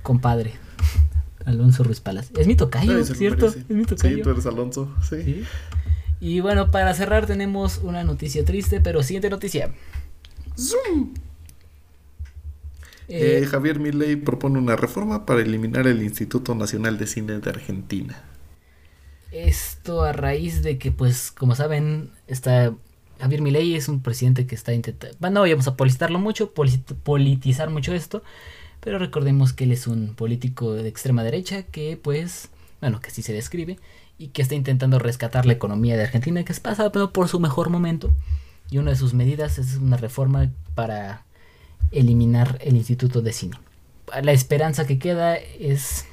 compadre, Alonso Ruiz Palas. Es mi tocayo, ¿cierto? Es mi tocayo. Sí, tú eres Alonso. Sí. Sí. Y bueno, para cerrar tenemos una noticia triste, pero siguiente noticia. Zoom. Eh, Eh, Javier Milei propone una reforma para eliminar el Instituto Nacional de Cine de Argentina. Esto a raíz de que, pues, como saben, está Javier Milei es un presidente que está intentando... Bueno, no vayamos a politizarlo mucho, polit- politizar mucho esto, pero recordemos que él es un político de extrema derecha que, pues, bueno, que así se describe, y que está intentando rescatar la economía de Argentina, que es pasando por su mejor momento. Y una de sus medidas es una reforma para eliminar el Instituto de Cine. La esperanza que queda es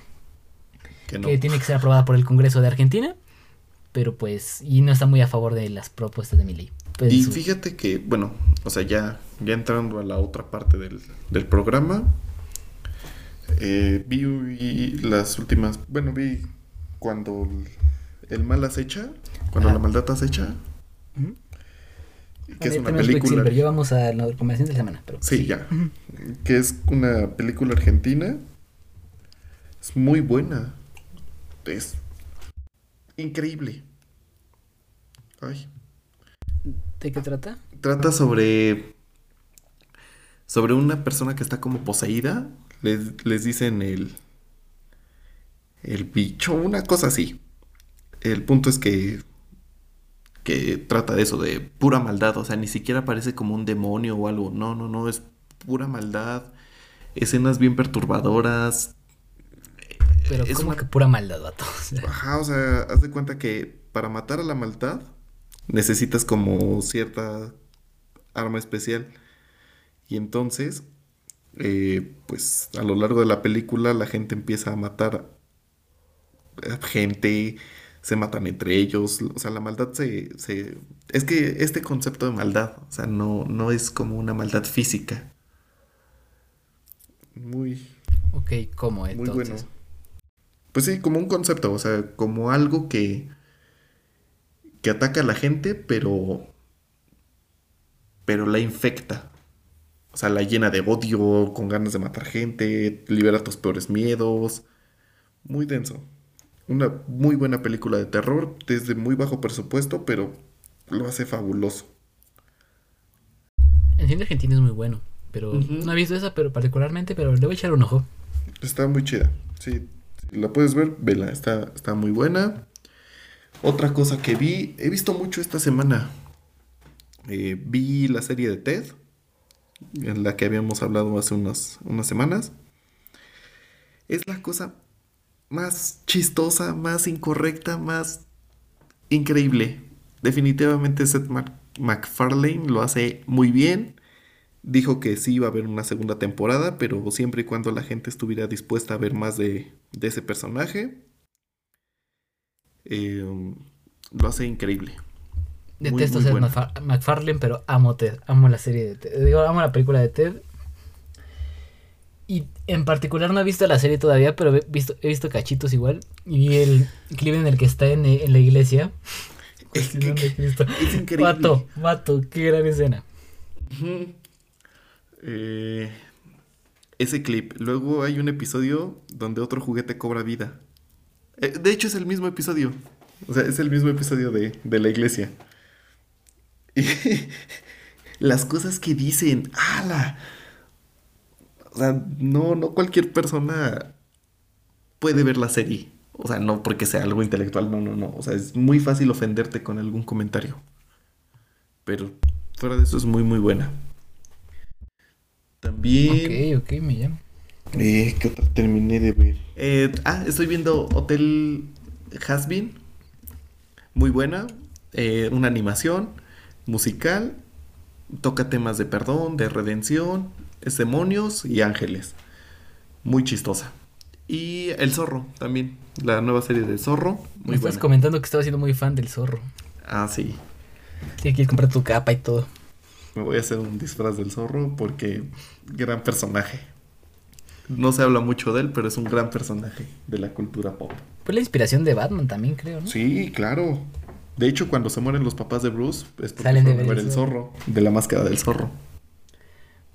Que no. que tiene que ser aprobada por el Congreso de Argentina, pero pues, y no está muy a favor de las propuestas de mi ley. Pues, Y su- fíjate que, bueno, o sea, ya, ya entrando a la otra parte del, del programa, eh, vi las últimas, bueno, vi cuando el, el mal acecha, cuando Ajá. la maldad acecha, que es una película... Ya vamos a la recomendación de la semana, pero Sí, ya. Que es una película argentina. Es muy buena. Es increíble. Ay. ¿De qué trata? Trata sobre. Sobre una persona que está como poseída. Les, les dicen el. El bicho, una cosa así. El punto es que. que trata de eso, de pura maldad, o sea, ni siquiera parece como un demonio o algo, no, no, no, es pura maldad, escenas bien perturbadoras. Pero es como una- que pura maldad, vato. Ajá, o sea, haz de cuenta que para matar a la maldad necesitas como cierta arma especial. Y entonces, eh, pues a lo largo de la película la gente empieza a matar a gente, se matan entre ellos, o sea, la maldad se, se... Es que este concepto de maldad, o sea, no, no es como una maldad física. Muy, ok, ¿cómo muy entonces? bueno. Pues sí, como un concepto, o sea, como algo que, que ataca a la gente, pero, pero la infecta. O sea, la llena de odio, con ganas de matar gente, libera tus peores miedos. Muy denso. Una muy buena película de terror, desde muy bajo presupuesto, pero lo hace fabuloso. El cine argentino es muy bueno, pero no he visto esa pero particularmente, pero le voy a echar un ojo. Está muy chida. Sí, si la puedes ver, vela, está, está muy buena. Otra cosa que vi, he visto mucho esta semana. Eh, vi la serie de Ted, en la que habíamos hablado hace unas, unas semanas. Es la cosa más chistosa, más incorrecta, más increíble. Definitivamente Seth Mac- MacFarlane lo hace muy bien. Dijo que sí iba a haber una segunda temporada, pero siempre y cuando la gente estuviera dispuesta a ver más de, de ese personaje. Eh, lo hace increíble. Muy, Detesto muy ser buena. McFar- McFarlane, pero amo Ted, amo la serie de Ted. Digo, amo la película de Ted. Y en particular no he visto la serie todavía, pero he visto, he visto cachitos igual. Y vi el clip en el que está en, en la iglesia. Es, Cristo. es increíble. Vato, vato, qué gran escena. Eh, ese clip. Luego hay un episodio donde otro juguete cobra vida. Eh, de hecho, es el mismo episodio. O sea, es el mismo episodio de, de la iglesia. Las cosas que dicen, ¡ala! O sea, no, no cualquier persona puede ver la serie. O sea, no porque sea algo intelectual, no, no, no. O sea, es muy fácil ofenderte con algún comentario. Pero fuera de eso es muy, muy buena. También... Ok, ok, me llamo. Eh, ¿qué otra terminé de ver? Eh, ah, estoy viendo Hotel Hasbin. Muy buena. Eh, una animación musical. Toca temas de perdón, de redención, es demonios y ángeles. Muy chistosa. Y El Zorro también. La nueva serie de Zorro. Me estás buena. comentando que estaba siendo muy fan del zorro. Ah, sí. Sí, quieres comprar tu capa y todo. Me voy a hacer un disfraz del zorro porque gran personaje. No se habla mucho de él, pero es un gran personaje de la cultura pop. Fue la inspiración de Batman también, creo, ¿no? Sí, claro. De hecho, cuando se mueren los papás de Bruce, es porque Salen de ver ver el zorro, de la máscara del zorro.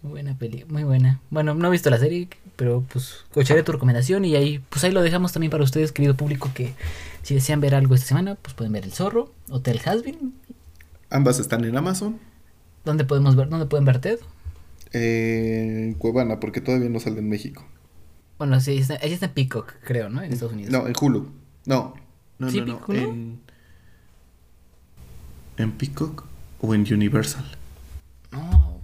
Muy buena peli, muy buena. Bueno, no he visto la serie, pero pues escucharé tu recomendación y ahí, pues ahí lo dejamos también para ustedes, querido público, que si desean ver algo esta semana, pues pueden ver El Zorro, Hotel Hasbin. Ambas están en Amazon, ¿Dónde podemos ver, dónde pueden ver Ted? en Cuevana, porque todavía no sale en México. Bueno, sí, está, ella está en Peacock, creo, ¿no? En Estados Unidos. No, en Hulu. No, no, ¿Sí, no, no. En, en Peacock o en Universal. No,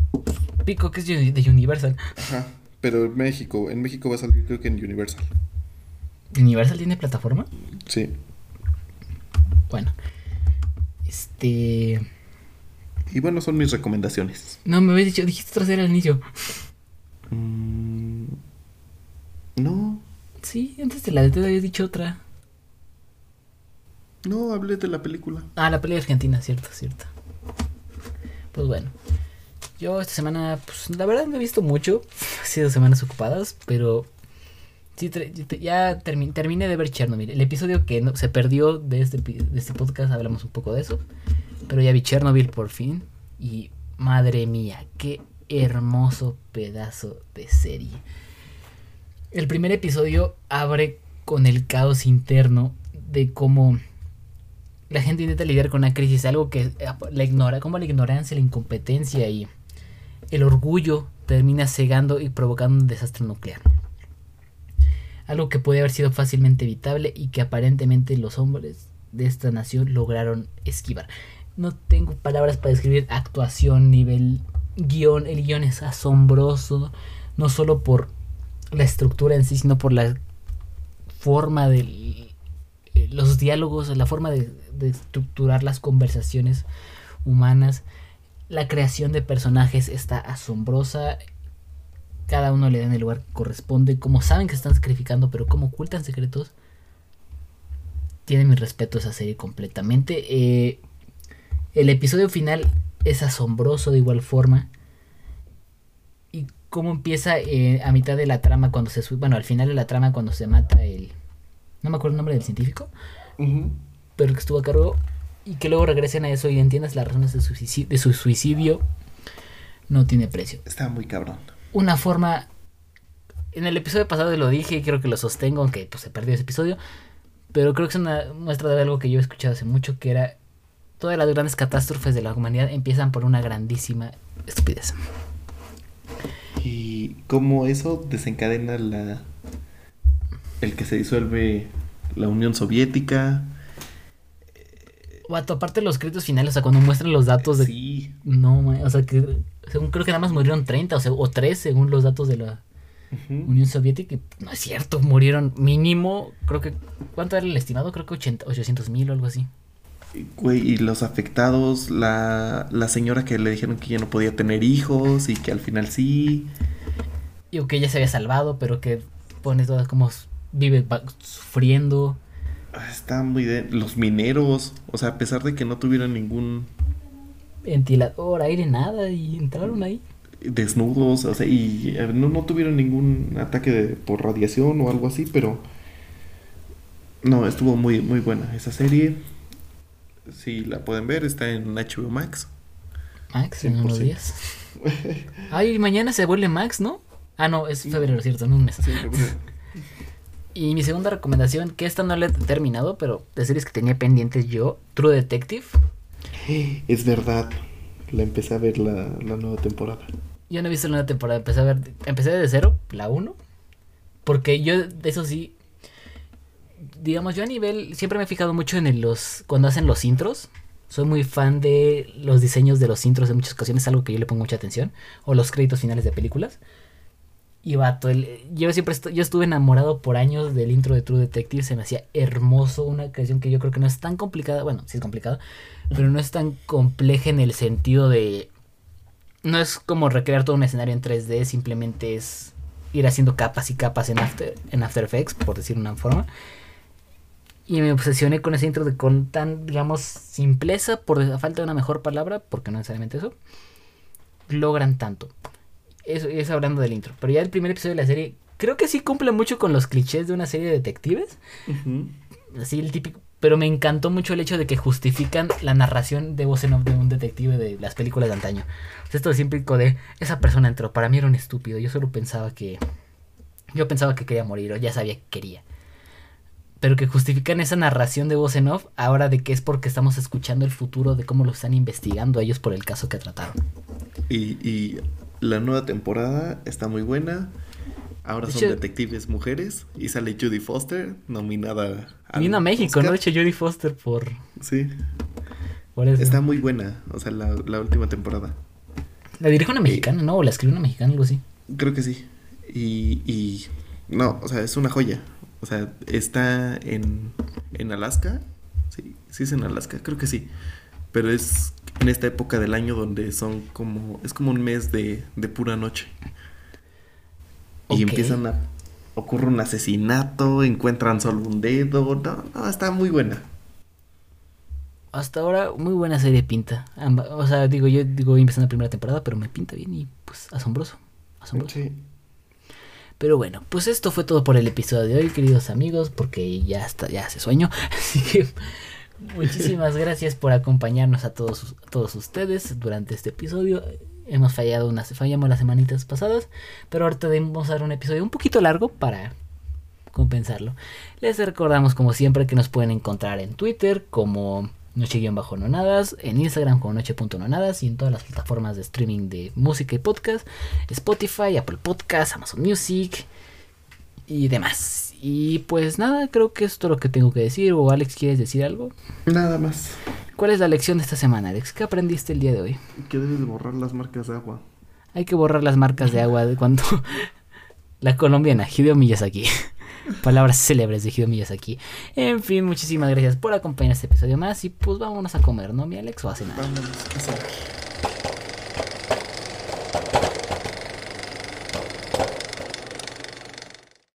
Peacock es de Universal. Ajá. Pero en México, en México va a salir creo que en Universal. ¿Universal tiene plataforma? Sí. Bueno. Este... Y bueno, son mis recomendaciones. No, me habías dicho, dijiste otra serie al inicio. Mm, no, Sí, antes de la de Ted habías dicho otra. No hablé de la película. Ah, la pelea argentina, cierto, cierto. Pues bueno. Yo esta semana, pues la verdad no he visto mucho. Ha sido semanas ocupadas, pero sí, ya termi- terminé de ver Chernobyl. El episodio que no- se perdió de este, de este podcast, hablamos un poco de eso. Pero ya vi Chernobyl por fin. Y madre mía, qué hermoso pedazo de serie. El primer episodio abre con el caos interno de cómo la gente intenta lidiar con una crisis, algo que eh, la ignora, como la ignorancia, la incompetencia y el orgullo termina cegando y provocando un desastre nuclear. Algo que puede haber sido fácilmente evitable y que aparentemente los hombres de esta nación lograron esquivar. no tengo palabras para describir actuación, nivel guion. El guion es asombroso, no solo por la estructura en sí, sino por la forma de los diálogos, la forma de, de estructurar las conversaciones humanas. La creación de personajes está asombrosa. Cada uno le dan el lugar que corresponde. Como saben que están sacrificando, pero como ocultan secretos. Tiene mi respeto esa serie completamente. Eh, el episodio final es asombroso de igual forma. Y cómo empieza eh, a mitad de la trama cuando se. Bueno, al final de la trama cuando se mata el. No me acuerdo el nombre del científico. Pero que estuvo a cargo. Y que luego regresen a eso y entiendas las razones de su, suicidio, de su suicidio. No tiene precio. Está muy cabrón. Una forma. En el episodio pasado lo dije y creo que lo sostengo, aunque pues, se perdió ese episodio. Pero creo que es una muestra de algo que yo he escuchado hace mucho, que era todas las grandes catástrofes de la humanidad empiezan por una grandísima estupidez. Y cómo eso desencadena la el que se disuelve la Unión Soviética. O aparte los créditos finales, o sea, cuando muestran los datos de... Sí. No, o sea, que según creo que nada más murieron 30 o, sea, o 3 según los datos de la Unión Soviética. No es cierto, murieron mínimo, creo que... ¿Cuánto era el estimado? Creo que 80, 800 mil o algo así. Güey, y los afectados, la, la señora que le dijeron que ya no podía tener hijos y que al final sí. Y que ella se había salvado, pero que pone todas como vive sufriendo. Ah, está muy de... Los mineros, o sea, a pesar de que no tuvieron ningún... Ventilador, aire, nada, y entraron ahí. Desnudos, o sea, y eh, no, no tuvieron ningún ataque de, por radiación o algo así, pero... No, estuvo muy, muy buena esa serie. Si la pueden ver, está en HBO Max. Max, en unos días. Ay, mañana se vuelve Max, ¿no? Ah, no, es febrero, cierto, en un mes. y mi segunda recomendación, que esta no la he terminado, pero de series que tenía pendientes yo, True Detective. Es verdad, la empecé a ver la, la nueva temporada. Yo no he visto la nueva temporada, empecé a ver, empecé de cero, la 1. Porque yo, eso sí, digamos, yo a nivel, siempre me he fijado mucho en los, cuando hacen los intros. Soy muy fan de los diseños de los intros en muchas ocasiones, algo que yo le pongo mucha atención. O los créditos finales de películas. Y vato, el, yo siempre yo estuve enamorado por años del intro de True Detective. Se me hacía hermoso. Una canción que yo creo que no es tan complicada. Bueno, sí es complicada. Pero no es tan compleja en el sentido de. No es como recrear todo un escenario en 3D. Simplemente es ir haciendo capas y capas en After, en After Effects, por decir una forma. Y me obsesioné con ese intro de con tan, digamos, simpleza, por falta de una mejor palabra, porque no necesariamente eso, logran tanto. Eso es hablando del intro. Pero ya el primer episodio de la serie, creo que sí cumple mucho con los clichés de una serie de detectives. Así el típico. Pero me encantó mucho el hecho de que justifican la narración de voz en off de un detective de las películas de antaño. esto es siempre de esa persona entró. Para mí era un estúpido. Yo solo pensaba que. Yo pensaba que quería morir o ya sabía que quería pero que justifican esa narración de voz en off ahora de que es porque estamos escuchando el futuro de cómo lo están investigando ellos por el caso que trataron. Y, y la nueva temporada está muy buena. Ahora son detectives mujeres y sale Judy Foster nominada a Vino a México, ¿no? De hecho, Judy Foster por... Sí. Por eso. Está muy buena, o sea, la, la última temporada. La dirige una mexicana, ¿no? O la escribe una mexicana, algo así. Creo que sí. Y, y... No, o sea, es una joya. O sea, está en, en Alaska. Sí, sí es en Alaska, creo que sí. Pero es en esta época del año donde son como. Es como un mes de, de pura noche. Y empiezan a. Ocurre un asesinato, encuentran solo un dedo. No, no, está muy buena. Hasta ahora, muy buena serie pinta. O sea, digo, yo digo, empezando la primera temporada, pero me pinta bien y pues asombroso. Asombroso. Sí. Pero bueno, pues esto fue todo por el episodio de hoy, queridos amigos, porque ya está, ya hace sueño. Así que muchísimas gracias por acompañarnos a todos, todos ustedes durante este episodio. Hemos fallado unas, fallamos las semanitas pasadas, pero ahorita a dar un episodio un poquito largo para compensarlo. Les recordamos como siempre que nos pueden encontrar en Twitter como noche-nonadas, en Instagram como noche.nonadas y en todas las plataformas de streaming de música y podcast, Spotify, Apple Podcasts, Amazon Music y demás. Y pues nada, creo que esto es lo que tengo que decir. ¿O Alex, quieres decir algo? Nada más. ¿Cuál es la lección de esta semana, Alex? ¿Qué aprendiste el día de hoy? Que debes de borrar las marcas de agua. Hay que borrar las marcas de agua de cuando la colombiana Hideo Miyazaki. Palabras célebres de Hideo Miyazaki. En fin, muchísimas gracias por acompañar este episodio más y pues vámonos a comer, ¿no, mi Alex? O a cenar. Vámonos. Eso.